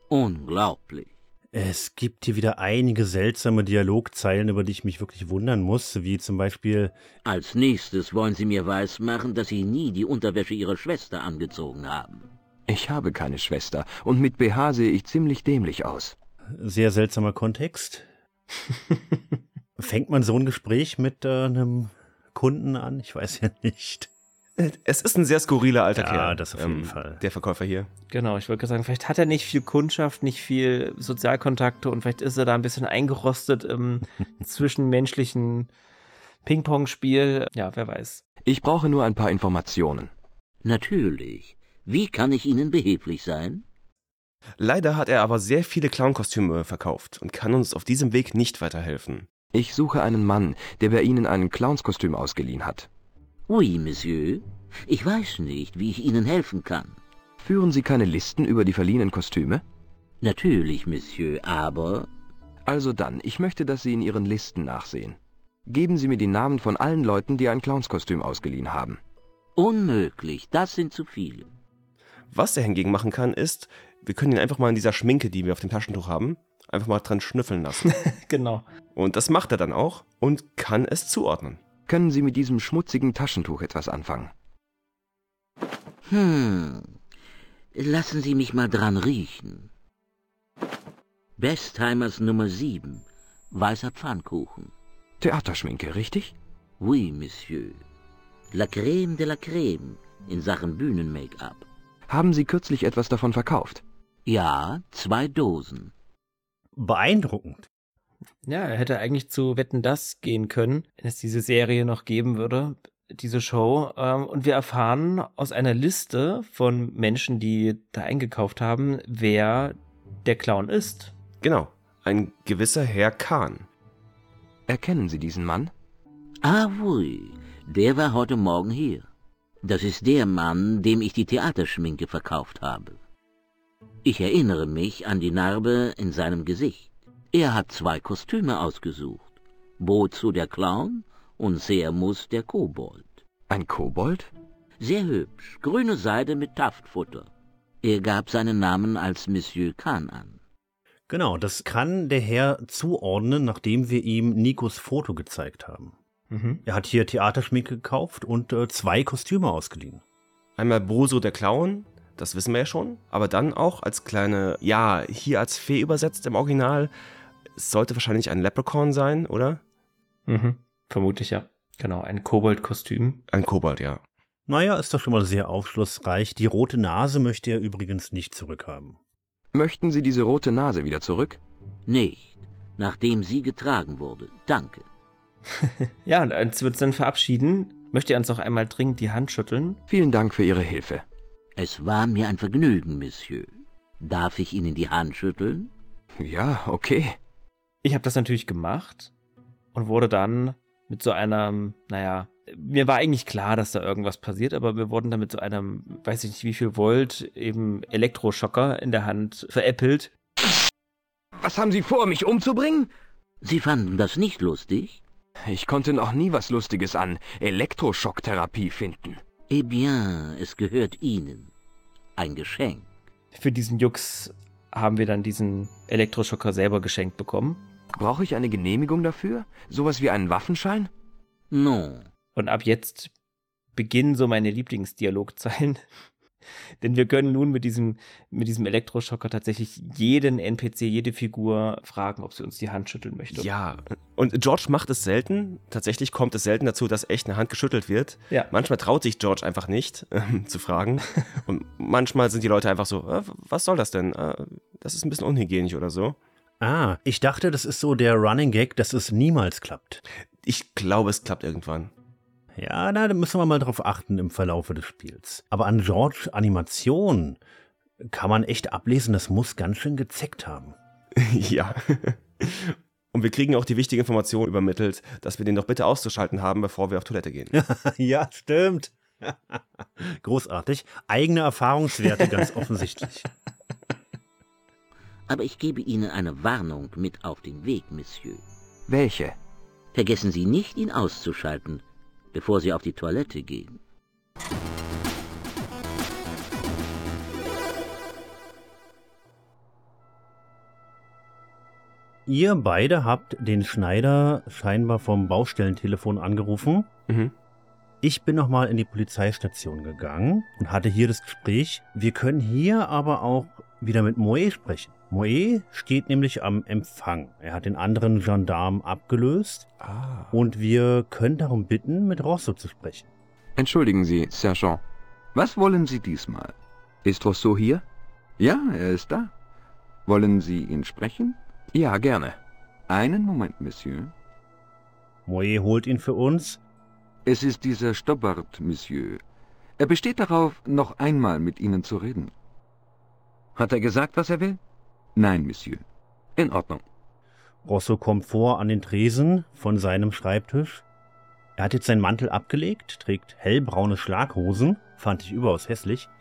Unglaublich. Es gibt hier wieder einige seltsame Dialogzeilen, über die ich mich wirklich wundern muss, wie zum Beispiel Als nächstes wollen Sie mir weismachen, dass Sie nie die Unterwäsche Ihrer Schwester angezogen haben. Ich habe keine Schwester und mit BH sehe ich ziemlich dämlich aus. Sehr seltsamer Kontext. Fängt man so ein Gespräch mit äh, einem Kunden an? Ich weiß ja nicht. Es ist ein sehr skurriler alter ja, Kerl. Ja, das auf jeden ähm, Fall. Der Verkäufer hier. Genau, ich wollte sagen, vielleicht hat er nicht viel Kundschaft, nicht viel Sozialkontakte und vielleicht ist er da ein bisschen eingerostet im zwischenmenschlichen Ping-Pong-Spiel. Ja, wer weiß. Ich brauche nur ein paar Informationen. Natürlich. Wie kann ich Ihnen behilflich sein? Leider hat er aber sehr viele Clown-Kostüme verkauft und kann uns auf diesem Weg nicht weiterhelfen. Ich suche einen Mann, der bei Ihnen ein Clownskostüm ausgeliehen hat. Oui, Monsieur. Ich weiß nicht, wie ich Ihnen helfen kann. Führen Sie keine Listen über die verliehenen Kostüme? Natürlich, Monsieur, aber... Also dann, ich möchte, dass Sie in Ihren Listen nachsehen. Geben Sie mir die Namen von allen Leuten, die ein Clownskostüm ausgeliehen haben. Unmöglich, das sind zu viele. Was er hingegen machen kann, ist, wir können ihn einfach mal in dieser Schminke, die wir auf dem Taschentuch haben, einfach mal dran schnüffeln lassen. genau. Und das macht er dann auch und kann es zuordnen. Können Sie mit diesem schmutzigen Taschentuch etwas anfangen? Hm. Lassen Sie mich mal dran riechen. Bestheimers Nummer 7. Weißer Pfannkuchen. Theaterschminke, richtig? Oui, Monsieur. La crème de la crème in Sachen Bühnen-Make-up. Haben Sie kürzlich etwas davon verkauft? Ja, zwei Dosen. Beeindruckend. Ja, er hätte eigentlich zu Wetten das gehen können, wenn es diese Serie noch geben würde. diese Show. Ähm, und wir erfahren aus einer Liste von Menschen, die da eingekauft haben, wer der Clown ist. Genau, ein gewisser Herr Kahn. Erkennen Sie diesen Mann? Ah, oui, der war heute Morgen hier. Das ist der Mann, dem ich die Theaterschminke verkauft habe. Ich erinnere mich an die Narbe in seinem Gesicht. Er hat zwei Kostüme ausgesucht. Bozu der Clown und Seamus der Kobold. Ein Kobold? Sehr hübsch, grüne Seide mit Taftfutter. Er gab seinen Namen als Monsieur Kahn an. Genau, das kann der Herr zuordnen, nachdem wir ihm Nikos Foto gezeigt haben. Mhm. Er hat hier Theaterschminke gekauft und äh, zwei Kostüme ausgeliehen. Einmal Boso der Clown, das wissen wir ja schon, aber dann auch als kleine, ja, hier als Fee übersetzt im Original. Es sollte wahrscheinlich ein Leprechaun sein, oder? Mhm. Vermutlich ja. Genau, ein Kobold-Kostüm. Ein Kobold, ja. Naja, ist doch schon mal sehr aufschlussreich. Die rote Nase möchte er übrigens nicht zurückhaben. Möchten Sie diese rote Nase wieder zurück? Nicht, nachdem sie getragen wurde. Danke. Ja, und als wir uns dann verabschieden, möchte er uns noch einmal dringend die Hand schütteln. Vielen Dank für Ihre Hilfe. Es war mir ein Vergnügen, Monsieur. Darf ich Ihnen die Hand schütteln? Ja, okay. Ich habe das natürlich gemacht und wurde dann mit so einem, naja, mir war eigentlich klar, dass da irgendwas passiert, aber wir wurden dann mit so einem, weiß ich nicht wie viel Volt, eben Elektroschocker in der Hand veräppelt. Was haben Sie vor, mich umzubringen? Sie fanden das nicht lustig? Ich konnte noch nie was Lustiges an Elektroschocktherapie finden. Eh bien, es gehört Ihnen. Ein Geschenk. Für diesen Jux haben wir dann diesen Elektroschocker selber geschenkt bekommen. Brauche ich eine Genehmigung dafür? Sowas wie einen Waffenschein? Non. Und ab jetzt beginnen so meine Lieblingsdialogzeilen. Denn wir können nun mit diesem, mit diesem Elektroschocker tatsächlich jeden NPC, jede Figur fragen, ob sie uns die Hand schütteln möchte. Ja, und George macht es selten. Tatsächlich kommt es selten dazu, dass echt eine Hand geschüttelt wird. Ja. Manchmal traut sich George einfach nicht ähm, zu fragen. Und manchmal sind die Leute einfach so, äh, was soll das denn? Äh, das ist ein bisschen unhygienisch oder so. Ah, ich dachte, das ist so der Running Gag, dass es niemals klappt. Ich glaube, es klappt irgendwann. Ja, na, da müssen wir mal drauf achten im Verlaufe des Spiels. Aber an George Animation kann man echt ablesen, das muss ganz schön gezeckt haben. ja. Und wir kriegen auch die wichtige Information übermittelt, dass wir den doch bitte auszuschalten haben, bevor wir auf Toilette gehen. ja, stimmt. Großartig. Eigene Erfahrungswerte ganz offensichtlich. Aber ich gebe Ihnen eine Warnung mit auf den Weg, Monsieur. Welche? Vergessen Sie nicht, ihn auszuschalten, bevor Sie auf die Toilette gehen. Ihr beide habt den Schneider scheinbar vom Baustellentelefon angerufen. Mhm. Ich bin nochmal in die Polizeistation gegangen und hatte hier das Gespräch. Wir können hier aber auch wieder mit Moe sprechen. Moe steht nämlich am Empfang. Er hat den anderen Gendarm abgelöst Ah. und wir können darum bitten, mit Rosso zu sprechen. Entschuldigen Sie, Sergeant. Was wollen Sie diesmal? Ist Rousseau hier? Ja, er ist da. Wollen Sie ihn sprechen? Ja, gerne. Einen Moment, Monsieur. Moe holt ihn für uns. Es ist dieser Stobbart, Monsieur. Er besteht darauf, noch einmal mit Ihnen zu reden. Hat er gesagt, was er will? Nein, Monsieur. In Ordnung. Rosso kommt vor an den Tresen von seinem Schreibtisch. Er hat jetzt seinen Mantel abgelegt, trägt hellbraune Schlaghosen, fand ich überaus hässlich.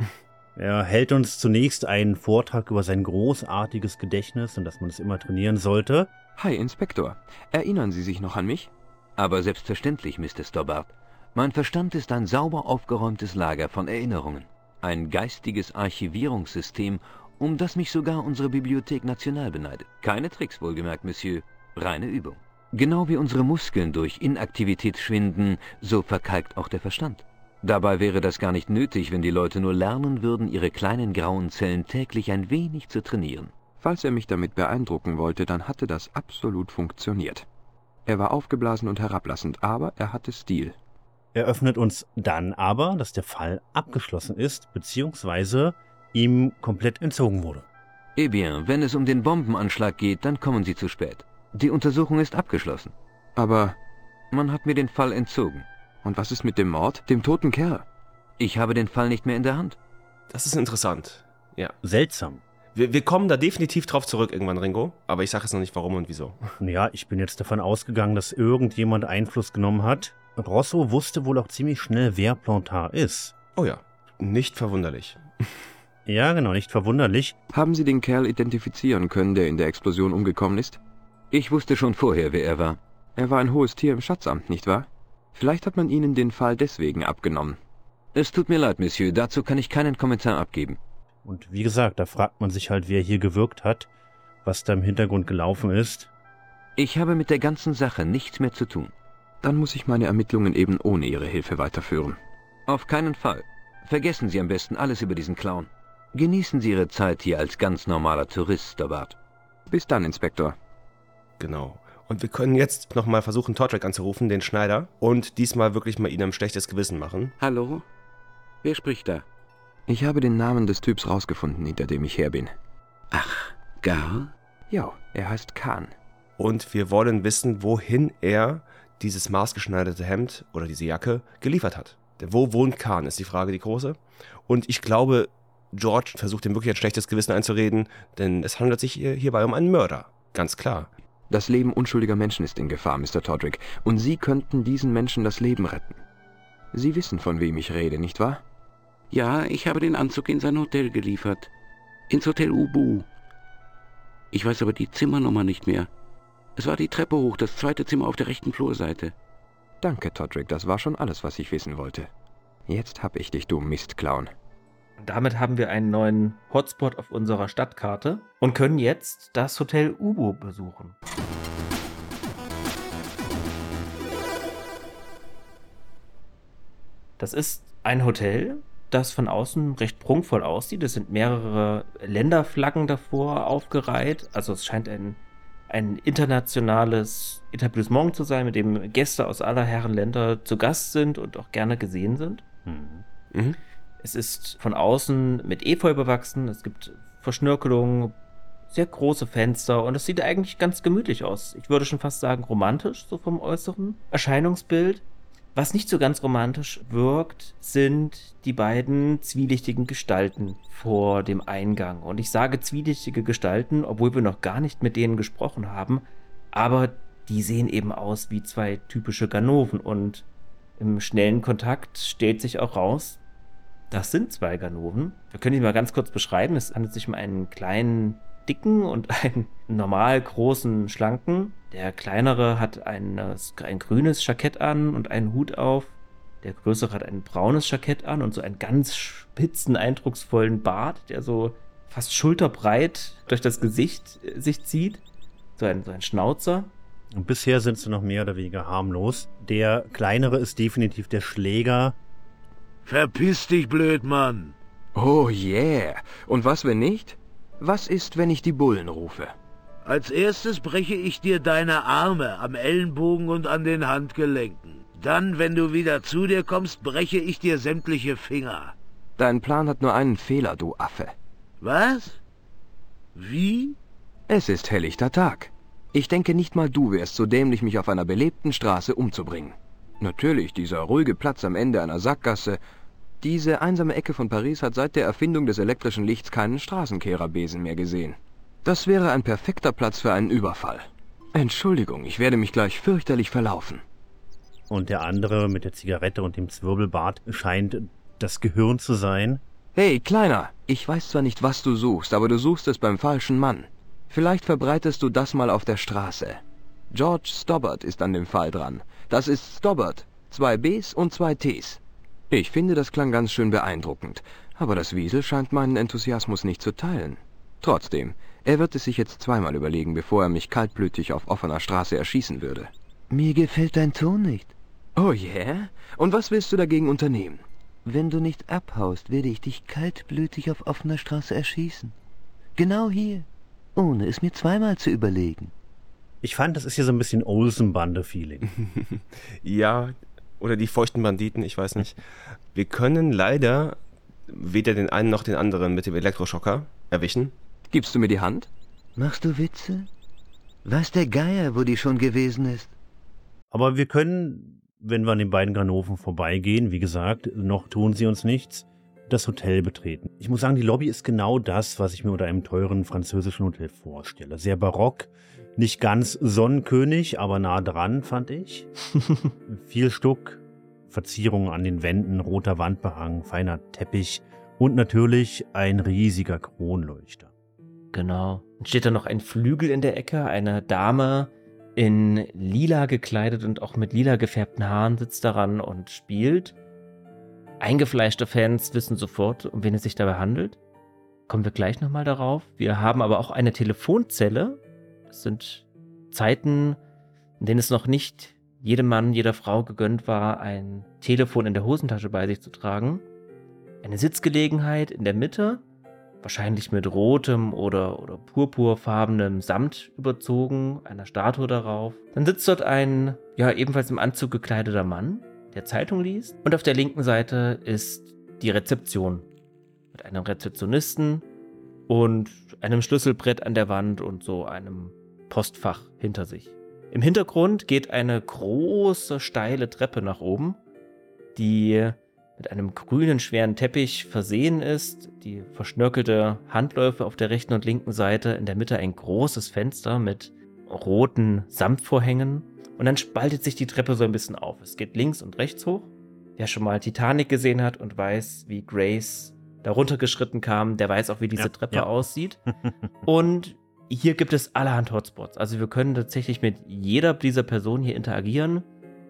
Er hält uns zunächst einen Vortrag über sein großartiges Gedächtnis und dass man es immer trainieren sollte. Hi, Inspektor. Erinnern Sie sich noch an mich? Aber selbstverständlich, Mr. Stobbart. Mein Verstand ist ein sauber aufgeräumtes Lager von Erinnerungen. Ein geistiges Archivierungssystem, um das mich sogar unsere Bibliothek National beneidet. Keine Tricks, wohlgemerkt, Monsieur. Reine Übung. Genau wie unsere Muskeln durch Inaktivität schwinden, so verkalkt auch der Verstand. Dabei wäre das gar nicht nötig, wenn die Leute nur lernen würden, ihre kleinen grauen Zellen täglich ein wenig zu trainieren. Falls er mich damit beeindrucken wollte, dann hatte das absolut funktioniert. Er war aufgeblasen und herablassend, aber er hatte Stil. Er öffnet uns dann aber, dass der Fall abgeschlossen ist, beziehungsweise ihm komplett entzogen wurde. Eh bien, wenn es um den Bombenanschlag geht, dann kommen Sie zu spät. Die Untersuchung ist abgeschlossen. Aber man hat mir den Fall entzogen. Und was ist mit dem Mord, dem toten Kerl? Ich habe den Fall nicht mehr in der Hand. Das ist interessant. Ja. Seltsam. Wir, wir kommen da definitiv drauf zurück irgendwann, Ringo. Aber ich sage jetzt noch nicht warum und wieso. Ja, ich bin jetzt davon ausgegangen, dass irgendjemand Einfluss genommen hat. Rosso wusste wohl auch ziemlich schnell, wer Plantard ist. Oh ja, nicht verwunderlich. Ja, genau, nicht verwunderlich. Haben Sie den Kerl identifizieren können, der in der Explosion umgekommen ist? Ich wusste schon vorher, wer er war. Er war ein hohes Tier im Schatzamt, nicht wahr? Vielleicht hat man Ihnen den Fall deswegen abgenommen. Es tut mir leid, Monsieur, dazu kann ich keinen Kommentar abgeben. Und wie gesagt, da fragt man sich halt, wer hier gewirkt hat, was da im Hintergrund gelaufen ist. Ich habe mit der ganzen Sache nichts mehr zu tun. Dann muss ich meine Ermittlungen eben ohne Ihre Hilfe weiterführen. Auf keinen Fall. Vergessen Sie am besten alles über diesen Clown. Genießen Sie Ihre Zeit hier als ganz normaler Tourist, Stobbart. Bis dann, Inspektor. Genau. Und wir können jetzt nochmal versuchen, Tortrek anzurufen, den Schneider, und diesmal wirklich mal ihm ein schlechtes Gewissen machen. Hallo? Wer spricht da? Ich habe den Namen des Typs rausgefunden, hinter dem ich her bin. Ach, gar? Ja, er heißt Kahn. Und wir wollen wissen, wohin er dieses maßgeschneiderte Hemd oder diese Jacke geliefert hat. Wo wohnt Kahn, ist die Frage, die große. Und ich glaube, George versucht ihm wirklich ein schlechtes Gewissen einzureden, denn es handelt sich hierbei um einen Mörder. Ganz klar. Das Leben unschuldiger Menschen ist in Gefahr, Mr. Todrick, und Sie könnten diesen Menschen das Leben retten. Sie wissen, von wem ich rede, nicht wahr? Ja, ich habe den Anzug in sein Hotel geliefert. Ins Hotel Ubu. Ich weiß aber die Zimmernummer nicht mehr. Es war die Treppe hoch, das zweite Zimmer auf der rechten Flurseite. Danke, Todrick, das war schon alles, was ich wissen wollte. Jetzt hab ich dich, du Mistclown. Damit haben wir einen neuen Hotspot auf unserer Stadtkarte und können jetzt das Hotel Ubu besuchen. Das ist ein Hotel, das von außen recht prunkvoll aussieht. Es sind mehrere Länderflaggen davor aufgereiht. Also es scheint ein, ein internationales Etablissement zu sein, mit dem Gäste aus aller Herren Länder zu Gast sind und auch gerne gesehen sind. Mhm. Mhm. Es ist von außen mit Efeu bewachsen. Es gibt Verschnörkelungen, sehr große Fenster und es sieht eigentlich ganz gemütlich aus. Ich würde schon fast sagen romantisch, so vom äußeren Erscheinungsbild. Was nicht so ganz romantisch wirkt, sind die beiden zwielichtigen Gestalten vor dem Eingang. Und ich sage zwielichtige Gestalten, obwohl wir noch gar nicht mit denen gesprochen haben, aber die sehen eben aus wie zwei typische Ganoven und im schnellen Kontakt stellt sich auch raus, das sind zwei Ganoven. Wir können die mal ganz kurz beschreiben. Es handelt sich um einen kleinen, dicken und einen normal großen, schlanken. Der kleinere hat ein, ein grünes Jackett an und einen Hut auf. Der größere hat ein braunes Jackett an und so einen ganz spitzen, eindrucksvollen Bart, der so fast schulterbreit durch das Gesicht äh, sich zieht. So ein, so ein Schnauzer. Und bisher sind sie noch mehr oder weniger harmlos. Der kleinere ist definitiv der Schläger, Verpiss dich, Blödmann. Oh yeah. Und was, wenn nicht? Was ist, wenn ich die Bullen rufe? Als erstes breche ich dir deine Arme am Ellenbogen und an den Handgelenken. Dann, wenn du wieder zu dir kommst, breche ich dir sämtliche Finger. Dein Plan hat nur einen Fehler, du Affe. Was? Wie? Es ist helllichter Tag. Ich denke nicht mal du wärst so dämlich, mich auf einer belebten Straße umzubringen. Natürlich, dieser ruhige Platz am Ende einer Sackgasse. Diese einsame Ecke von Paris hat seit der Erfindung des elektrischen Lichts keinen Straßenkehrerbesen mehr gesehen. Das wäre ein perfekter Platz für einen Überfall. Entschuldigung, ich werde mich gleich fürchterlich verlaufen. Und der andere mit der Zigarette und dem Zwirbelbart scheint das Gehirn zu sein. Hey, Kleiner, ich weiß zwar nicht, was du suchst, aber du suchst es beim falschen Mann. Vielleicht verbreitest du das mal auf der Straße. George Stobbart ist an dem Fall dran. Das ist Stobbart. Zwei Bs und zwei Ts. Ich finde, das klang ganz schön beeindruckend. Aber das Wiesel scheint meinen Enthusiasmus nicht zu teilen. Trotzdem, er wird es sich jetzt zweimal überlegen, bevor er mich kaltblütig auf offener Straße erschießen würde. Mir gefällt dein Ton nicht. Oh yeah? Und was willst du dagegen unternehmen? Wenn du nicht abhaust, werde ich dich kaltblütig auf offener Straße erschießen. Genau hier, ohne es mir zweimal zu überlegen. Ich fand, das ist hier so ein bisschen Olsen-Bande-Feeling. ja, oder die feuchten Banditen, ich weiß nicht. Wir können leider weder den einen noch den anderen mit dem Elektroschocker erwischen. Gibst du mir die Hand? Machst du Witze? Weiß der Geier, wo die schon gewesen ist? Aber wir können wenn wir an den beiden Ganoven vorbeigehen, wie gesagt, noch tun sie uns nichts, das Hotel betreten. Ich muss sagen, die Lobby ist genau das, was ich mir unter einem teuren französischen Hotel vorstelle. Sehr barock, nicht ganz Sonnenkönig, aber nah dran, fand ich. Viel Stuck, Verzierungen an den Wänden, roter Wandbehang, feiner Teppich und natürlich ein riesiger Kronleuchter. Genau. Dann steht da noch ein Flügel in der Ecke, eine Dame in lila gekleidet und auch mit lila gefärbten Haaren sitzt daran und spielt. Eingefleischte Fans wissen sofort, um wen es sich dabei handelt. Kommen wir gleich nochmal darauf. Wir haben aber auch eine Telefonzelle. Das sind Zeiten, in denen es noch nicht jedem Mann, jeder Frau gegönnt war, ein Telefon in der Hosentasche bei sich zu tragen. Eine Sitzgelegenheit in der Mitte, wahrscheinlich mit rotem oder, oder purpurfarbenem Samt überzogen, einer Statue darauf. Dann sitzt dort ein, ja, ebenfalls im Anzug gekleideter Mann, der Zeitung liest. Und auf der linken Seite ist die Rezeption mit einem Rezeptionisten und einem Schlüsselbrett an der Wand und so einem Postfach hinter sich. Im Hintergrund geht eine große, steile Treppe nach oben, die mit einem grünen, schweren Teppich versehen ist, die verschnörkelte Handläufe auf der rechten und linken Seite, in der Mitte ein großes Fenster mit roten Samtvorhängen und dann spaltet sich die Treppe so ein bisschen auf. Es geht links und rechts hoch. Wer schon mal Titanic gesehen hat und weiß, wie Grace darunter geschritten kam, der weiß auch, wie diese ja, Treppe ja. aussieht. und hier gibt es allerhand Hotspots. Also wir können tatsächlich mit jeder dieser Personen hier interagieren.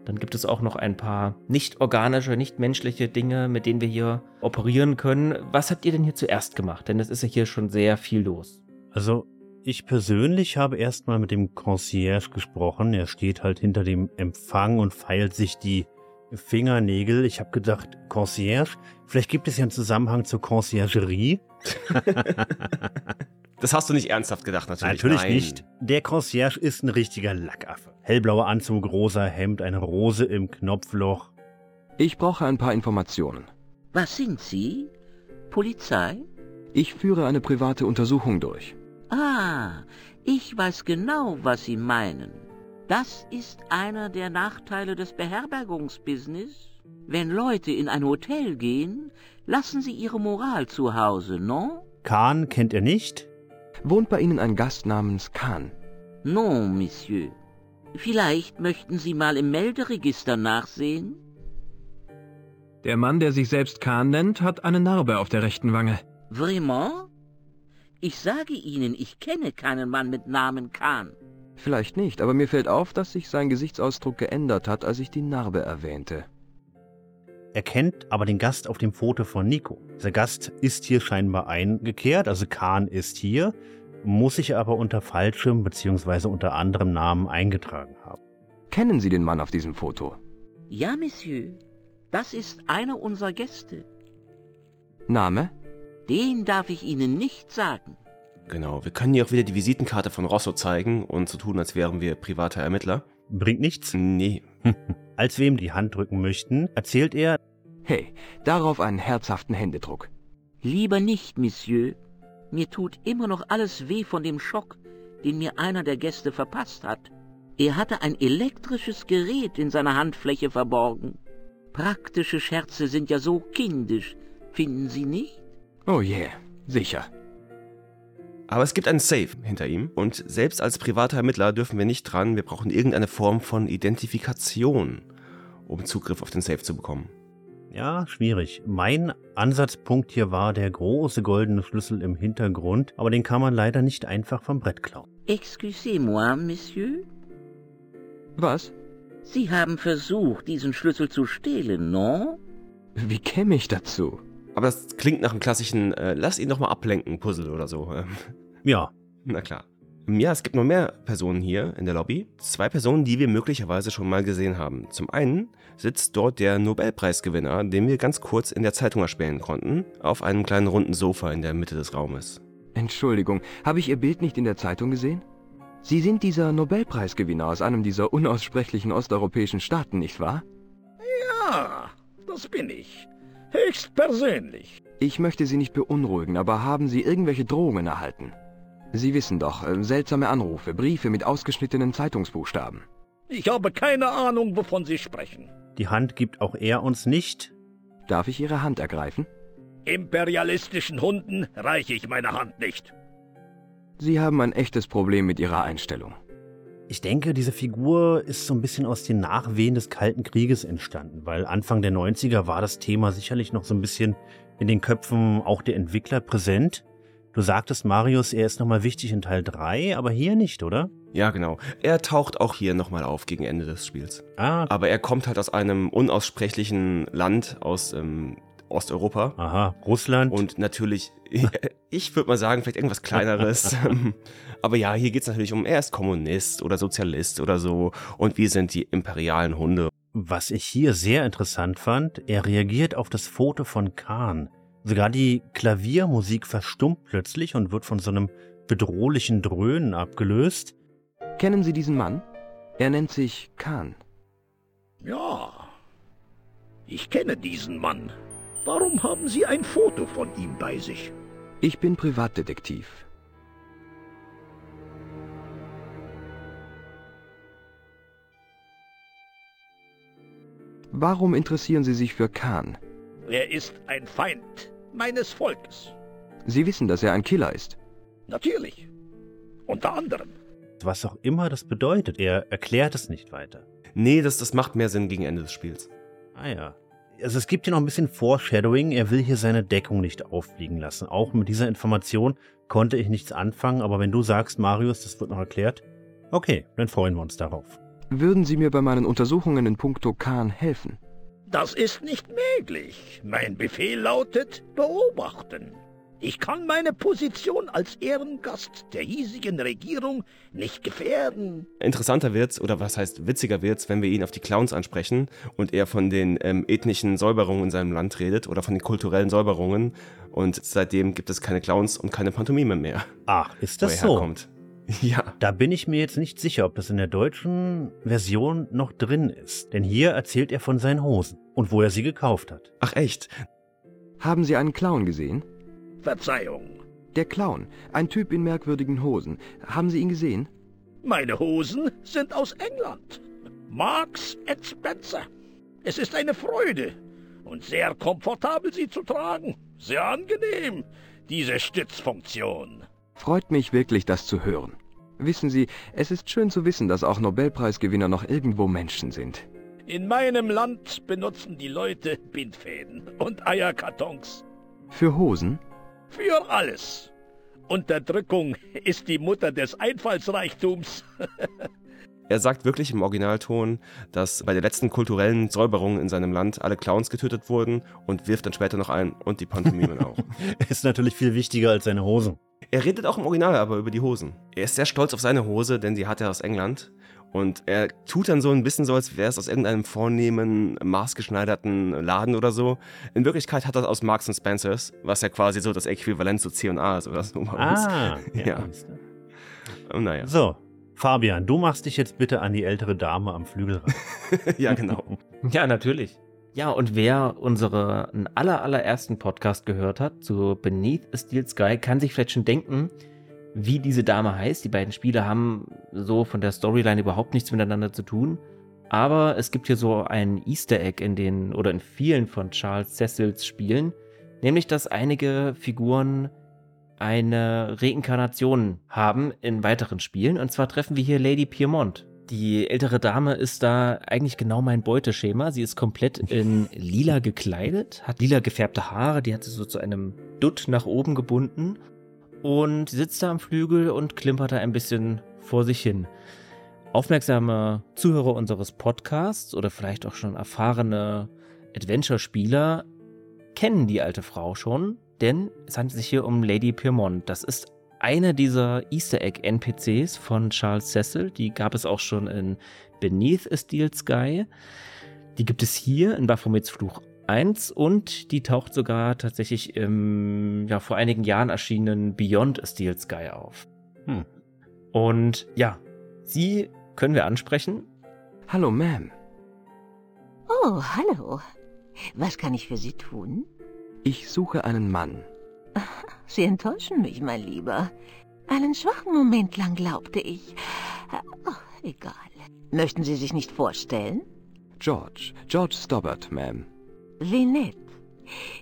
Dann gibt es auch noch ein paar nicht organische, nicht menschliche Dinge, mit denen wir hier operieren können. Was habt ihr denn hier zuerst gemacht? Denn es ist ja hier schon sehr viel los. Also ich persönlich habe erstmal mit dem Concierge gesprochen. Er steht halt hinter dem Empfang und feilt sich die Fingernägel. Ich habe gedacht, Concierge, vielleicht gibt es ja einen Zusammenhang zur Conciergerie. das hast du nicht ernsthaft gedacht, natürlich. Natürlich Nein. nicht. Der Concierge ist ein richtiger Lackaffe. Hellblauer Anzug, rosa Hemd, eine Rose im Knopfloch. Ich brauche ein paar Informationen. Was sind Sie? Polizei? Ich führe eine private Untersuchung durch. Ah, ich weiß genau, was Sie meinen. Das ist einer der Nachteile des Beherbergungsbusiness. Wenn Leute in ein Hotel gehen, lassen sie ihre Moral zu Hause, no? Kahn kennt er nicht? Wohnt bei Ihnen ein Gast namens Kahn? Non, Monsieur. Vielleicht möchten Sie mal im Melderegister nachsehen? Der Mann, der sich selbst Kahn nennt, hat eine Narbe auf der rechten Wange. Vraiment? Ich sage Ihnen, ich kenne keinen Mann mit Namen Kahn. Vielleicht nicht, aber mir fällt auf, dass sich sein Gesichtsausdruck geändert hat, als ich die Narbe erwähnte. Er kennt aber den Gast auf dem Foto von Nico. Der Gast ist hier scheinbar eingekehrt, also Kahn ist hier, muss sich aber unter falschem bzw. unter anderem Namen eingetragen haben. Kennen Sie den Mann auf diesem Foto? Ja, Monsieur. Das ist einer unserer Gäste. Name? Den darf ich Ihnen nicht sagen. Genau, wir können hier auch wieder die Visitenkarte von Rosso zeigen und so tun, als wären wir privater Ermittler. Bringt nichts? Nee. als wir ihm die Hand drücken möchten, erzählt er, Hey, darauf einen herzhaften Händedruck. Lieber nicht, Monsieur. Mir tut immer noch alles weh von dem Schock, den mir einer der Gäste verpasst hat. Er hatte ein elektrisches Gerät in seiner Handfläche verborgen. Praktische Scherze sind ja so kindisch, finden Sie nicht? Oh je, yeah, sicher. Aber es gibt einen Safe hinter ihm und selbst als privater Ermittler dürfen wir nicht dran, wir brauchen irgendeine Form von Identifikation, um Zugriff auf den Safe zu bekommen. Ja, schwierig. Mein Ansatzpunkt hier war der große goldene Schlüssel im Hintergrund, aber den kann man leider nicht einfach vom Brett klauen. Excusez-moi, Monsieur. Was? Sie haben versucht, diesen Schlüssel zu stehlen, non? Wie käme ich dazu? Aber das klingt nach einem klassischen äh, Lass ihn doch mal ablenken Puzzle oder so. Ja. Na klar. Ja, es gibt noch mehr Personen hier in der Lobby. Zwei Personen, die wir möglicherweise schon mal gesehen haben. Zum einen sitzt dort der Nobelpreisgewinner, den wir ganz kurz in der Zeitung erspähen konnten, auf einem kleinen runden Sofa in der Mitte des Raumes. Entschuldigung, habe ich Ihr Bild nicht in der Zeitung gesehen? Sie sind dieser Nobelpreisgewinner aus einem dieser unaussprechlichen osteuropäischen Staaten, nicht wahr? Ja, das bin ich. Höchst persönlich. Ich möchte Sie nicht beunruhigen, aber haben Sie irgendwelche Drohungen erhalten? Sie wissen doch, äh, seltsame Anrufe, Briefe mit ausgeschnittenen Zeitungsbuchstaben. Ich habe keine Ahnung, wovon Sie sprechen. Die Hand gibt auch er uns nicht. Darf ich Ihre Hand ergreifen? Imperialistischen Hunden reiche ich meine Hand nicht. Sie haben ein echtes Problem mit Ihrer Einstellung. Ich denke, diese Figur ist so ein bisschen aus den Nachwehen des Kalten Krieges entstanden, weil Anfang der 90er war das Thema sicherlich noch so ein bisschen in den Köpfen auch der Entwickler präsent. Du sagtest, Marius, er ist nochmal wichtig in Teil 3, aber hier nicht, oder? Ja, genau. Er taucht auch hier nochmal auf gegen Ende des Spiels. Ah. Aber er kommt halt aus einem unaussprechlichen Land aus ähm, Osteuropa. Aha, Russland. Und natürlich, ich würde mal sagen, vielleicht irgendwas Kleineres. Aber ja, hier geht es natürlich um, er ist Kommunist oder Sozialist oder so. Und wir sind die imperialen Hunde. Was ich hier sehr interessant fand, er reagiert auf das Foto von Khan. Sogar die Klaviermusik verstummt plötzlich und wird von so einem bedrohlichen Dröhnen abgelöst. Kennen Sie diesen Mann? Er nennt sich Khan. Ja, ich kenne diesen Mann. Warum haben Sie ein Foto von ihm bei sich? Ich bin Privatdetektiv. Warum interessieren Sie sich für Khan? Er ist ein Feind meines Volkes. Sie wissen, dass er ein Killer ist. Natürlich. Unter anderem. Was auch immer das bedeutet, er erklärt es nicht weiter. Nee, das, das macht mehr Sinn gegen Ende des Spiels. Ah ja. Also es gibt hier noch ein bisschen Foreshadowing, er will hier seine Deckung nicht auffliegen lassen. Auch mit dieser Information konnte ich nichts anfangen, aber wenn du sagst, Marius, das wird noch erklärt, okay, dann freuen wir uns darauf. Würden Sie mir bei meinen Untersuchungen in puncto Khan helfen? Das ist nicht möglich. Mein Befehl lautet beobachten. Ich kann meine Position als Ehrengast der hiesigen Regierung nicht gefährden. Interessanter wird's, oder was heißt witziger wird's, wenn wir ihn auf die Clowns ansprechen und er von den ähm, ethnischen Säuberungen in seinem Land redet oder von den kulturellen Säuberungen. Und seitdem gibt es keine Clowns und keine Pantomime mehr. Ach, ist das so? Herkommt. Ja. Da bin ich mir jetzt nicht sicher, ob das in der deutschen Version noch drin ist. Denn hier erzählt er von seinen Hosen und wo er sie gekauft hat. Ach echt? Haben Sie einen Clown gesehen? Verzeihung. Der Clown, ein Typ in merkwürdigen Hosen. Haben Sie ihn gesehen? Meine Hosen sind aus England. Marks and Spencer. Es ist eine Freude und sehr komfortabel, sie zu tragen. Sehr angenehm, diese Stützfunktion. Freut mich wirklich, das zu hören. Wissen Sie, es ist schön zu wissen, dass auch Nobelpreisgewinner noch irgendwo Menschen sind. In meinem Land benutzen die Leute Bindfäden und Eierkartons. Für Hosen? Für alles. Unterdrückung ist die Mutter des Einfallsreichtums. Er sagt wirklich im Originalton, dass bei der letzten kulturellen Säuberung in seinem Land alle Clowns getötet wurden und wirft dann später noch ein und die Pantomimen auch. Ist natürlich viel wichtiger als seine Hosen. Er redet auch im Original aber über die Hosen. Er ist sehr stolz auf seine Hose, denn die hat er aus England. Und er tut dann so ein bisschen so, als wäre es aus irgendeinem vornehmen, maßgeschneiderten Laden oder so. In Wirklichkeit hat er es aus Marks Spencers, was ja quasi so das Äquivalent zu C&A ist oder so bei uns. Ah, ja. ja. Und naja. So, Fabian, du machst dich jetzt bitte an die ältere Dame am Flügel ran. ja, genau. Ja, natürlich. Ja, und wer unseren aller, allerersten Podcast gehört hat zu Beneath a Steel Sky, kann sich vielleicht schon denken, wie diese Dame heißt. Die beiden Spiele haben so von der Storyline überhaupt nichts miteinander zu tun. Aber es gibt hier so ein Easter Egg in den oder in vielen von Charles Cecils Spielen, nämlich dass einige Figuren eine Reinkarnation haben in weiteren Spielen. Und zwar treffen wir hier Lady Piemont. Die ältere Dame ist da eigentlich genau mein Beuteschema. Sie ist komplett in lila gekleidet, hat lila gefärbte Haare, die hat sie so zu einem Dutt nach oben gebunden und sitzt da am Flügel und klimpert da ein bisschen vor sich hin. Aufmerksame Zuhörer unseres Podcasts oder vielleicht auch schon erfahrene Adventure-Spieler kennen die alte Frau schon, denn es handelt sich hier um Lady Piermont. Das ist eine dieser Easter Egg NPCs von Charles Cecil. Die gab es auch schon in Beneath a Steel Sky. Die gibt es hier in Baphomets Fluch 1 und die taucht sogar tatsächlich im ja, vor einigen Jahren erschienenen Beyond a Steel Sky auf. Hm. Und ja, sie können wir ansprechen. Hallo, Ma'am. Oh, hallo. Was kann ich für Sie tun? Ich suche einen Mann. Sie enttäuschen mich, mein Lieber. Einen schwachen Moment lang glaubte ich. Oh, egal. Möchten Sie sich nicht vorstellen? George. George Stobbart, Ma'am. Wie nett.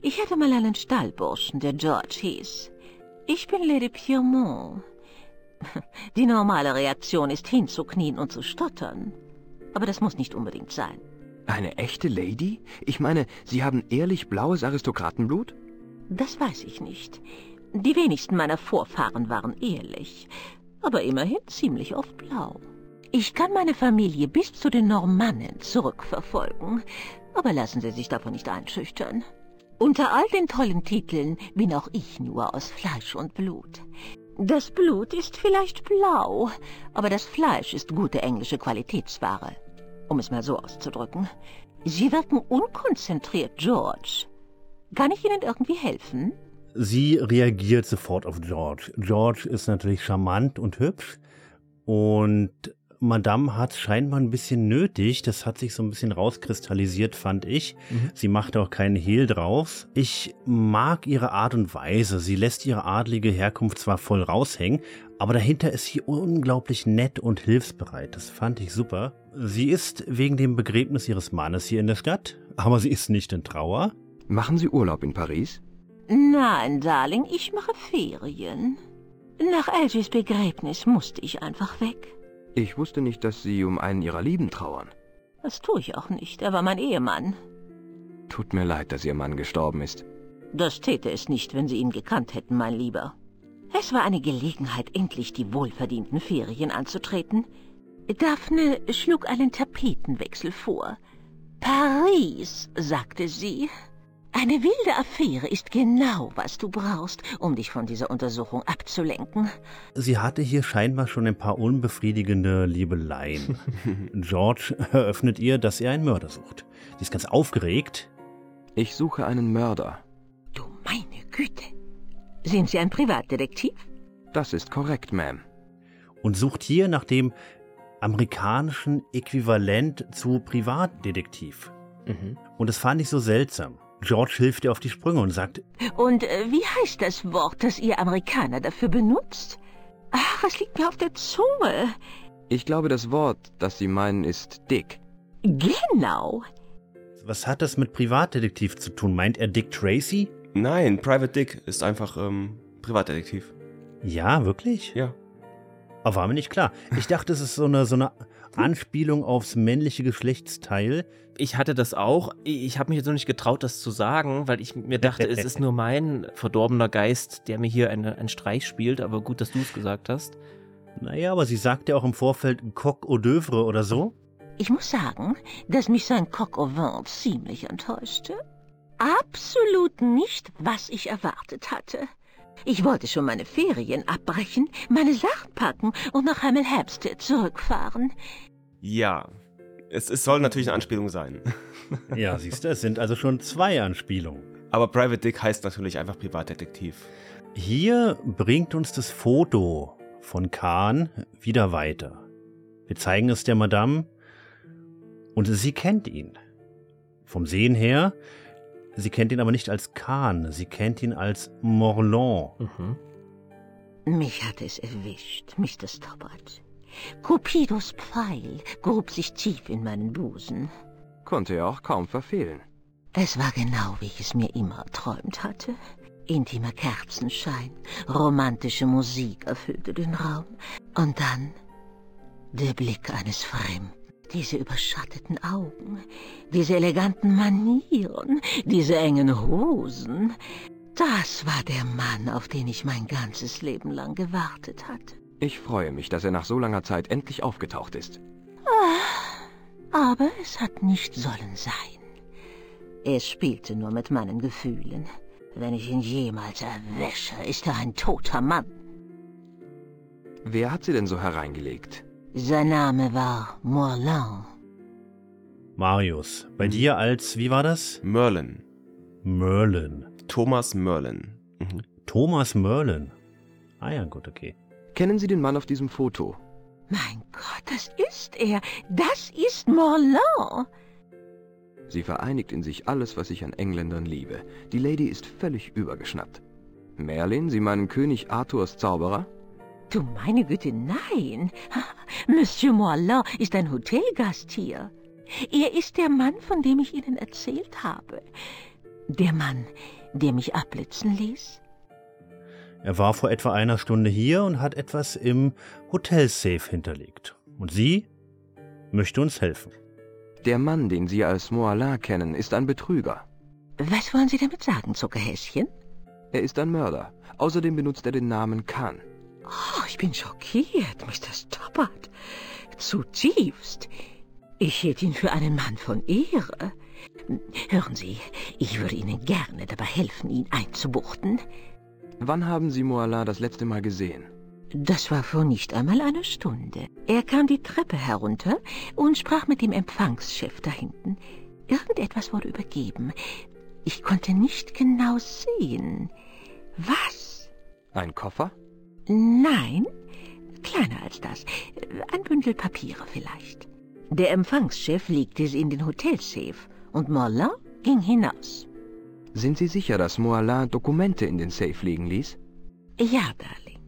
Ich hatte mal einen Stallburschen, der George hieß. Ich bin Lady Piermont. Die normale Reaktion ist hinzuknien und zu stottern. Aber das muss nicht unbedingt sein. Eine echte Lady? Ich meine, Sie haben ehrlich blaues Aristokratenblut? Das weiß ich nicht. Die wenigsten meiner Vorfahren waren ehrlich, aber immerhin ziemlich oft blau. Ich kann meine Familie bis zu den Normannen zurückverfolgen, aber lassen Sie sich davon nicht einschüchtern. Unter all den tollen Titeln bin auch ich nur aus Fleisch und Blut. Das Blut ist vielleicht blau, aber das Fleisch ist gute englische Qualitätsware, um es mal so auszudrücken. Sie wirken unkonzentriert, George. Kann ich Ihnen irgendwie helfen? Sie reagiert sofort auf George. George ist natürlich charmant und hübsch und Madame hat scheinbar ein bisschen nötig. Das hat sich so ein bisschen rauskristallisiert, fand ich. Mhm. Sie macht auch keinen Hehl draus. Ich mag ihre Art und Weise. Sie lässt ihre adlige Herkunft zwar voll raushängen, aber dahinter ist sie unglaublich nett und hilfsbereit. Das fand ich super. Sie ist wegen dem Begräbnis ihres Mannes hier in der Stadt, aber sie ist nicht in Trauer. Machen Sie Urlaub in Paris? Nein, Darling, ich mache Ferien. Nach Elgies Begräbnis musste ich einfach weg. Ich wusste nicht, dass Sie um einen Ihrer Lieben trauern. Das tue ich auch nicht. Er war mein Ehemann. Tut mir leid, dass Ihr Mann gestorben ist. Das täte es nicht, wenn Sie ihn gekannt hätten, mein Lieber. Es war eine Gelegenheit, endlich die wohlverdienten Ferien anzutreten. Daphne schlug einen Tapetenwechsel vor. Paris, sagte sie. Eine wilde Affäre ist genau, was du brauchst, um dich von dieser Untersuchung abzulenken. Sie hatte hier scheinbar schon ein paar unbefriedigende Liebeleien. George eröffnet ihr, dass er einen Mörder sucht. Sie ist ganz aufgeregt. Ich suche einen Mörder. Du meine Güte. Sind Sie ein Privatdetektiv? Das ist korrekt, Ma'am. Und sucht hier nach dem amerikanischen Äquivalent zu Privatdetektiv. Mhm. Und das fand ich so seltsam. George hilft ihr auf die Sprünge und sagt, Und äh, wie heißt das Wort, das ihr Amerikaner dafür benutzt? Ach, es liegt mir auf der Zunge. Ich glaube, das Wort, das Sie meinen, ist dick. Genau. Was hat das mit Privatdetektiv zu tun? Meint er Dick Tracy? Nein, Private Dick ist einfach ähm, Privatdetektiv. Ja, wirklich? Ja. Aber war mir nicht klar. Ich dachte, es ist so eine, so eine Anspielung aufs männliche Geschlechtsteil. Ich hatte das auch. Ich habe mich jetzt noch nicht getraut, das zu sagen, weil ich mir dachte, es ist nur mein verdorbener Geist, der mir hier eine, einen Streich spielt. Aber gut, dass du es gesagt hast. Naja, aber sie sagte auch im Vorfeld Coq au d'oeuvre oder so. Ich muss sagen, dass mich sein Coq au vin ziemlich enttäuschte. Absolut nicht, was ich erwartet hatte. Ich wollte schon meine Ferien abbrechen, meine Sachen packen und nach Hemel Hampstead zurückfahren. Ja, es, es soll natürlich eine Anspielung sein. ja, siehst du, es sind also schon zwei Anspielungen. Aber Private Dick heißt natürlich einfach Privatdetektiv. Hier bringt uns das Foto von Kahn wieder weiter. Wir zeigen es der Madame und sie kennt ihn. Vom Sehen her Sie kennt ihn aber nicht als Kahn, sie kennt ihn als Morland. Mhm. Mich hat es erwischt, Mr. Stobbart. Cupidos Pfeil grub sich tief in meinen Busen. Konnte er auch kaum verfehlen. Es war genau, wie ich es mir immer erträumt hatte. Intimer Kerzenschein, romantische Musik erfüllte den Raum. Und dann der Blick eines Fremden. Diese überschatteten Augen, diese eleganten Manieren, diese engen Hosen. Das war der Mann, auf den ich mein ganzes Leben lang gewartet hatte. Ich freue mich, dass er nach so langer Zeit endlich aufgetaucht ist. Ah, aber es hat nicht sollen sein. Er spielte nur mit meinen Gefühlen. Wenn ich ihn jemals erwäsche, ist er ein toter Mann. Wer hat sie denn so hereingelegt? Sein Name war Morland. Marius, bei mhm. dir als, wie war das? Merlin. Merlin. Thomas Merlin. Mhm. Thomas Merlin. Ah ja, gut, okay. Kennen Sie den Mann auf diesem Foto? Mein Gott, das ist er. Das ist Morland. Sie vereinigt in sich alles, was ich an Engländern liebe. Die Lady ist völlig übergeschnappt. Merlin, Sie meinen König Arthurs Zauberer? Du meine Güte, nein. Monsieur Moilan ist ein Hotelgast hier. Er ist der Mann, von dem ich Ihnen erzählt habe. Der Mann, der mich abblitzen ließ. Er war vor etwa einer Stunde hier und hat etwas im Hotelsafe hinterlegt. Und sie möchte uns helfen. Der Mann, den Sie als Moala kennen, ist ein Betrüger. Was wollen Sie damit sagen, Zuckerhäschen? Er ist ein Mörder. Außerdem benutzt er den Namen Khan. Oh, ich bin schockiert, Mr. Stoppard. Zutiefst. Ich hielt ihn für einen Mann von Ehre. Hören Sie, ich würde Ihnen gerne dabei helfen, ihn einzubuchten. Wann haben Sie Moala das letzte Mal gesehen? Das war vor nicht einmal einer Stunde. Er kam die Treppe herunter und sprach mit dem Empfangschef da hinten. Irgendetwas wurde übergeben. Ich konnte nicht genau sehen. Was? Ein Koffer? Nein, kleiner als das. Ein Bündel Papiere vielleicht. Der Empfangschef legte sie in den Hotelsafe und Morlin ging hinaus. Sind Sie sicher, dass Moalin Dokumente in den Safe liegen ließ? Ja, Darling.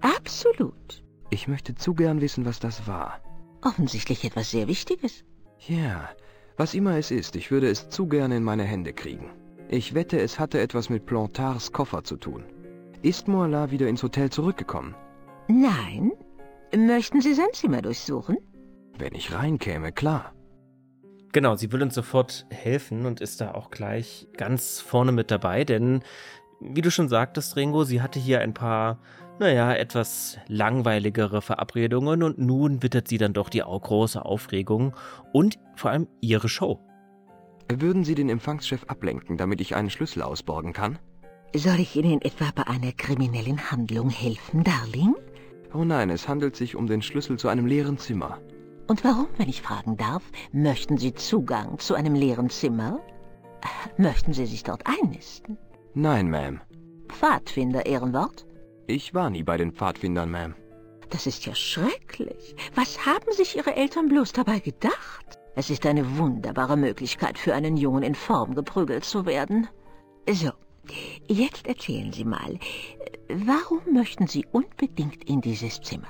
Absolut. Ich möchte zu gern wissen, was das war. Offensichtlich etwas sehr Wichtiges. Ja, was immer es ist, ich würde es zu gern in meine Hände kriegen. Ich wette, es hatte etwas mit Plantards Koffer zu tun. Ist Moala wieder ins Hotel zurückgekommen? Nein. Möchten Sie sein Zimmer durchsuchen? Wenn ich reinkäme, klar. Genau, sie will uns sofort helfen und ist da auch gleich ganz vorne mit dabei, denn wie du schon sagtest, Ringo, sie hatte hier ein paar, naja, etwas langweiligere Verabredungen und nun wittert sie dann doch die große Aufregung und vor allem ihre Show. Würden Sie den Empfangschef ablenken, damit ich einen Schlüssel ausborgen kann? Soll ich Ihnen etwa bei einer kriminellen Handlung helfen, Darling? Oh nein, es handelt sich um den Schlüssel zu einem leeren Zimmer. Und warum, wenn ich fragen darf, möchten Sie Zugang zu einem leeren Zimmer? Möchten Sie sich dort einnisten? Nein, Ma'am. Pfadfinder, Ehrenwort? Ich war nie bei den Pfadfindern, Ma'am. Das ist ja schrecklich. Was haben sich Ihre Eltern bloß dabei gedacht? Es ist eine wunderbare Möglichkeit für einen Jungen in Form geprügelt zu werden. So, jetzt erzählen Sie mal, warum möchten Sie unbedingt in dieses Zimmer?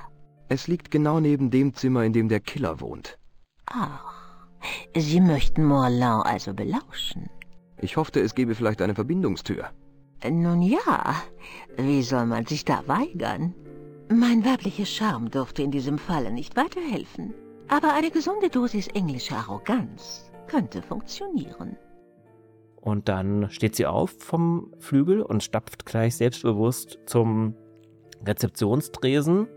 Es liegt genau neben dem Zimmer, in dem der Killer wohnt. Ach, Sie möchten Morlin also belauschen. Ich hoffte, es gäbe vielleicht eine Verbindungstür. Nun ja, wie soll man sich da weigern? Mein weiblicher Charme dürfte in diesem Falle nicht weiterhelfen. Aber eine gesunde Dosis englischer Arroganz könnte funktionieren. Und dann steht sie auf vom Flügel und stapft gleich selbstbewusst zum Rezeptionstresen.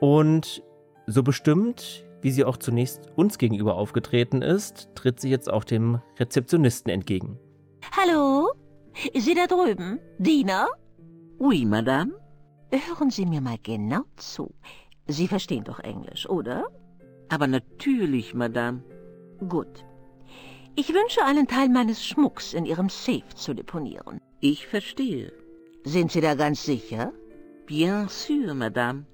Und so bestimmt, wie sie auch zunächst uns gegenüber aufgetreten ist, tritt sie jetzt auch dem Rezeptionisten entgegen. Hallo? Sie da drüben? Diener? Oui, Madame. Hören Sie mir mal genau zu. Sie verstehen doch Englisch, oder? Aber natürlich, Madame. Gut. Ich wünsche einen Teil meines Schmucks in Ihrem Safe zu deponieren. Ich verstehe. Sind Sie da ganz sicher? Bien sûr, Madame.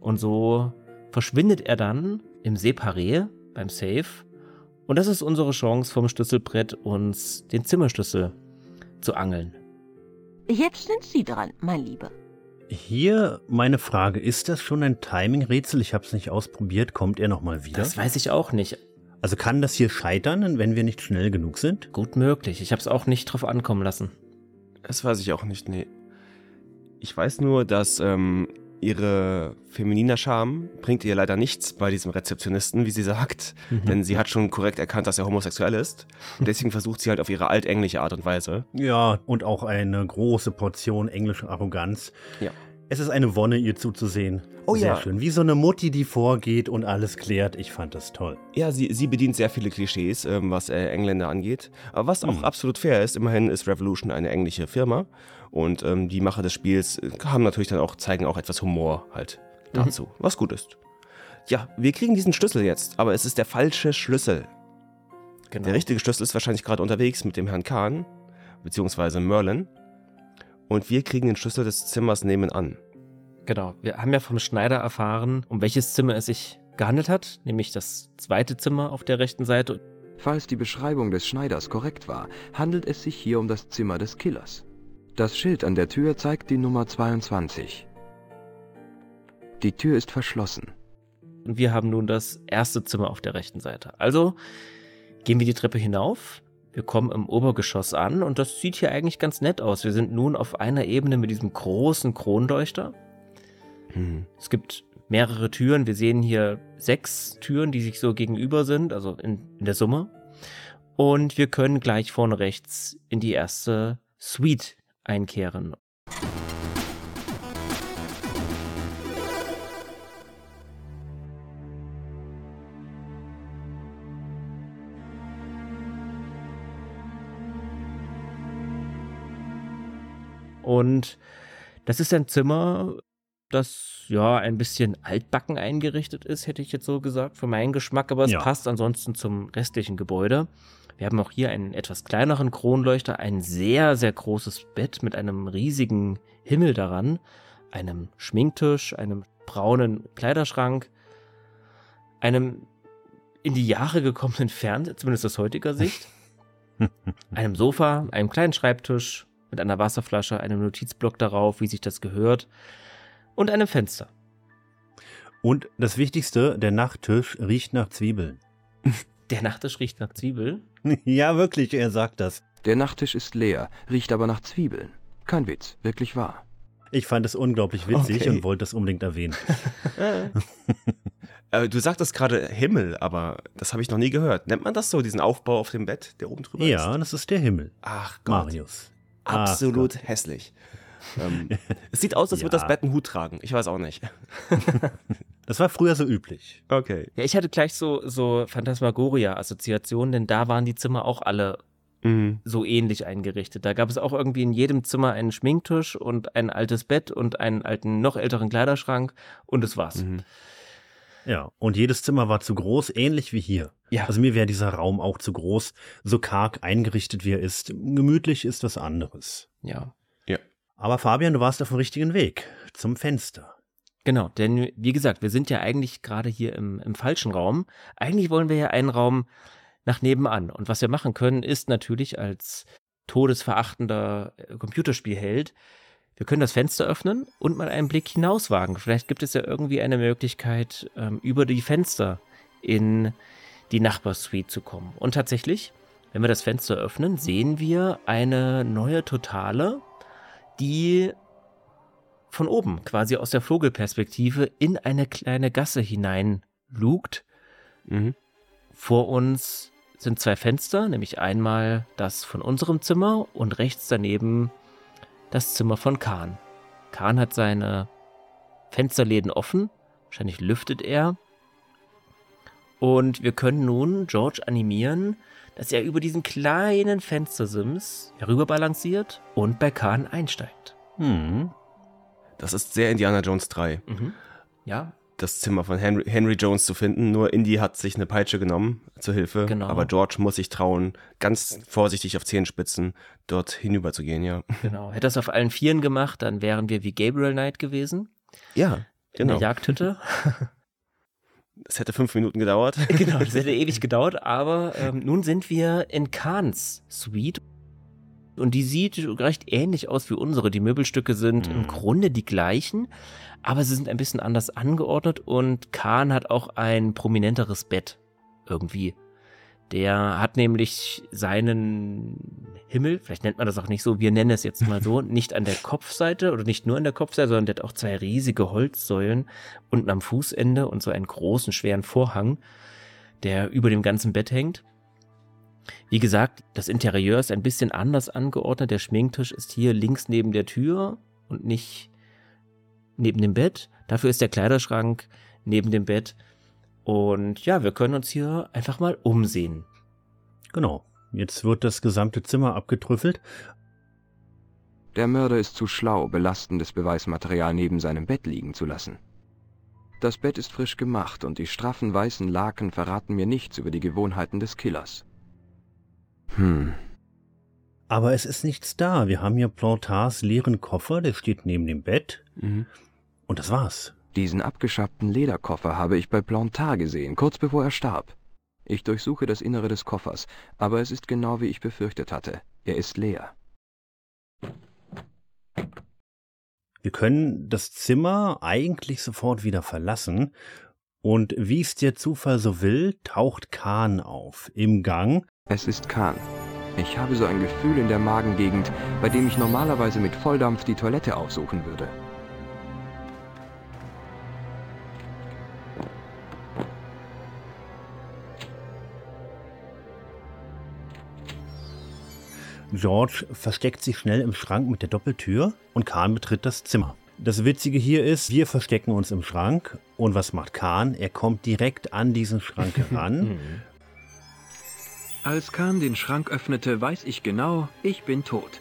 Und so verschwindet er dann im Separé beim Safe. Und das ist unsere Chance vom Schlüsselbrett, uns den Zimmerschlüssel zu angeln. Jetzt sind Sie dran, mein Lieber. Hier meine Frage, ist das schon ein Timing-Rätsel? Ich habe es nicht ausprobiert. Kommt er nochmal wieder? Das weiß ich auch nicht. Also kann das hier scheitern, wenn wir nicht schnell genug sind? Gut möglich. Ich habe es auch nicht drauf ankommen lassen. Das weiß ich auch nicht, nee. Ich weiß nur, dass ähm, ihre femininer Charme bringt ihr leider nichts bei diesem Rezeptionisten, wie sie sagt. Mhm. Denn sie hat schon korrekt erkannt, dass er homosexuell ist. Und deswegen versucht sie halt auf ihre altenglische Art und Weise. Ja, und auch eine große Portion englische Arroganz. Ja. Es ist eine Wonne, ihr zuzusehen. Oh sehr ja. schön. Wie so eine Mutti, die vorgeht und alles klärt. Ich fand das toll. Ja, sie, sie bedient sehr viele Klischees, ähm, was äh, Engländer angeht. Aber was auch absolut fair ist, immerhin ist Revolution eine englische Firma. Und ähm, die Macher des Spiels äh, haben natürlich dann auch, zeigen auch etwas Humor halt dazu, was gut ist. Ja, wir kriegen diesen Schlüssel jetzt, aber es ist der falsche Schlüssel. Genau. Der richtige Schlüssel ist wahrscheinlich gerade unterwegs mit dem Herrn Kahn, beziehungsweise Merlin. Und wir kriegen den Schlüssel des Zimmers nebenan. Genau. Wir haben ja vom Schneider erfahren, um welches Zimmer es sich gehandelt hat, nämlich das zweite Zimmer auf der rechten Seite. Falls die Beschreibung des Schneiders korrekt war, handelt es sich hier um das Zimmer des Killers. Das Schild an der Tür zeigt die Nummer 22. Die Tür ist verschlossen. Und wir haben nun das erste Zimmer auf der rechten Seite. Also gehen wir die Treppe hinauf. Wir kommen im Obergeschoss an und das sieht hier eigentlich ganz nett aus. Wir sind nun auf einer Ebene mit diesem großen Kronleuchter. Hm. Es gibt mehrere Türen. Wir sehen hier sechs Türen, die sich so gegenüber sind, also in, in der Summe. Und wir können gleich vorne rechts in die erste Suite einkehren. Und das ist ein Zimmer, das ja ein bisschen altbacken eingerichtet ist, hätte ich jetzt so gesagt, für meinen Geschmack, aber es Ja. passt ansonsten zum restlichen Gebäude. Wir haben auch hier einen etwas kleineren Kronleuchter, ein sehr, sehr großes Bett mit einem riesigen Himmel daran, einem Schminktisch, einem braunen Kleiderschrank, einem in die Jahre gekommenen Fernseher, zumindest aus heutiger Sicht, einem Sofa, einem kleinen Schreibtisch mit einer Wasserflasche, einem Notizblock darauf, wie sich das gehört, und einem Fenster. Und das Wichtigste, der Nachttisch riecht nach Zwiebeln. Der Nachttisch riecht nach Zwiebel. ja, wirklich, er sagt das. Der Nachttisch ist leer, riecht aber nach Zwiebeln. Kein Witz, wirklich wahr. Ich fand es unglaublich witzig Okay. und wollte es unbedingt erwähnen. Äh, du sagtest gerade Himmel, aber das habe ich noch nie gehört. Nennt man das so, diesen Aufbau auf dem Bett, der oben drüber ist? Ja, das ist der Himmel. Ach Gott. Marius. Ach Absolut Gott. hässlich. Ähm, es sieht aus, als würde Ja. das Bett einen Hut tragen. Ich weiß auch nicht. Das war früher so üblich. Okay. Ja, ich hatte gleich so, so Phantasmagoria-Assoziationen, denn da waren die Zimmer auch alle Mhm. so ähnlich eingerichtet. Da gab es auch irgendwie in jedem Zimmer einen Schminktisch und ein altes Bett und einen alten, noch älteren Kleiderschrank und das war's. Mhm. Ja, und jedes Zimmer war zu groß, ähnlich wie hier. Ja. Also mir wäre dieser Raum auch zu groß, so karg eingerichtet wie er ist. Gemütlich ist was anderes. Ja. Ja. Aber Fabian, du warst auf dem richtigen Weg. Zum Fenster. Genau, denn wie gesagt, wir sind ja eigentlich gerade hier im, im falschen Raum. Eigentlich wollen wir ja einen Raum nach nebenan. Und was wir machen können, ist natürlich als todesverachtender Computerspielheld, wir können das Fenster öffnen und mal einen Blick hinauswagen. Vielleicht gibt es ja irgendwie eine Möglichkeit, ähm, über die Fenster in die Nachbarsuite zu kommen. Und tatsächlich, wenn wir das Fenster öffnen, sehen wir eine neue Totale, die von oben, quasi aus der Vogelperspektive, in eine kleine Gasse hinein lugt. Mhm. Vor uns sind zwei Fenster, nämlich einmal das von unserem Zimmer und rechts daneben das Zimmer von Kahn. Kahn hat seine Fensterläden offen, wahrscheinlich lüftet er. Und wir können nun George animieren, dass er über diesen kleinen Fenstersims herüberbalanciert und bei Kahn einsteigt. Hm. Das ist sehr Indiana Jones 3. Mhm. Ja, Das Zimmer von Henry, Henry Jones zu finden. Nur Indy hat sich eine Peitsche genommen zur Hilfe. Genau. Aber George muss sich trauen, ganz vorsichtig auf Zehenspitzen dort hinüber zu gehen, ja. genau. Hätte das auf allen Vieren gemacht, dann wären wir wie Gabriel Knight gewesen. Ja, In genau. der Jagdhütte. Es hätte fünf Minuten gedauert. genau, das hätte ewig gedauert, aber ähm, nun sind wir in Kahns Suite. Und die sieht recht ähnlich aus wie unsere. Die Möbelstücke sind im Grunde die gleichen, aber sie sind ein bisschen anders angeordnet und Kahn hat auch ein prominenteres Bett irgendwie. Der hat nämlich seinen Himmel, vielleicht nennt man das auch nicht so, wir nennen es jetzt mal so, nicht an der Kopfseite oder nicht nur an der Kopfseite, sondern der hat auch zwei riesige Holzsäulen unten am Fußende und so einen großen, schweren Vorhang, der über dem ganzen Bett hängt. Wie gesagt, das Interieur ist ein bisschen anders angeordnet. Der Schminktisch ist hier links neben der Tür und nicht neben dem Bett. Dafür ist der Kleiderschrank neben dem Bett. Und ja, wir können uns hier einfach mal umsehen. Genau. Jetzt wird das gesamte Zimmer abgetrüffelt. Der Mörder ist zu schlau, belastendes Beweismaterial neben seinem Bett liegen zu lassen. Das Bett ist frisch gemacht und die straffen weißen Laken verraten mir nichts über die Gewohnheiten des Killers. Hm, Aber es ist nichts da. Wir haben hier Plantars leeren Koffer, der steht neben dem Bett. Mhm. Und das war's. diesen abgeschabten Lederkoffer habe ich bei Plantard gesehen, kurz bevor er starb. Ich durchsuche das Innere des Koffers, aber es ist genau wie ich befürchtet hatte. Er ist leer. Wir können das Zimmer eigentlich sofort wieder verlassen. Und wie es der Zufall so will, taucht Kahn auf im Gang. Es ist Kahn. Ich habe so ein Gefühl in der Magengegend, bei dem ich normalerweise mit Volldampf die Toilette aufsuchen würde. George versteckt sich schnell im Schrank mit der Doppeltür und Kahn betritt das Zimmer. Das Witzige hier ist, wir verstecken uns im Schrank und was macht Kahn? Er kommt direkt an diesen Schrank heran. Als Kahn den Schrank öffnete, weiß ich genau, ich bin tot.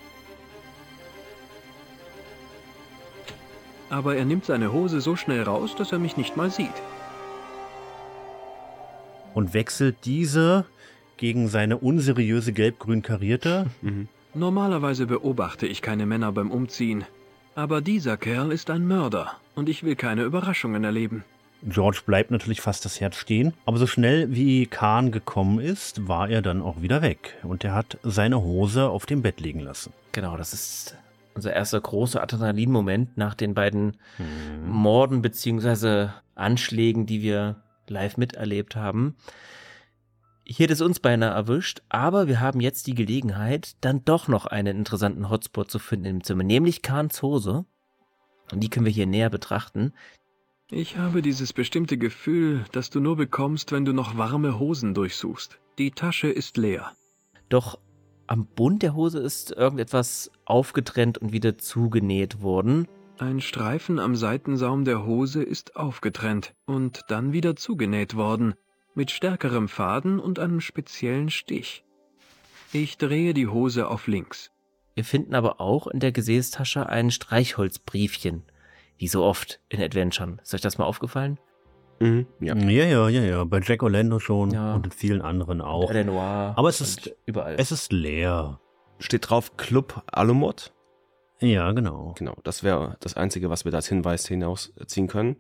Aber er nimmt seine Hose so schnell raus, dass er mich nicht mal sieht. und wechselt diese gegen seine unseriöse gelb-grün karierte. Normalerweise beobachte ich keine Männer beim Umziehen. Aber dieser Kerl ist ein Mörder und ich will keine Überraschungen erleben. George bleibt natürlich fast das Herz stehen, aber so schnell wie Kahn gekommen ist, war er dann auch wieder weg und er hat seine Hose auf dem Bett liegen lassen. Genau, das ist unser erster großer Adrenalin-Moment nach den beiden Morden beziehungsweise Anschlägen, die wir live miterlebt haben. Hier hat es uns beinahe erwischt, aber wir haben jetzt die Gelegenheit, dann doch noch einen interessanten Hotspot zu finden im Zimmer, nämlich Kahns Hose. Und die können wir hier näher betrachten. Ich habe dieses bestimmte Gefühl, das du nur bekommst, wenn du noch warme Hosen durchsuchst. Die Tasche ist leer. Doch am Bund der Hose ist irgendetwas aufgetrennt und wieder zugenäht worden. Ein Streifen am Seitensaum der Hose ist aufgetrennt und dann wieder zugenäht worden, mit stärkerem Faden und einem speziellen Stich. Ich drehe die Hose auf links. Wir finden aber auch in der Gesäßtasche ein Streichholzbriefchen. Wie so oft in Adventuren. Ist euch das mal aufgefallen? Mhm, ja. Ja, ja, ja, ja. Bei Jack Orlando schon Ja. und in vielen anderen auch. Belle Noire Aber es ist, überall. es ist leer. Steht drauf Club Alumod. Ja, genau. Genau, das wäre das Einzige, was wir da als Hinweis hinausziehen können.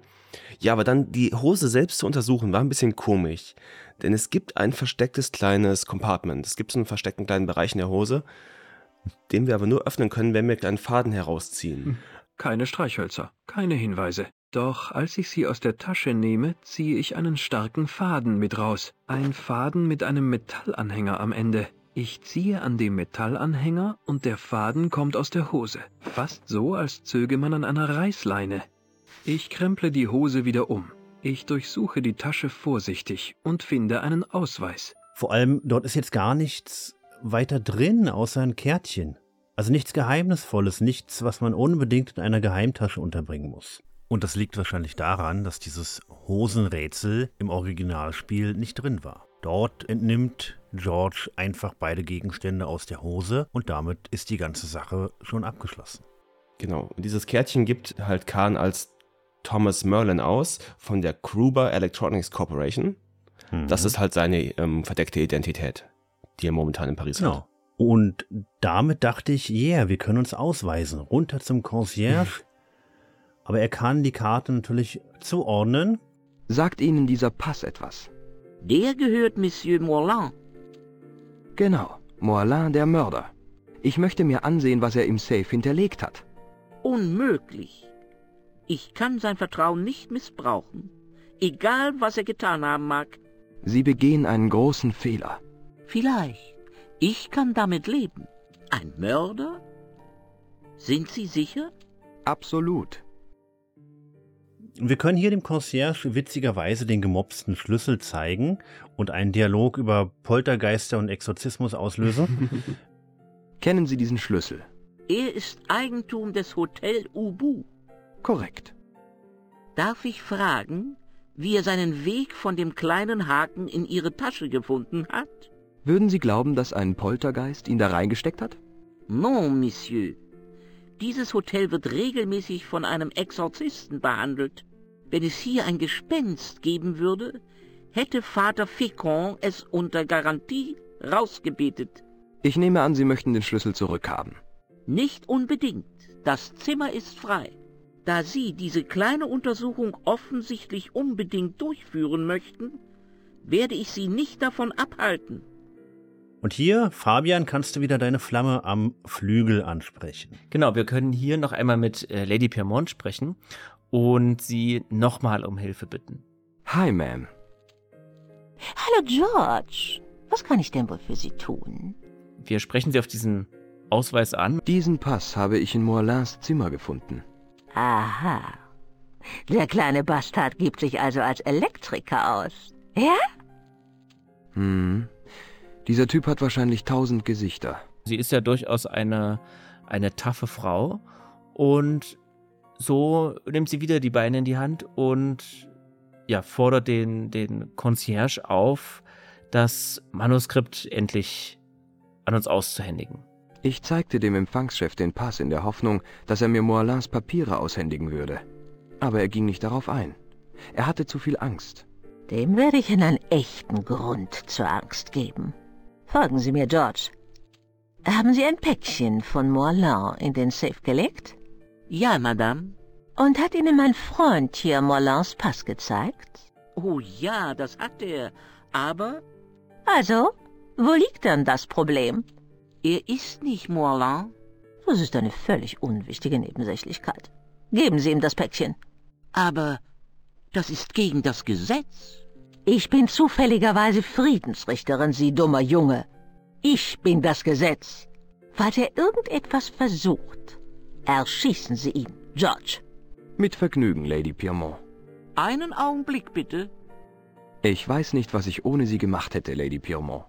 Ja, aber dann die Hose selbst zu untersuchen, war ein bisschen komisch. Denn es gibt ein verstecktes kleines Compartment. Es gibt so einen versteckten kleinen Bereich in der Hose, den wir aber nur öffnen können, wenn wir einen Faden herausziehen. Keine Streichhölzer, keine Hinweise. Doch als ich sie aus der Tasche nehme, ziehe ich einen starken Faden mit raus. Ein Faden mit einem Metallanhänger am Ende. Ich ziehe an dem Metallanhänger und der Faden kommt aus der Hose. Fast so, als zöge man an einer Reißleine. Ich kremple die Hose wieder um. Ich durchsuche die Tasche vorsichtig und finde einen Ausweis. Vor allem, dort ist jetzt gar nichts weiter drin, außer ein Kärtchen. Also nichts Geheimnisvolles, nichts, was man unbedingt in einer Geheimtasche unterbringen muss. Und das liegt wahrscheinlich daran, dass dieses Hosenrätsel im Originalspiel nicht drin war. Dort entnimmt George einfach beide Gegenstände aus der Hose und damit ist die ganze Sache schon abgeschlossen. Genau. Und dieses Kärtchen gibt halt Kahn als Thomas Merlin aus von der Kruber Electronics Corporation. Das ist halt seine ähm, verdeckte Identität, die er momentan in Paris hat. Und damit dachte ich, yeah, wir können uns ausweisen. Runter zum Concierge. Aber er kann die Karte natürlich zuordnen. Sagt Ihnen dieser Pass etwas? Der gehört Monsieur Morland. Genau, Moalin der Mörder. Ich möchte mir ansehen, was er im Safe hinterlegt hat. Unmöglich. Ich kann sein Vertrauen nicht missbrauchen. Egal, was er getan haben mag. Sie begehen einen großen Fehler. Vielleicht. Ich kann damit leben. Ein Mörder? Sind Sie sicher? Absolut. Wir können hier dem Concierge witzigerweise den gemopsten Schlüssel zeigen und einen Dialog über Poltergeister und Exorzismus auslösen. Kennen Sie diesen Schlüssel? Er ist Eigentum des Hotel Ubu. Korrekt. Darf ich fragen, wie er seinen Weg von dem kleinen Haken in Ihre Tasche gefunden hat? Würden Sie glauben, dass ein Poltergeist ihn da reingesteckt hat? Non, Monsieur. Dieses Hotel wird regelmäßig von einem Exorzisten behandelt. Wenn es hier ein Gespenst geben würde, hätte Vater Fécond es unter Garantie rausgebetet. Ich nehme an, Sie möchten den Schlüssel zurückhaben. Nicht unbedingt. Das Zimmer ist frei. Da Sie diese kleine Untersuchung offensichtlich unbedingt durchführen möchten, werde ich Sie nicht davon abhalten. Und hier, Fabian, kannst du wieder deine Flamme am Flügel ansprechen. Genau, wir können hier noch einmal mit äh, Lady Piermont sprechen und sie nochmal um Hilfe bitten. Hi, Ma'am. Hallo, George. Was kann ich denn wohl für Sie tun? Wir sprechen Sie auf diesen Ausweis an. Diesen Pass habe ich in Morlins Zimmer gefunden. Aha. Der kleine Bastard gibt sich also als Elektriker aus. Ja? Hm. Dieser Typ hat wahrscheinlich tausend Gesichter. Sie ist ja durchaus eine, eine taffe Frau. Und so nimmt sie wieder die Beine in die Hand und ja, fordert den, den Concierge auf, das Manuskript endlich an uns auszuhändigen. Ich zeigte dem Empfangschef den Pass in der Hoffnung, dass er mir Moalins Papiere aushändigen würde. Aber er ging nicht darauf ein. Er hatte zu viel Angst. Dem werde ich einen echten Grund zur Angst geben. Folgen Sie mir, George. Haben Sie ein Päckchen von Morlin in den Safe gelegt? Ja, Madame. Und hat Ihnen mein Freund hier Morlins Pass gezeigt? Oh ja, das hat er. Aber Also, wo liegt dann das Problem? er ist nicht Morlin. Das ist eine völlig unwichtige Nebensächlichkeit. Geben Sie ihm das Päckchen. Aber das ist gegen das Gesetz. Ich bin zufälligerweise Friedensrichterin, Sie dummer Junge. Ich bin das Gesetz. Falls er irgendetwas versucht, erschießen Sie ihn, George. Mit Vergnügen, Lady Piermont. Einen Augenblick bitte. Ich weiß nicht, was ich ohne Sie gemacht hätte, Lady Piermont.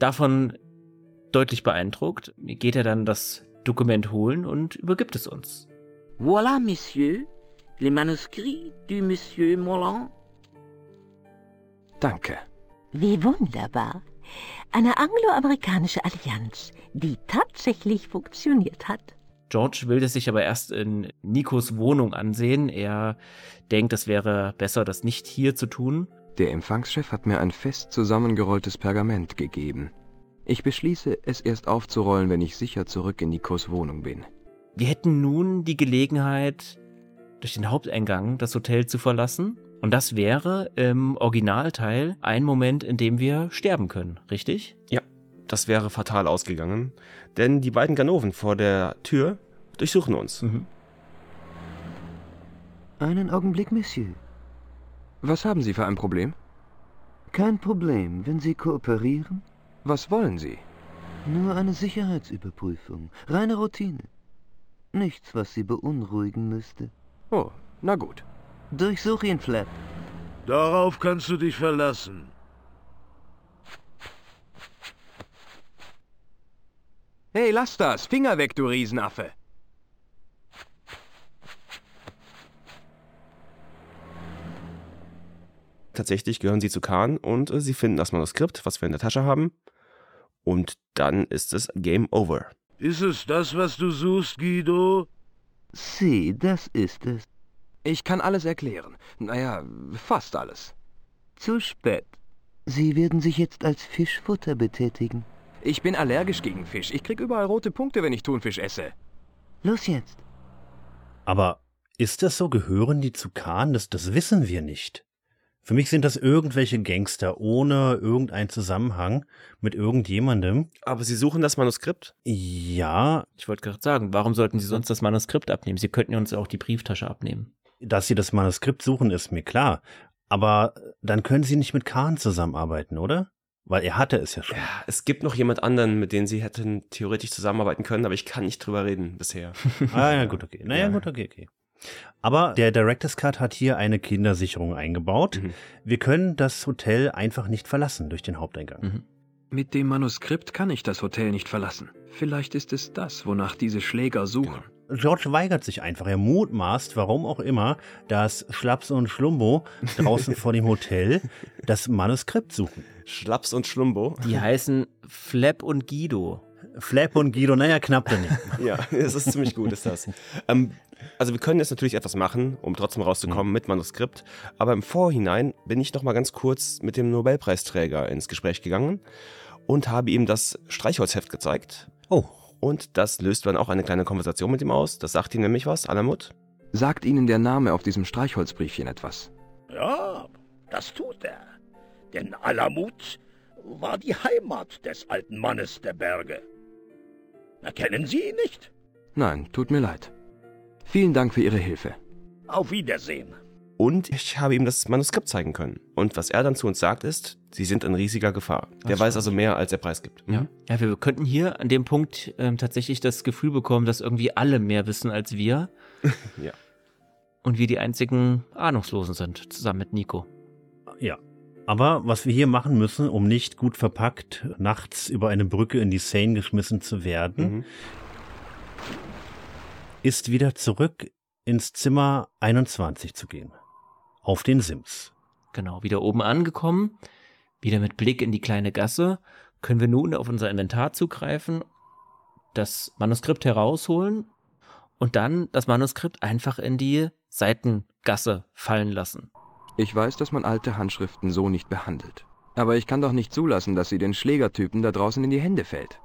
Davon deutlich beeindruckt geht er dann das Dokument holen und übergibt es uns. Voilà, Monsieur, les manuscrits du Monsieur Morland. Danke. Wie wunderbar. Eine angloamerikanische Allianz, die tatsächlich funktioniert hat. George will es sich aber erst in Nikos Wohnung ansehen. Er denkt, es wäre besser, das nicht hier zu tun. Der Empfangschef hat mir ein fest zusammengerolltes Pergament gegeben. Ich beschließe, es erst aufzurollen, wenn ich sicher zurück in Nikos Wohnung bin. Wir hätten nun die Gelegenheit, durch den Haupteingang das Hotel zu verlassen. Und das wäre im Originalteil ein Moment, in dem wir sterben können, richtig? Ja, das wäre fatal ausgegangen, denn die beiden Ganoven vor der Tür durchsuchen uns. Mhm. Einen Augenblick, Monsieur. Was haben Sie für ein Problem? Kein Problem, wenn Sie kooperieren. Was wollen Sie? Nur eine Sicherheitsüberprüfung. Reine Routine. Nichts, was Sie beunruhigen müsste. Oh, na gut. Durchsuch ihn, Flap. Darauf kannst du dich verlassen. Hey, lass das! Finger weg, du Riesenaffe! Tatsächlich gehören sie zu Khan und äh, sie finden das Manuskript, was wir in der Tasche haben. Und dann ist es Game Over. Ist es das, was du suchst, Guido? Sie, das ist es. Ich kann alles erklären. Naja, fast alles. Zu spät. Sie werden sich jetzt als Fischfutter betätigen. Ich bin allergisch gegen Fisch. Ich krieg überall rote Punkte, wenn ich Thunfisch esse. Los jetzt. Aber ist das so? Gehören die zu Khan? Das, das wissen wir nicht. Für mich sind das irgendwelche Gangster ohne irgendeinen Zusammenhang mit irgendjemandem. Aber sie suchen das Manuskript? Ja. Ich wollte gerade sagen, warum sollten sie sonst das Manuskript abnehmen? Sie könnten uns auch die Brieftasche abnehmen. Dass sie das Manuskript suchen, ist mir klar. Aber dann können sie nicht mit Khan zusammenarbeiten, oder? Weil er hatte es ja schon. Ja, es gibt noch jemand anderen, mit dem sie hätten theoretisch zusammenarbeiten können, aber ich kann nicht drüber reden bisher. ah, ja, gut, okay. Naja, Ja. gut, okay, okay. Aber der Director's Cut hat hier eine Kindersicherung eingebaut. Mhm. Wir können das Hotel einfach nicht verlassen durch den Haupteingang. Mhm. Mit dem Manuskript kann ich das Hotel nicht verlassen. Vielleicht ist es das, wonach diese Schläger suchen. George weigert sich einfach. Er mutmaßt, warum auch immer, dass Schlaps und Schlumbo draußen vor dem Hotel das Manuskript suchen. Schlaps und Schlumbo. Die heißen Flap und Guido. Flap und Guido, naja, knapp daneben. Ja, das ist ziemlich gut, ist das. Ähm, also wir können jetzt natürlich etwas machen, um trotzdem rauszukommen mit Manuskript. Aber im Vorhinein bin ich noch mal ganz kurz mit dem Nobelpreisträger ins Gespräch gegangen und habe ihm das Streichholzheft gezeigt. Oh. Und das löst dann auch eine kleine Konversation mit ihm aus. Das sagt ihm nämlich was, Alamut. Sagt Ihnen der Name auf diesem Streichholzbriefchen etwas? Ja, das tut er. Denn Alamut war die Heimat des alten Mannes der Berge. Erkennen Sie ihn nicht? Nein, tut mir leid. Vielen Dank für Ihre Hilfe. Auf Wiedersehen. Und ich habe ihm das Manuskript zeigen können. Und was er dann zu uns sagt, ist, sie sind in riesiger Gefahr. Der weiß also mehr, als er preisgibt. Ja. Mhm. ja, wir könnten hier an dem Punkt ähm, tatsächlich das Gefühl bekommen, dass irgendwie alle mehr wissen als wir. ja. Und wir die einzigen Ahnungslosen sind, zusammen mit Nico. Ja. Aber was wir hier machen müssen, um nicht gut verpackt nachts über eine Brücke in die Seine geschmissen zu werden, Mhm. ist wieder zurück ins Zimmer 21 zu gehen. Auf den Sims. Genau, wieder oben angekommen, wieder mit Blick in die kleine Gasse, können wir nun auf unser Inventar zugreifen, das Manuskript herausholen und dann das Manuskript einfach in die Seitengasse fallen lassen. Ich weiß, dass man alte Handschriften so nicht behandelt. Aber ich kann doch nicht zulassen, dass sie den Schlägertypen da draußen in die Hände fällt.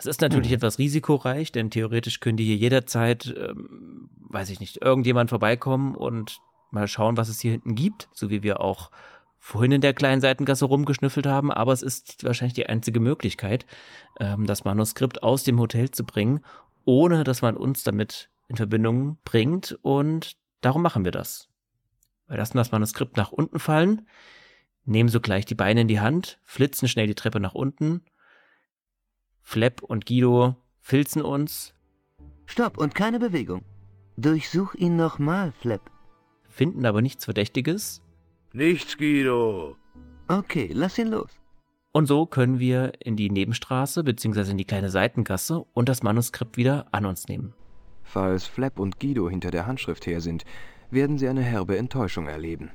Das ist natürlich etwas risikoreich, denn theoretisch könnte hier jederzeit, ähm, weiß ich nicht, irgendjemand vorbeikommen und mal schauen, was es hier hinten gibt, so wie wir auch vorhin in der kleinen Seitengasse rumgeschnüffelt haben, aber es ist wahrscheinlich die einzige Möglichkeit, ähm, das Manuskript aus dem Hotel zu bringen, ohne dass man uns damit in Verbindung bringt und darum machen wir das. Wir lassen das Manuskript nach unten fallen, nehmen sogleich die Beine in die Hand, flitzen schnell die Treppe nach unten. Flap und Guido filzen uns, Stopp und keine Bewegung. Durchsuch ihn nochmal, Flap. finden aber nichts Verdächtiges. Nichts, Guido. Okay, lass ihn los. Und so können wir in die Nebenstraße bzw. in die kleine Seitengasse und das Manuskript wieder an uns nehmen. Falls Flap und Guido hinter der Handschrift her sind, werden sie eine herbe Enttäuschung erleben.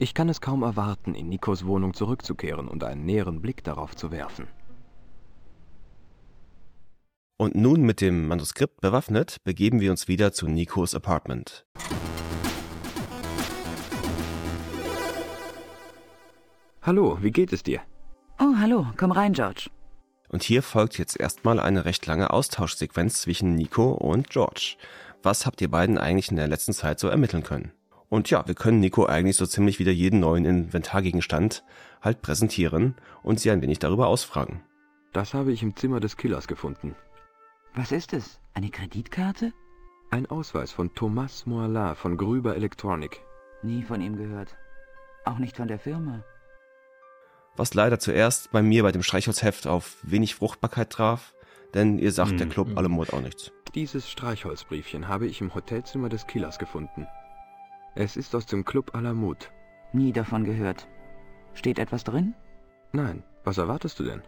Ich kann es kaum erwarten, in Nikos Wohnung zurückzukehren und einen näheren Blick darauf zu werfen. Und nun mit dem Manuskript bewaffnet, begeben wir uns wieder zu Nikos Apartment. Hallo, wie geht es dir? Oh, hallo, komm rein, George. Und hier folgt jetzt erstmal eine recht lange Austauschsequenz zwischen Nico und George. Was habt ihr beiden eigentlich in der letzten Zeit so ermitteln können? Und ja, wir können Nico eigentlich so ziemlich wieder jeden neuen Inventargegenstand halt präsentieren und sie ein wenig darüber ausfragen. Das habe ich im Zimmer des Killers gefunden. Was ist es? Eine Kreditkarte? Ein Ausweis von Thomas Moalin von Grüber Electronic. Nie von ihm gehört. Auch nicht von der Firma. Was leider zuerst bei mir bei dem Streichholzheft auf wenig Fruchtbarkeit traf, denn ihr sagt Hm, der Club hm. Alemut auch nichts. Dieses Streichholzbriefchen habe ich im Hotelzimmer des Killers gefunden. Es ist aus dem Club Alamut. Nie davon gehört. Steht etwas drin? Nein, was erwartest du denn?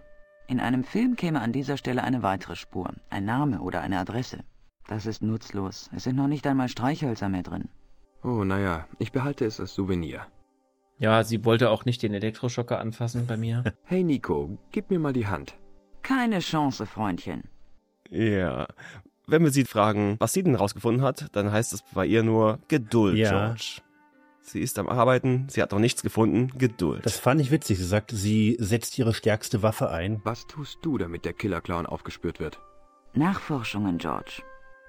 In einem Film käme an dieser Stelle eine weitere Spur. Ein Name oder eine Adresse. Das ist nutzlos. Es sind noch nicht einmal Streichhölzer mehr drin. Oh, naja, ich behalte es als Souvenir. Ja, sie wollte auch nicht den Elektroschocker anfassen bei mir. Hey Nico, gib mir mal die Hand. Keine Chance, Freundchen. Ja. Wenn wir sie fragen, was sie denn rausgefunden hat, dann heißt es bei ihr nur Geduld, Ja. George. Sie ist am Arbeiten, sie hat noch nichts gefunden, Geduld. Das fand ich witzig. Sie sagt, sie setzt ihre stärkste Waffe ein. Was tust du, damit der Killer-Clown aufgespürt wird? Nachforschungen, George.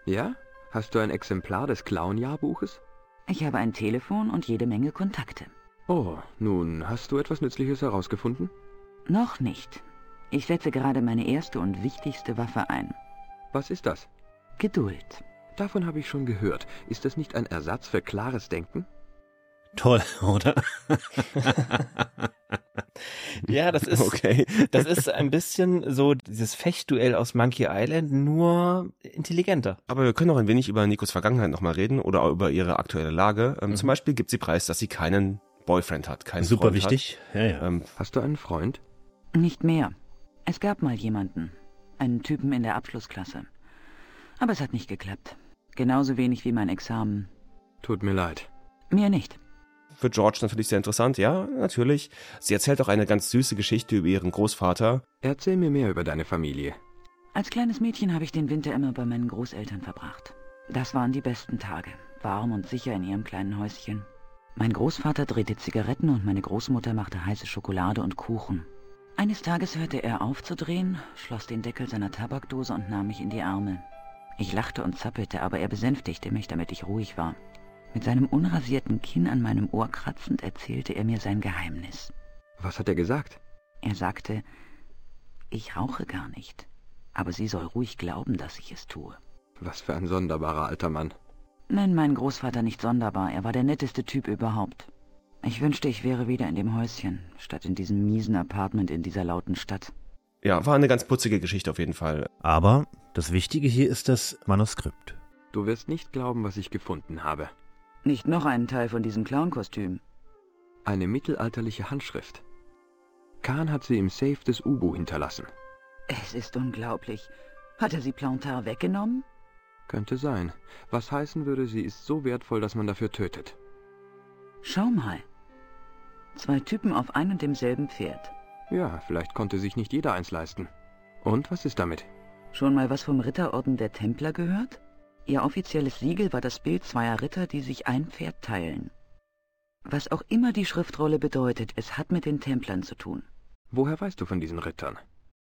Ja? Hast du ein Exemplar des Clown-Jahrbuches? Ich habe ein Telefon und jede Menge Kontakte. Oh, nun, hast du etwas Nützliches herausgefunden? Noch nicht. Ich setze gerade meine erste und wichtigste Waffe ein. Was ist das? Geduld. Davon habe ich schon gehört. Ist das nicht ein Ersatz für klares Denken? Toll, oder? Ja, das ist, Okay. das ist ein bisschen so dieses Fechtduell aus Monkey Island, nur intelligenter. Aber wir können auch ein wenig über Nikos Vergangenheit nochmal reden oder auch über ihre aktuelle Lage. Ähm, Mhm. Zum Beispiel gibt sie preis, dass sie keinen Boyfriend hat, keinen Super Freund wichtig. Ja, ja. Hat. Ähm, Hast du einen Freund? Nicht mehr. Es gab mal jemanden. Einen Typen in der Abschlussklasse. Aber es hat nicht geklappt. Genauso wenig wie mein Examen. Tut mir leid. Mir nicht. für George natürlich sehr interessant, ja, natürlich. Sie erzählt auch eine ganz süße Geschichte über ihren Großvater. Erzähl mir mehr über deine Familie. Als kleines Mädchen habe ich den Winter immer bei meinen Großeltern verbracht. Das waren die besten Tage. Warm und sicher in ihrem kleinen Häuschen. Mein Großvater drehte Zigaretten und meine Großmutter machte heiße Schokolade und Kuchen. Eines Tages hörte er auf zu drehen, schloss den Deckel seiner Tabakdose und nahm mich in die Arme. Ich lachte und zappelte, aber er besänftigte mich, damit ich ruhig war. Mit seinem unrasierten Kinn an meinem Ohr kratzend erzählte er mir sein Geheimnis. Was hat er gesagt? Er sagte, ich rauche gar nicht. Aber sie soll ruhig glauben, dass ich es tue. Was für ein sonderbarer alter Mann. Nenn meinen Großvater nicht sonderbar, er war der netteste Typ überhaupt. Ich wünschte, ich wäre wieder in dem Häuschen, statt in diesem miesen Apartment in dieser lauten Stadt. Ja, war eine ganz putzige Geschichte auf jeden Fall. Aber das Wichtige hier ist das Manuskript. Du wirst nicht glauben, was ich gefunden habe. Nicht noch einen Teil von diesem Clownkostüm. Eine mittelalterliche Handschrift. Kahn hat sie im Safe des Ubu hinterlassen. Es ist unglaublich. Hat er sie Plantard weggenommen? Könnte sein. Was heißen würde, sie ist so wertvoll, dass man dafür tötet. Schau mal. Zwei Typen auf ein und demselben Pferd. Ja, vielleicht konnte sich nicht jeder eins leisten. Und was ist damit? Schon mal was vom Ritterorden der Templer gehört? Ihr offizielles Siegel war das Bild zweier Ritter, die sich ein Pferd teilen. Was auch immer die Schriftrolle bedeutet, es hat mit den Templern zu tun. Woher weißt du von diesen Rittern?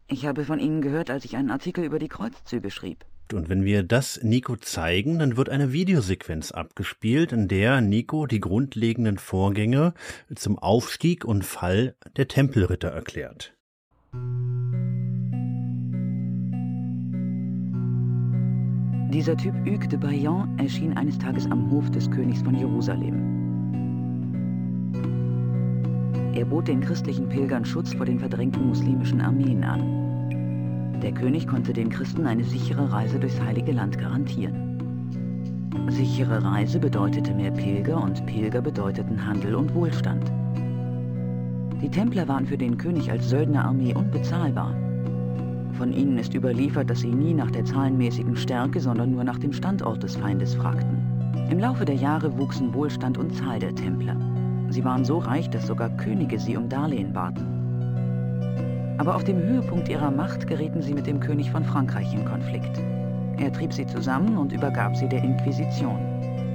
Ich habe von ihnen gehört, als ich einen Artikel über die Kreuzzüge schrieb. Und wenn wir das Nico zeigen, dann wird eine Videosequenz abgespielt, in der Nico die grundlegenden Vorgänge zum Aufstieg und Fall der Tempelritter erklärt. Dieser Typ Hugues de Bayon erschien eines Tages am Hof des Königs von Jerusalem. Er bot den christlichen Pilgern Schutz vor den verdrängten muslimischen Armeen an. Der König konnte den Christen eine sichere Reise durchs Heilige Land garantieren. Sichere Reise bedeutete mehr Pilger und Pilger bedeuteten Handel und Wohlstand. Die Templer waren für den König als Söldnerarmee unbezahlbar. Von ihnen ist überliefert, dass sie nie nach der zahlenmäßigen Stärke, sondern nur nach dem Standort des Feindes fragten. Im Laufe der Jahre wuchsen Wohlstand und Zahl der Templer. Sie waren so reich, dass sogar Könige sie um Darlehen baten. Aber auf dem Höhepunkt ihrer Macht gerieten sie mit dem König von Frankreich in Konflikt. Er trieb sie zusammen und übergab sie der Inquisition.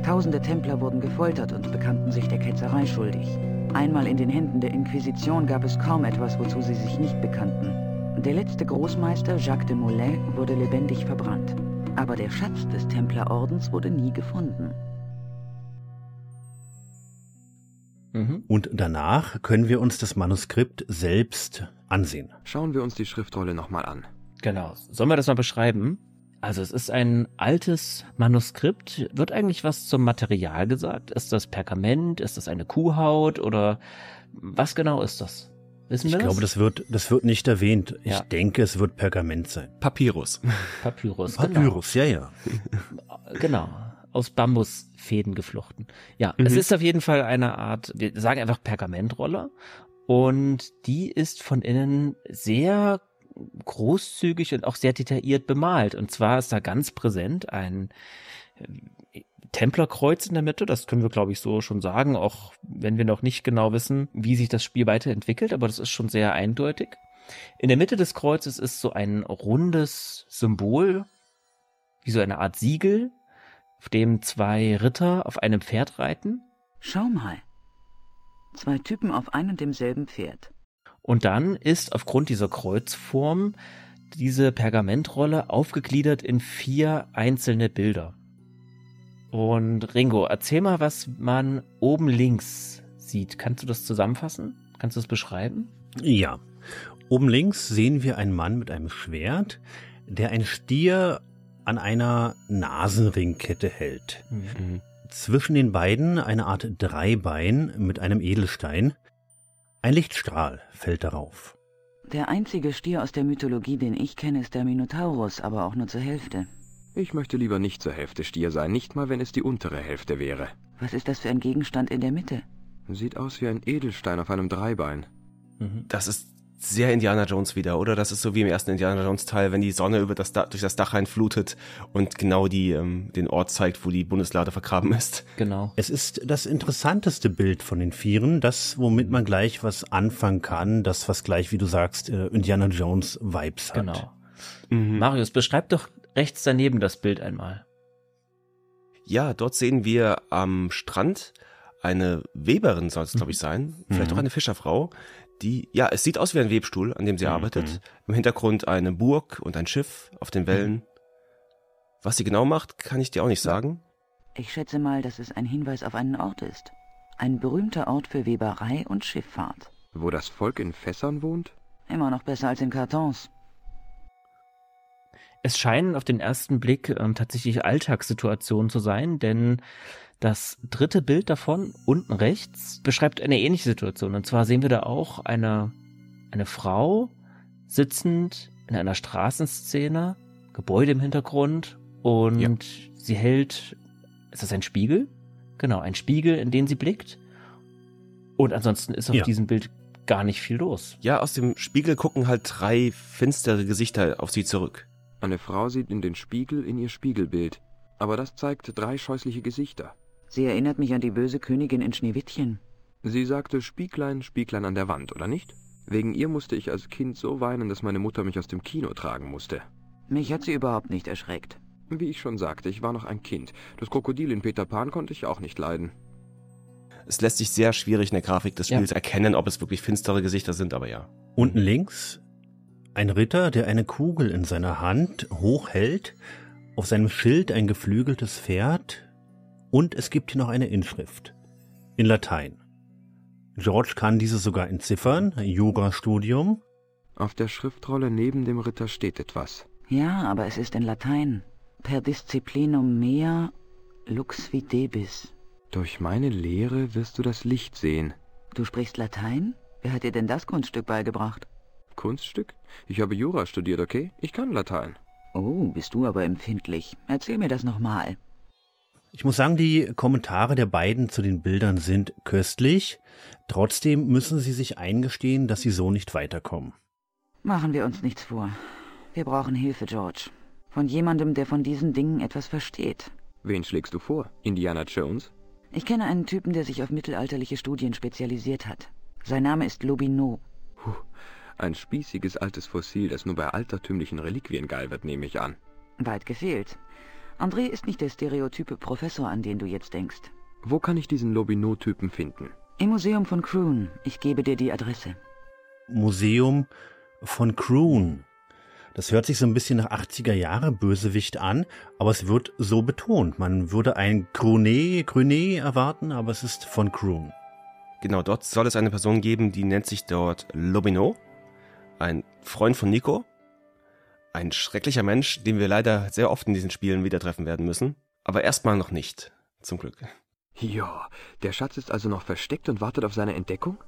Tausende Templer wurden gefoltert und bekannten sich der Ketzerei schuldig. Einmal in den Händen der Inquisition gab es kaum etwas, wozu sie sich nicht bekannten. Der letzte Großmeister, Jacques de Molay, wurde lebendig verbrannt. Aber der Schatz des Templerordens wurde nie gefunden. Mhm. Und danach können wir uns das Manuskript selbst ansehen. Schauen wir uns die Schriftrolle nochmal an. Genau. Sollen wir das mal beschreiben? Also es ist ein altes Manuskript. Wird eigentlich was zum Material gesagt? Ist das Pergament? Ist das eine Kuhhaut? Oder was genau ist das? Wissen wir ich das? glaube, das wird, das wird nicht erwähnt. Ja. Ich denke, es wird Pergament sein. Papyrus. Papyrus, Papyrus, genau. ja, ja. Genau aus Bambusfäden geflochten. Ja, mhm. es ist auf jeden Fall eine Art, wir sagen einfach Pergamentrolle. Und die ist von innen sehr großzügig und auch sehr detailliert bemalt. Und zwar ist da ganz präsent ein äh, Templerkreuz in der Mitte. Das können wir, glaube ich, so schon sagen, auch wenn wir noch nicht genau wissen, wie sich das Spiel weiterentwickelt. Aber das ist schon sehr eindeutig. In der Mitte des Kreuzes ist so ein rundes Symbol, wie so eine Art Siegel, auf dem zwei Ritter auf einem Pferd reiten? Schau mal. Zwei Typen auf einem und demselben Pferd. Und dann ist aufgrund dieser Kreuzform diese Pergamentrolle aufgegliedert in vier einzelne Bilder. Und Ringo, erzähl mal, was man oben links sieht. Kannst du das zusammenfassen? Kannst du es beschreiben? Ja. Oben links sehen wir einen Mann mit einem Schwert, der ein Stier an einer Nasenringkette hält. Mhm. Zwischen den beiden eine Art Dreibein mit einem Edelstein. Ein Lichtstrahl fällt darauf. Der einzige Stier aus der Mythologie, den ich kenne, ist der Minotaurus, aber auch nur zur Hälfte. Ich möchte lieber nicht zur Hälfte Stier sein, nicht mal wenn es die untere Hälfte wäre. Was ist das für ein Gegenstand in der Mitte? Sieht aus wie ein Edelstein auf einem Dreibein. Das ist sehr Indiana Jones wieder, oder? Das ist so wie im ersten Indiana Jones Teil, wenn die Sonne über das durch das Dach reinflutet und genau die ähm, den Ort zeigt, wo die Bundeslade vergraben ist. Genau. Es ist das interessanteste Bild von den Vieren, das womit man gleich was anfangen kann, das was gleich, wie du sagst, äh, Indiana Jones Vibes hat. Genau. Mhm. Marius, beschreib doch rechts daneben das Bild einmal. Ja, dort sehen wir am Strand eine Weberin soll es, glaube ich, sein, vielleicht mhm. auch eine Fischerfrau, die, ja, es sieht aus wie ein Webstuhl, an dem sie mhm. arbeitet. Im Hintergrund eine Burg und ein Schiff auf den Wellen. Mhm. Was sie genau macht, kann ich dir auch nicht sagen. Ich schätze mal, dass es ein Hinweis auf einen Ort ist. Ein berühmter Ort für Weberei und Schifffahrt. Wo das Volk in Fässern wohnt? Immer noch besser als in Kartons. Es scheinen auf den ersten Blick ähm, tatsächlich Alltagssituationen zu sein, denn das dritte Bild davon, unten rechts, beschreibt eine ähnliche Situation. Und zwar sehen wir da auch eine, eine Frau sitzend in einer Straßenszene, Gebäude im Hintergrund und ja. sie hält, ist das ein Spiegel? Genau, ein Spiegel, in den sie blickt. Und ansonsten ist auf ja. diesem Bild gar nicht viel los. Ja, aus dem Spiegel gucken halt drei finstere Gesichter auf sie zurück. Eine Frau sieht in den Spiegel in ihr Spiegelbild. Aber das zeigt drei scheußliche Gesichter. Sie erinnert mich an die böse Königin in Schneewittchen. Sie sagte Spieglein, Spieglein an der Wand, oder nicht? Wegen ihr musste ich als Kind so weinen, dass meine Mutter mich aus dem Kino tragen musste. Mich hat sie überhaupt nicht erschreckt. Wie ich schon sagte, ich war noch ein Kind. Das Krokodil in Peter Pan konnte ich auch nicht leiden. Es lässt sich sehr schwierig in der Grafik des Spiels ja. erkennen, ob es wirklich finstere Gesichter sind, aber ja. Unten links ein Ritter, der eine Kugel in seiner Hand hochhält, auf seinem Schild ein geflügeltes Pferd, und es gibt hier noch eine Inschrift. In Latein. George kann diese sogar entziffern, Jurastudium. Auf der Schriftrolle neben dem Ritter steht etwas. Ja, aber es ist in Latein. Per disciplinum mea lux videbis. Durch meine Lehre wirst du das Licht sehen. Du sprichst Latein? Wer hat dir denn das Kunststück beigebracht? Kunststück? Ich habe Jura studiert, okay? Ich kann Latein. Oh, bist du aber empfindlich. Erzähl mir das nochmal. Ich muss sagen, die Kommentare der beiden zu den Bildern sind köstlich. Trotzdem müssen sie sich eingestehen, dass sie so nicht weiterkommen. Machen wir uns nichts vor. Wir brauchen Hilfe, George. Von jemandem, der von diesen Dingen etwas versteht. Wen schlägst du vor? Indiana Jones? Ich kenne einen Typen, der sich auf mittelalterliche Studien spezialisiert hat. Sein Name ist Lobineau. Puh, ein spießiges altes Fossil, das nur bei altertümlichen Reliquien geil wird, nehme ich an. Weit gefehlt. André ist nicht der stereotype Professor, an den du jetzt denkst. Wo kann ich diesen Lobineau-Typen finden? Im Museum von Croon. Ich gebe dir die Adresse. Museum von Croon. Das hört sich so ein bisschen nach 80er Jahre Bösewicht an, aber es wird so betont. Man würde ein Crunet, Crunet erwarten, aber es ist von Croon. Genau, dort soll es eine Person geben, die nennt sich dort Lobineau. Ein Freund von Nico, ein schrecklicher Mensch, den wir leider sehr oft in diesen Spielen wieder treffen werden müssen. Aber erstmal noch nicht. Zum Glück. Ja, der Schatz ist also noch versteckt und wartet auf seine Entdeckung?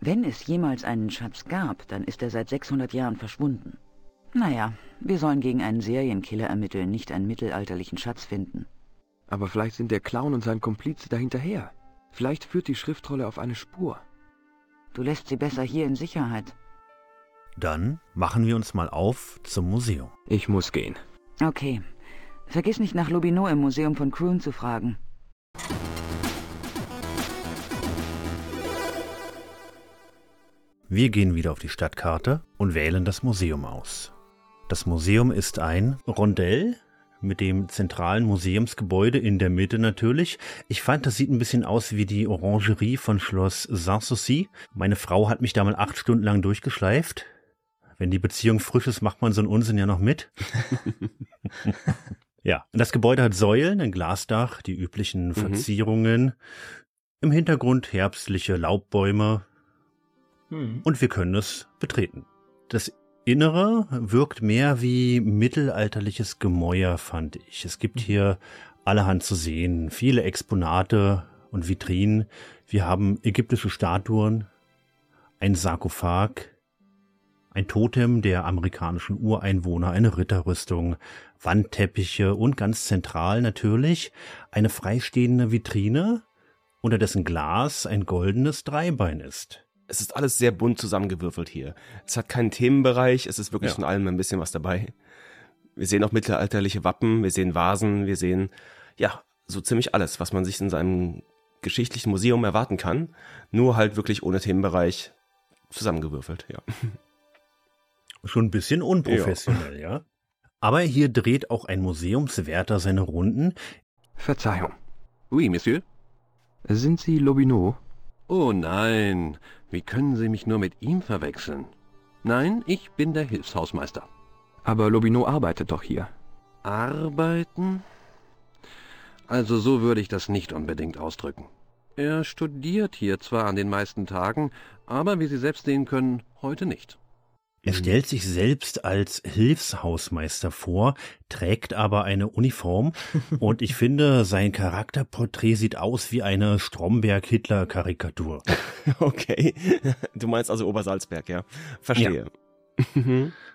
Wenn es jemals einen Schatz gab, dann ist er seit 600 Jahren verschwunden. Naja, wir sollen gegen einen Serienkiller ermitteln, nicht einen mittelalterlichen Schatz finden. Aber vielleicht sind der Clown und sein Komplize dahinterher. Vielleicht führt die Schriftrolle auf eine Spur. Du lässt sie besser hier in Sicherheit. Dann machen wir uns mal auf zum Museum. Ich muss gehen. Okay. Vergiss nicht nach Lobineau im Museum von Croon zu fragen. Wir gehen wieder auf die Stadtkarte und wählen das Museum aus. Das Museum ist ein Rondell mit dem zentralen Museumsgebäude in der Mitte natürlich. Ich fand, das sieht ein bisschen aus wie die Orangerie von Schloss Sanssouci. Meine Frau hat mich da mal acht Stunden lang durchgeschleift wenn die Beziehung frisch ist, macht man so einen Unsinn ja noch mit. ja, und das Gebäude hat Säulen, ein Glasdach, die üblichen mhm. Verzierungen. Mhm. Im Hintergrund herbstliche Laubbäume. Mhm. Und wir können es betreten. Das Innere wirkt mehr wie mittelalterliches Gemäuer, fand ich. Es gibt hier allerhand zu sehen, viele Exponate und Vitrinen. Wir haben ägyptische Statuen, ein Sarkophag, ein Totem der amerikanischen Ureinwohner, eine Ritterrüstung, Wandteppiche und ganz zentral natürlich eine freistehende Vitrine, unter dessen Glas ein goldenes Dreibein ist. Es ist alles sehr bunt zusammengewürfelt hier. Es hat keinen Themenbereich, es ist wirklich ja. von allem ein bisschen was dabei. Wir sehen auch mittelalterliche Wappen, wir sehen Vasen, wir sehen, ja, so ziemlich alles, was man sich in seinem geschichtlichen Museum erwarten kann, nur halt wirklich ohne Themenbereich zusammengewürfelt, ja. Schon ein bisschen unprofessionell, ja. ja. Aber hier dreht auch ein Museumswärter seine Runden. Verzeihung. Oui, Monsieur. Sind Sie Lobineau? Oh nein, wie können Sie mich nur mit ihm verwechseln? Nein, ich bin der Hilfshausmeister. Aber Lobineau arbeitet doch hier. Arbeiten? Also so würde ich das nicht unbedingt ausdrücken. Er studiert hier zwar an den meisten Tagen, aber wie Sie selbst sehen können, heute nicht. Er stellt sich selbst als Hilfshausmeister vor, trägt aber eine Uniform und ich finde, sein Charakterporträt sieht aus wie eine Stromberg-Hitler-Karikatur. Okay, du meinst also Obersalzberg, ja? Verstehe. Ja.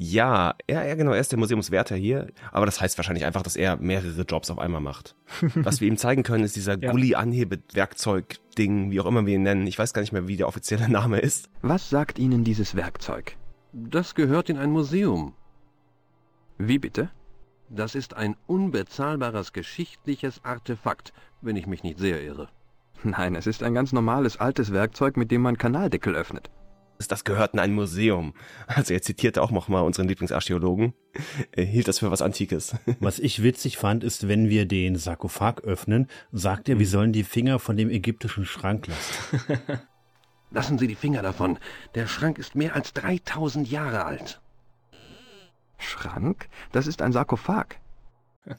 Ja, er, er genau, er ist der Museumswärter hier, aber das heißt wahrscheinlich einfach, dass er mehrere Jobs auf einmal macht. Was wir ihm zeigen können, ist dieser ja. Gully-Anhebewerkzeug-Ding, wie auch immer wir ihn nennen. Ich weiß gar nicht mehr, wie der offizielle Name ist. Was sagt Ihnen dieses Werkzeug? Das gehört in ein Museum. Wie bitte? Das ist ein unbezahlbares geschichtliches Artefakt, wenn ich mich nicht sehr irre. Nein, es ist ein ganz normales altes Werkzeug, mit dem man Kanaldeckel öffnet das gehört in ein Museum. Also er zitierte auch noch mal unseren Lieblingsarchäologen. Er hielt das für was Antikes. Was ich witzig fand, ist, wenn wir den Sarkophag öffnen, sagt er, wir sollen die Finger von dem ägyptischen Schrank lassen. Lassen Sie die Finger davon. Der Schrank ist mehr als 3000 Jahre alt. Schrank? Das ist ein Sarkophag.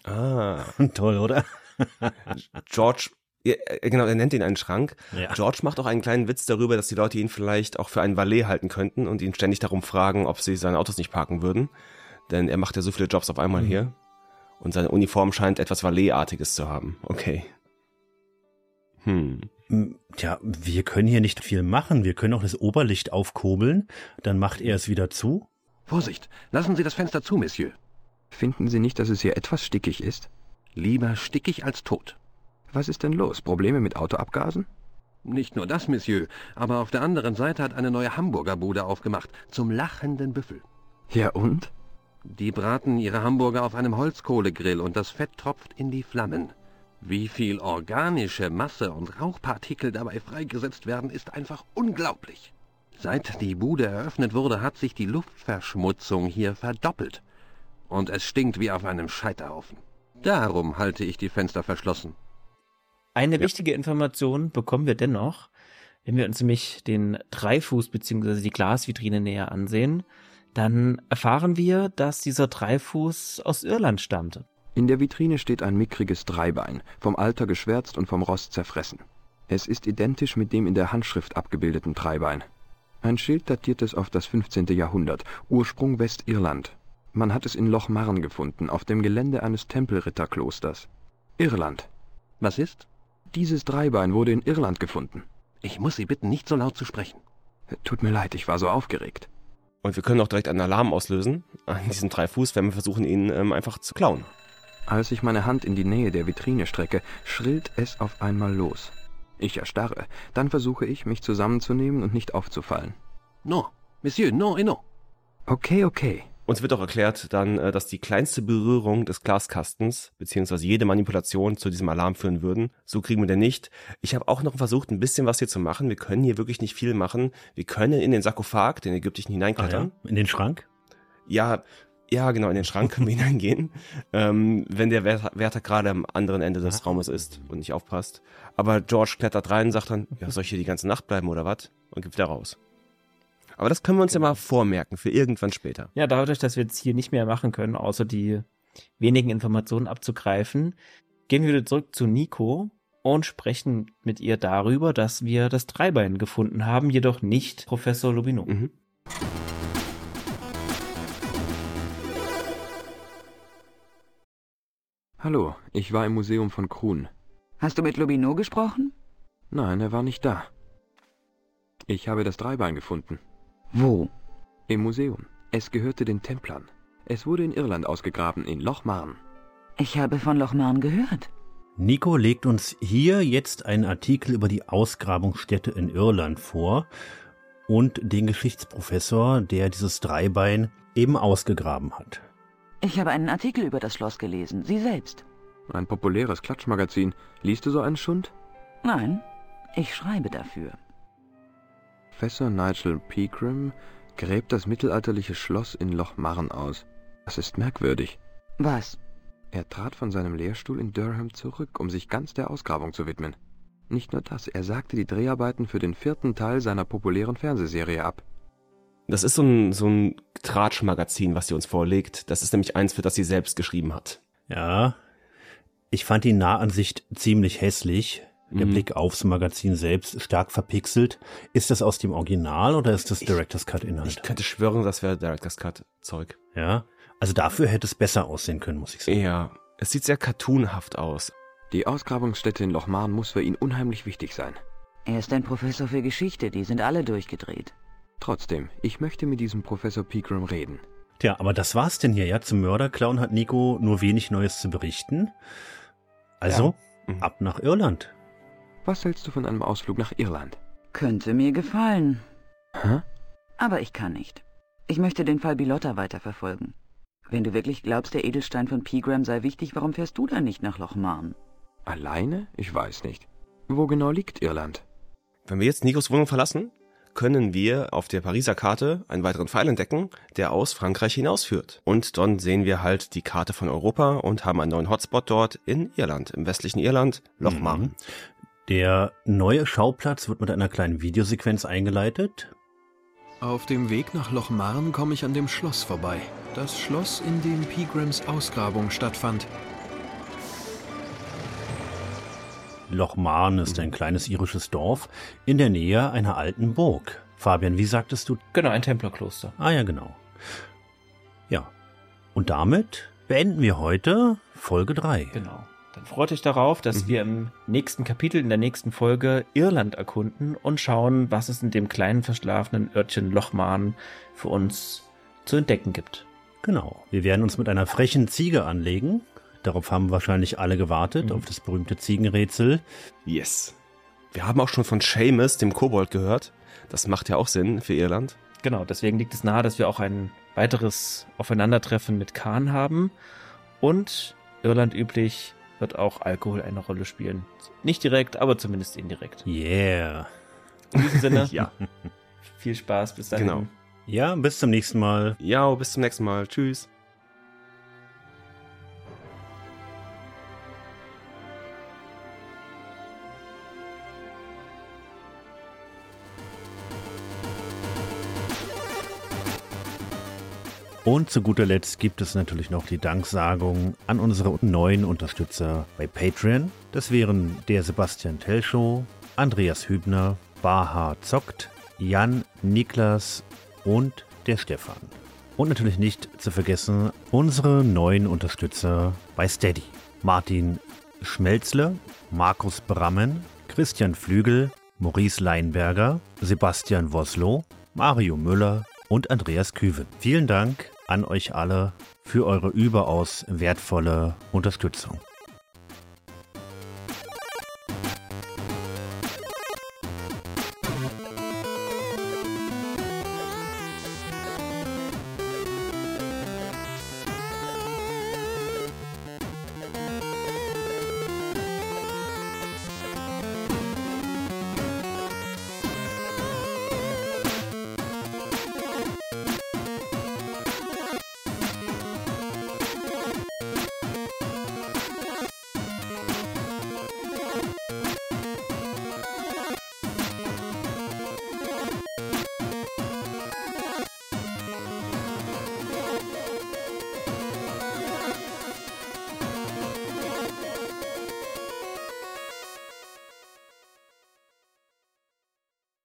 Ah. Toll, oder? George genau, er nennt ihn einen Schrank. Ja. George macht auch einen kleinen Witz darüber, dass die Leute ihn vielleicht auch für einen Valet halten könnten und ihn ständig darum fragen, ob sie seine Autos nicht parken würden. Denn er macht ja so viele Jobs auf einmal mhm. hier. Und seine Uniform scheint etwas Valet-artiges zu haben. Okay. Hm. Tja, wir können hier nicht viel machen. Wir können auch das Oberlicht aufkurbeln. Dann macht er es wieder zu. Vorsicht! Lassen Sie das Fenster zu, Monsieur. Finden Sie nicht, dass es hier etwas stickig ist? Lieber stickig als tot. Was ist denn los? Probleme mit Autoabgasen? Nicht nur das, Monsieur, aber auf der anderen Seite hat eine neue Hamburger Bude aufgemacht, zum lachenden Büffel. Ja und? Die braten ihre Hamburger auf einem Holzkohlegrill und das Fett tropft in die Flammen. Wie viel organische Masse und Rauchpartikel dabei freigesetzt werden, ist einfach unglaublich. Seit die Bude eröffnet wurde, hat sich die Luftverschmutzung hier verdoppelt. Und es stinkt wie auf einem Scheiterhaufen. Darum halte ich die Fenster verschlossen. Eine ja. wichtige Information bekommen wir dennoch, wenn wir uns nämlich den Dreifuß bzw. die Glasvitrine näher ansehen, dann erfahren wir, dass dieser Dreifuß aus Irland stammte. In der Vitrine steht ein mickriges Dreibein, vom Alter geschwärzt und vom Rost zerfressen. Es ist identisch mit dem in der Handschrift abgebildeten Dreibein. Ein Schild datiert es auf das 15. Jahrhundert, Ursprung Westirland. Man hat es in Loch Marn gefunden, auf dem Gelände eines Tempelritterklosters. Irland. Was ist? Dieses Dreibein wurde in Irland gefunden. Ich muss Sie bitten, nicht so laut zu sprechen. Tut mir leid, ich war so aufgeregt. Und wir können auch direkt einen Alarm auslösen an diesem Dreifuß, wenn wir versuchen, ihn ähm, einfach zu klauen. Als ich meine Hand in die Nähe der Vitrine strecke, schrillt es auf einmal los. Ich erstarre. Dann versuche ich, mich zusammenzunehmen und nicht aufzufallen. No, Monsieur, no, no. Okay, okay. Uns wird auch erklärt dann, äh, dass die kleinste Berührung des Glaskastens beziehungsweise jede Manipulation zu diesem Alarm führen würden. So kriegen wir den nicht. Ich habe auch noch versucht, ein bisschen was hier zu machen. Wir können hier wirklich nicht viel machen. Wir können in den Sarkophag, den ägyptischen, hineinklettern. Ah, ja? In den Schrank? Ja, ja, genau, in den Schrank können wir hineingehen, ähm, wenn der Wärter, Wärter gerade am anderen Ende des Raumes ist und nicht aufpasst. Aber George klettert rein und sagt dann, ja, soll ich hier die ganze Nacht bleiben oder was? Und gibt wieder raus. Aber das können wir uns ja mal vormerken für irgendwann später. Ja, dadurch, dass wir jetzt hier nicht mehr machen können, außer die wenigen Informationen abzugreifen, gehen wir wieder zurück zu Nico und sprechen mit ihr darüber, dass wir das Dreibein gefunden haben, jedoch nicht Professor Lubino. Mhm. Hallo, ich war im Museum von Krun. Hast du mit Lubino gesprochen? Nein, er war nicht da. Ich habe das Dreibein gefunden. Wo? Im Museum. Es gehörte den Templern. Es wurde in Irland ausgegraben, in Loch Marn. Ich habe von Loch Marn gehört. Nico legt uns hier jetzt einen Artikel über die Ausgrabungsstätte in Irland vor und den Geschichtsprofessor, der dieses Dreibein eben ausgegraben hat. Ich habe einen Artikel über das Schloss gelesen. Sie selbst. Ein populäres Klatschmagazin. Liest du so einen Schund? Nein, ich schreibe dafür. Professor Nigel Pegram gräbt das mittelalterliche Schloss in Loch Marn aus. Das ist merkwürdig. Was? Er trat von seinem Lehrstuhl in Durham zurück, um sich ganz der Ausgrabung zu widmen. Nicht nur das, er sagte die Dreharbeiten für den vierten Teil seiner populären Fernsehserie ab. Das ist so ein, so ein Tratsch-Magazin, was sie uns vorlegt. Das ist nämlich eins, für das sie selbst geschrieben hat. Ja, ich fand die Nahansicht ziemlich hässlich. Der Mhm. Blick aufs Magazin selbst stark verpixelt. Ist das aus dem Original oder ist das Director's Cut Inhalt? Ich könnte schwören, das wäre Director's Cut Zeug. Ja. Also dafür hätte es besser aussehen können, muss ich sagen. Ja, es sieht sehr cartoonhaft aus. Die Ausgrabungsstätte in Lochmarn muss für ihn unheimlich wichtig sein. Er ist ein Professor für Geschichte, die sind alle durchgedreht. Trotzdem, ich möchte mit diesem Professor Pegram reden. Tja, aber das war's denn hier, ja. Zum Mörderclown hat Nico nur wenig Neues zu berichten. Also, Mhm. ab nach Irland. Was hältst du von einem Ausflug nach Irland? Könnte mir gefallen. Hä? Aber ich kann nicht. Ich möchte den Fall Bilotta weiterverfolgen. Wenn du wirklich glaubst, der Edelstein von Pegram sei wichtig, warum fährst du dann nicht nach Lochmarn? Alleine? Ich weiß nicht. Wo genau liegt Irland? Wenn wir jetzt Nikos Wohnung verlassen, können wir auf der Pariser Karte einen weiteren Pfeil entdecken, der aus Frankreich hinausführt. Und dann sehen wir halt die Karte von Europa und haben einen neuen Hotspot dort in Irland, im westlichen Irland, Lochmarn. Mhm. Der neue Schauplatz wird mit einer kleinen Videosequenz eingeleitet. Auf dem Weg nach Lochmarn komme ich an dem Schloss vorbei. Das Schloss, in dem Pegrams Ausgrabung stattfand. Lochmarn ist ein kleines irisches Dorf in der Nähe einer alten Burg. Fabian, wie sagtest du? Genau, ein Templerkloster. Ah ja, genau. Ja. Und damit beenden wir heute Folge 3. Genau. Dann freut euch darauf, dass wir im nächsten Kapitel, in der nächsten Folge Irland erkunden und schauen, was es in dem kleinen verschlafenen Örtchen Lochmarn für uns zu entdecken gibt. Genau. Wir werden uns mit einer frechen Ziege anlegen. Darauf haben wahrscheinlich alle gewartet, auf das berühmte Ziegenrätsel. Yes. Wir haben auch schon von Seamus, dem Kobold, gehört. Das macht ja auch Sinn für Irland. Genau, deswegen liegt es nahe, dass wir auch ein weiteres Aufeinandertreffen mit Khan haben. Und Irland üblich wird auch Alkohol eine Rolle spielen. Nicht direkt, aber zumindest indirekt. Yeah. In diesem Sinne, Ja. viel Spaß, bis dahin. Genau. Ja, bis zum nächsten Mal. Ja, bis zum nächsten Mal. Tschüss. Und zu guter Letzt gibt es natürlich noch die Danksagung an unsere neuen Unterstützer bei Patreon. Das wären der Sebastian Telschow, Andreas Hübner, Baha Zockt, Jan Niklas und der Stefan. Und natürlich nicht zu vergessen unsere neuen Unterstützer bei Steady. Martin Schmelzle, Markus Brammen, Christian Flügel, Maurice Leinberger, Sebastian Woslow, Mario Müller und Andreas Küven. Vielen Dank an euch alle für eure überaus wertvolle Unterstützung.